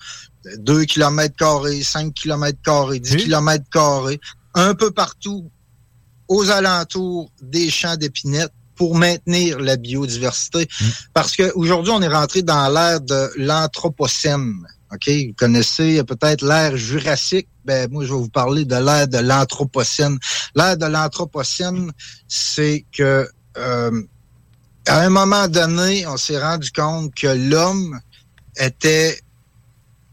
2 km carrés, 5 km carrés, 10 km carrés, un peu partout aux alentours des champs d'épinettes pour maintenir la biodiversité. Mm. Parce qu'aujourd'hui, on est rentré dans l'ère de l'anthropocène. OK? Vous connaissez peut-être l'ère jurassique. Ben, moi, je vais vous parler de l'ère de l'anthropocène. L'ère de l'anthropocène, c'est que euh, à un moment donné, on s'est rendu compte que l'homme était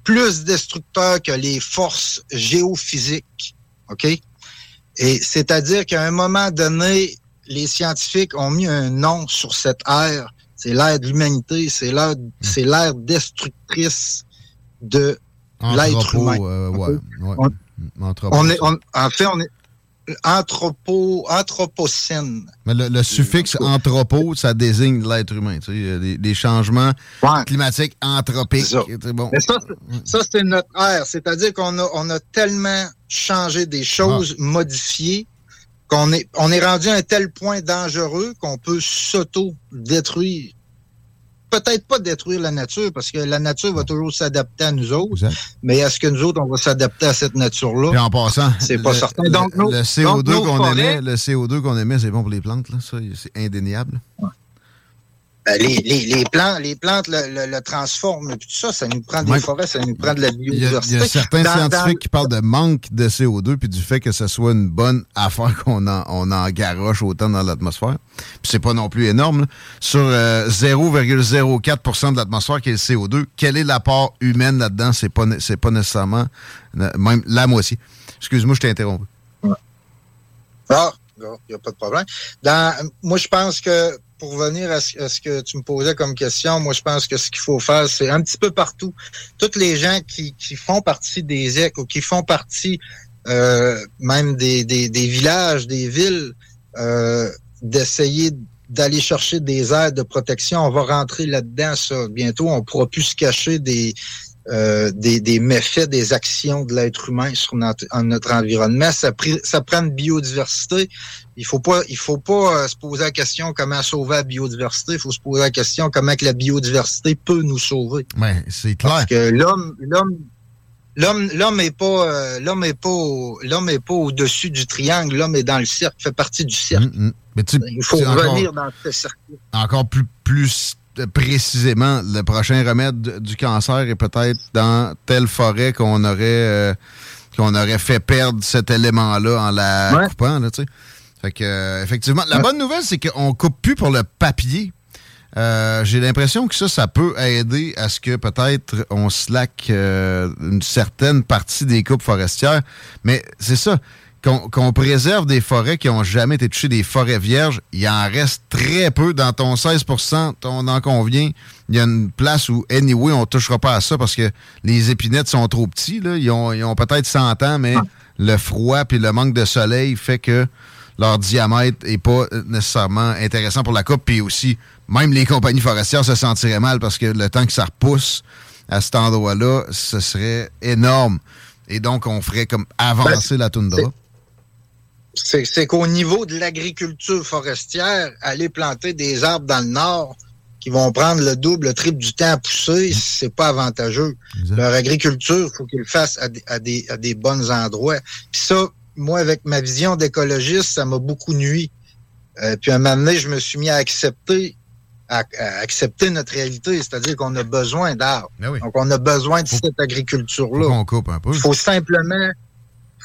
plus destructeur que les forces géophysiques. OK? Et c'est-à-dire qu'à un moment donné, les scientifiques ont mis un nom sur cette ère. C'est l'ère de l'humanité, c'est l'ère, c'est l'ère destructrice de l'être humain. Euh, ouais, on, est, en fait, on est, anthropo, anthropocène. Mais le, suffixe anthropo, ça désigne l'être humain. Tu sais, des, changements climatiques anthropiques. Bon. ça, c'est notre ère. C'est-à-dire qu'on a, on a tellement changé des choses ah. modifiées qu'on est, on est rendu à un tel point dangereux qu'on peut s'auto-détruire peut-être pas détruire la nature, parce que la nature va toujours s'adapter à nous autres. Mais est-ce que nous autres, on va s'adapter à cette nature-là? Et en passant, c'est pas certain. Donc, le, CO2 qu'on émet, le CO2 qu'on émet, c'est bon pour les plantes, là. Ça, c'est indéniable. Les, les, les, plantes, les plantes le, le, transforment. Tout ça, ça nous prend des forêts, ça nous prend de la biodiversité. Il y a, certains scientifiques qui parlent de manque de CO2 puis du fait que ce soit une bonne affaire qu'on en, on en garoche autant dans l'atmosphère. Puis c'est pas non plus énorme. Sur 0,04% euh, de l'atmosphère qui est le CO2, quel est l'apport humain là-dedans? C'est pas, c'est pas nécessairement même la moitié. Excuse-moi, je t'ai interrompu. Ah, il n'y a pas de problème. Dans, moi, je pense que pour revenir à ce, que tu me posais comme question, moi, je pense que ce qu'il faut faire, c'est un petit peu partout. Toutes les gens qui, font partie des EC ou qui font partie euh, même des, villages, des villes, euh, d'essayer d'aller chercher des aides de protection. On va rentrer là-dedans, ça. Bientôt, on pourra plus se cacher des, euh, des, méfaits des actions de l'être humain sur notre, environnement. Ça, ça prend une biodiversité. Il faut pas, il faut pas euh, se poser la question comment sauver la biodiversité. Il faut se poser la question comment que la biodiversité peut nous sauver. Ouais, c'est clair. Parce que l'homme, l'homme, l'homme, l'homme est pas, euh, l'homme est pas, l'homme est pas au-dessus du triangle. L'homme est dans le cercle, fait partie du cercle. Mm, mm. Mais il faut revenir dans ce cercle. Encore plus, plus précisément le prochain remède du cancer est peut-être dans telle forêt qu'on aurait euh, qu'on aurait fait perdre cet élément-là en la coupant. Là, fait que, euh, effectivement, la bonne nouvelle, c'est qu'on coupe plus pour le papier. Euh, j'ai l'impression que ça, ça peut aider à ce que peut-être on slack une certaine partie des coupes forestières. Mais c'est ça qu'on préserve des forêts qui n'ont jamais été touchées, des forêts vierges, il en reste très peu. Dans ton 16% on en convient. Il y a une place où, anyway, on ne touchera pas à ça parce que les épinettes sont trop petits. Là. Ils ont, peut-être 100 ans, mais le froid et le manque de soleil fait que leur diamètre n'est pas nécessairement intéressant pour la coupe. Puis aussi, même les compagnies forestières se sentiraient mal parce que le temps que ça repousse à cet endroit-là, ce serait énorme. Et donc, on ferait comme avancer la toundra c'est qu'au niveau de l'agriculture forestière, aller planter des arbres dans le nord qui vont prendre le double, le triple du temps à pousser, c'est pas avantageux. Leur agriculture, faut qu'ils le fassent à des, à, des, à des bons endroits. Puis ça, moi, avec ma vision d'écologiste, ça m'a beaucoup nuit. Euh, puis à un moment donné, je me suis mis à accepter à, accepter notre réalité, c'est-à-dire qu'on a besoin d'arbres. Ben Donc, on a besoin de cette agriculture-là. Il faut simplement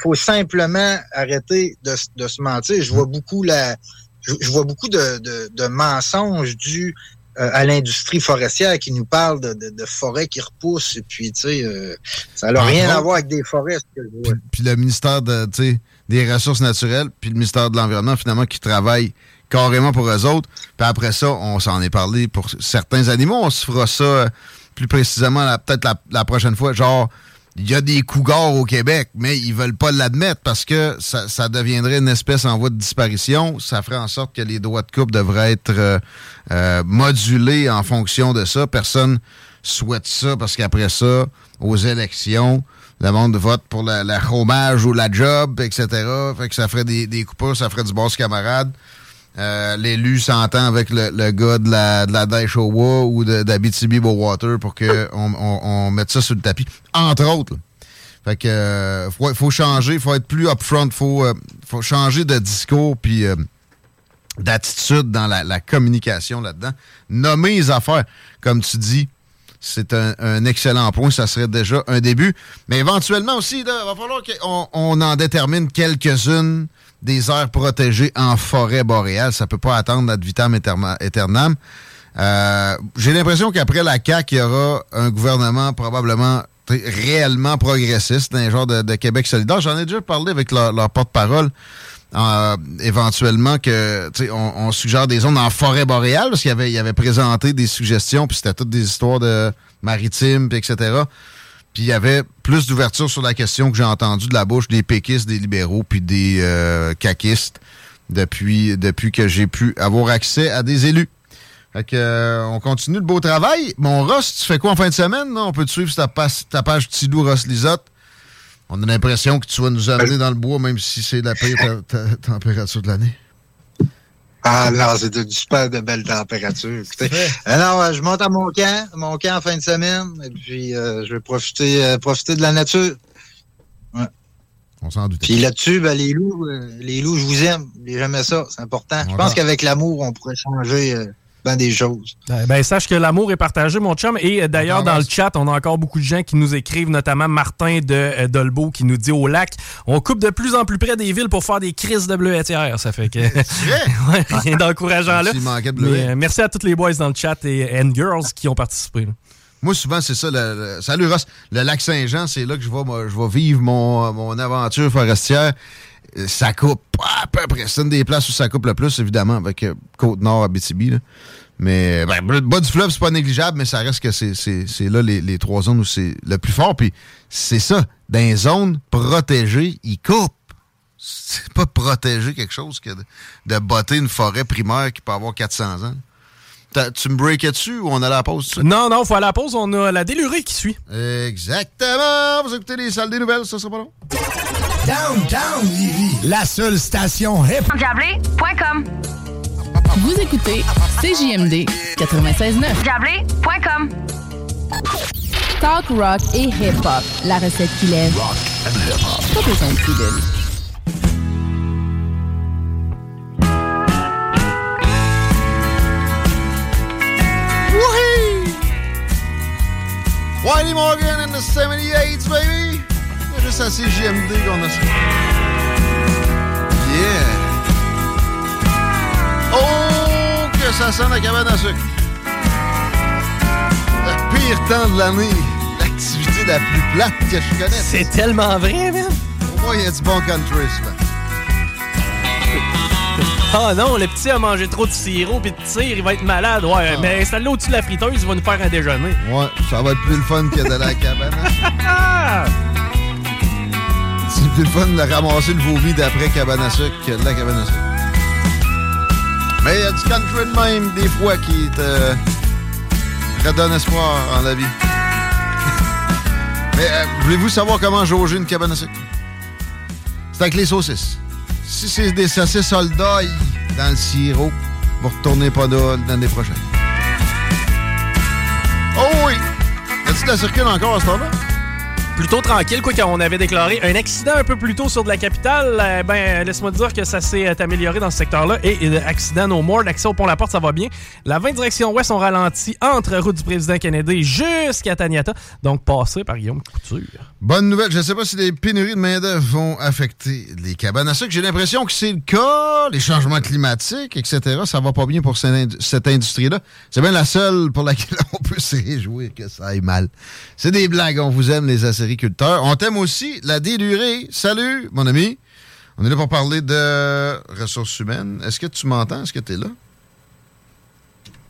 faut simplement arrêter de, de, se mentir. Je vois beaucoup la, je, vois beaucoup de, de, de mensonges du euh, à l'industrie forestière qui nous parle de, de, de, forêts qui repoussent. Et puis, tu sais, euh, ça n'a rien à voir avec des forêts. Que puis, puis, le ministère de, des Ressources naturelles, puis le ministère de l'Environnement, finalement, qui travaille carrément pour eux autres. Puis après ça, on s'en est parlé pour certains animaux. On se fera ça euh, plus précisément peut-être la, la, prochaine fois. Genre, il y a des cougars au Québec, mais ils veulent pas l'admettre parce que ça, deviendrait une espèce en voie de disparition. Ça ferait en sorte que les droits de coupe devraient être euh, euh, modulés en fonction de ça. Personne souhaite ça parce qu'après ça, aux élections, le monde vote pour la, la chômage ou la job, etc. Fait que ça ferait des, des coupures, ça ferait du boss camarade. Euh, l'élu s'entend avec le, le, gars de la, de la Daishowa ou d'Abitibi Water pour qu'on on, on, mette ça sur le tapis, entre autres. Fait que euh, faut, faut changer, faut être plus upfront, faut, euh, faut changer de discours puis d'attitude dans la, la communication là-dedans. Nommer les affaires, comme tu dis, c'est un, un, excellent point. Ça serait déjà un début. Mais éventuellement aussi, il va falloir qu'on on en détermine quelques-unes des aires protégées en forêt boréale. Ça peut pas attendre ad vitam aeternam. Euh, J'ai l'impression qu'après la CAQ, il y aura un gouvernement probablement réellement progressiste, un genre de, Québec solidaire. J'en ai déjà parlé avec leur, porte-parole. Euh, éventuellement que on, suggère des zones en forêt boréale parce qu'il avait, avait présenté des suggestions puis c'était toutes des histoires de maritimes etc. Puis il y avait plus d'ouverture sur la question que j'ai entendue de la bouche des péquistes, des libéraux, puis des euh, caquistes depuis, depuis que j'ai pu avoir accès à des élus. Fait que, euh, on continue le beau travail. Mon Ross, tu fais quoi en fin de semaine? On peut te suivre sur ta, ta page Tidou Ross Lisotte. On a l'impression que tu vas nous amener dans le bois, même si c'est la pire température de l'année. Ah non, c'est une super de belle température. Alors, euh, je monte à mon camp, mon camp en fin de semaine, et puis euh, je vais profiter, euh, profiter de la nature. Ouais. On s'en doute. Puis là-dessus, ben, les loups, les loups, je vous aime. J'aime ça, c'est important. je pense qu'avec l'amour, on pourrait changer des choses. Ben, sache que l'amour est partagé, mon chum. Et euh, d'ailleurs, dans le chat, on a encore beaucoup de gens qui nous écrivent, notamment Martin de euh, Dolbeau qui nous dit au lac, on coupe de plus en plus près des villes pour faire des crises de bleuetière. Ça fait que. rien d'encourageant là. Euh, merci à toutes les boys dans le chat et and girls qui ont participé. Moi, souvent, c'est ça. Le, salut Ross. Le lac Saint-Jean, c'est là que je vais, je vais vivre mon, mon aventure forestière ça coupe à peu près. C'est une des places où ça coupe le plus, évidemment, avec Côte-Nord, Abitibi. Là. Mais ben, le bas du fleuve, c'est pas négligeable, mais ça reste que c'est là les, trois zones où c'est le plus fort. Puis c'est ça, dans les zones protégées, ils coupent. C'est pas protéger quelque chose que de, botter une forêt primaire qui peut avoir 400 ans. Tu me breakais dessus ou on a la pause? Non, non, faut aller à la pause. On a la délurée qui suit. Exactement. Vous écoutez les salles des nouvelles, ça sera pas long. Downtown Livy, la seule station hip. Vous écoutez CJMD 96.9. Diablé.com Talk rock et hip-hop, la recette qui lève. Rock and hip-hop. Pas besoin de pilule. Whitey Morgan in the 78s, baby! juste à CGMD qu'on a ça. Yeah! Oh, que ça sent la cabane à sucre! Le pire temps de l'année, l'activité la plus plate que je connaisse. C'est tellement vrai, man! Au moins, il y a du bon country, ça. Ah non, le petit a mangé trop de sirop puis de tir, il va être malade. Ouais, ah. mais installe-le au-dessus de la friteuse, il va nous faire un déjeuner. Ouais, ça va être plus le fun que de la cabane. Hein. C'est plus le fun de ramasser le vomi d'après cabane à sucre que de la cabane à sucre. Mais il y a du country de même, des fois, qui te redonne espoir en la vie. Mais euh, voulez-vous savoir comment jauger une cabane à sucre? C'est avec les saucisses. Si c'est des saucisses soldats dans le sirop, vous retournez pas là l'année prochaine. Oh oui! A-t-il de la circule encore à ce temps-là? Plutôt tranquille, quoi, quand on avait déclaré un accident un peu plus tôt sur de la capitale. Euh, ben, laisse-moi dire que ça s'est euh, amélioré dans ce secteur-là. Et, accident no more, l'accès au pont La Porte, ça va bien. La 20 direction ouest, on ralentit entre route du président Kennedy jusqu'à Taniata. Donc, passé par Guillaume Couture. Bonne nouvelle. Je ne sais pas si les pénuries de main-d'œuvre vont affecter les cabanes à sucre. J'ai l'impression que c'est le cas. Les changements climatiques, etc. Ça va pas bien pour cette industrie-là. C'est bien la seule pour laquelle on peut se réjouir que ça aille mal. C'est des blagues. On vous aime, les On t'aime aussi la délurée. Salut, mon ami. On est là pour parler de ressources humaines. Est-ce que tu m'entends? Est-ce que tu es là?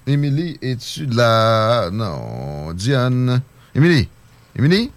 Émilie, es-tu de la... Non, Diane. Émilie? Émilie?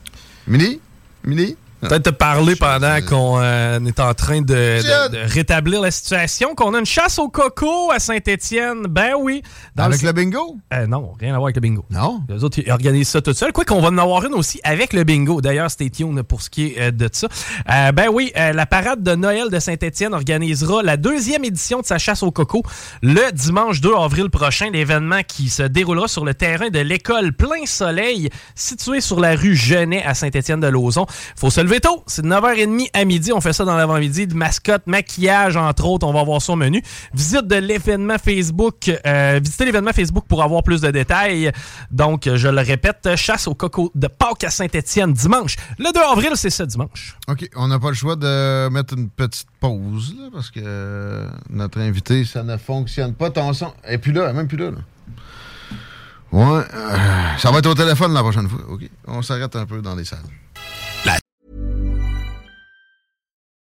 Émilie? Émilie? Peut-être te parler pendant qu'on euh, est en train de, de- de rétablir la situation, qu'on a une chasse au coco à Saint-Étienne. Ben oui. Dans Avec le bingo? Euh, non, rien à voir avec le bingo. Non? Les autres, ils organisent ça tout seul. Quoi qu'on va en avoir une aussi avec le bingo. D'ailleurs, stay tuned pour ce qui est euh, de ça. Euh, ben oui, la parade de Noël de Saint-Étienne organisera la deuxième édition de sa chasse au coco le dimanche 2 avril prochain. L'événement qui se déroulera sur le terrain de l'école Plein Soleil, situé sur la rue Genet à Saint-Étienne-de-Lauzon. Faut se lever. C'est de 9h30 à midi. On fait ça dans l'avant-midi. De mascotte, maquillage, entre autres. On va voir ça au menu. Visite de l'événement Facebook. Euh, visitez l'événement Facebook pour avoir plus de détails. Donc, je le répète, chasse au coco de Pâques à Saint-Étienne dimanche. Le 2 avril, c'est ce dimanche. OK, on n'a pas le choix de mettre une petite pause, parce que notre invité, ça ne fonctionne pas. Ton son. Et puis là, même plus là. là. Ouais, euh, ça va être au téléphone la prochaine fois. OK, on s'arrête un peu dans les salles.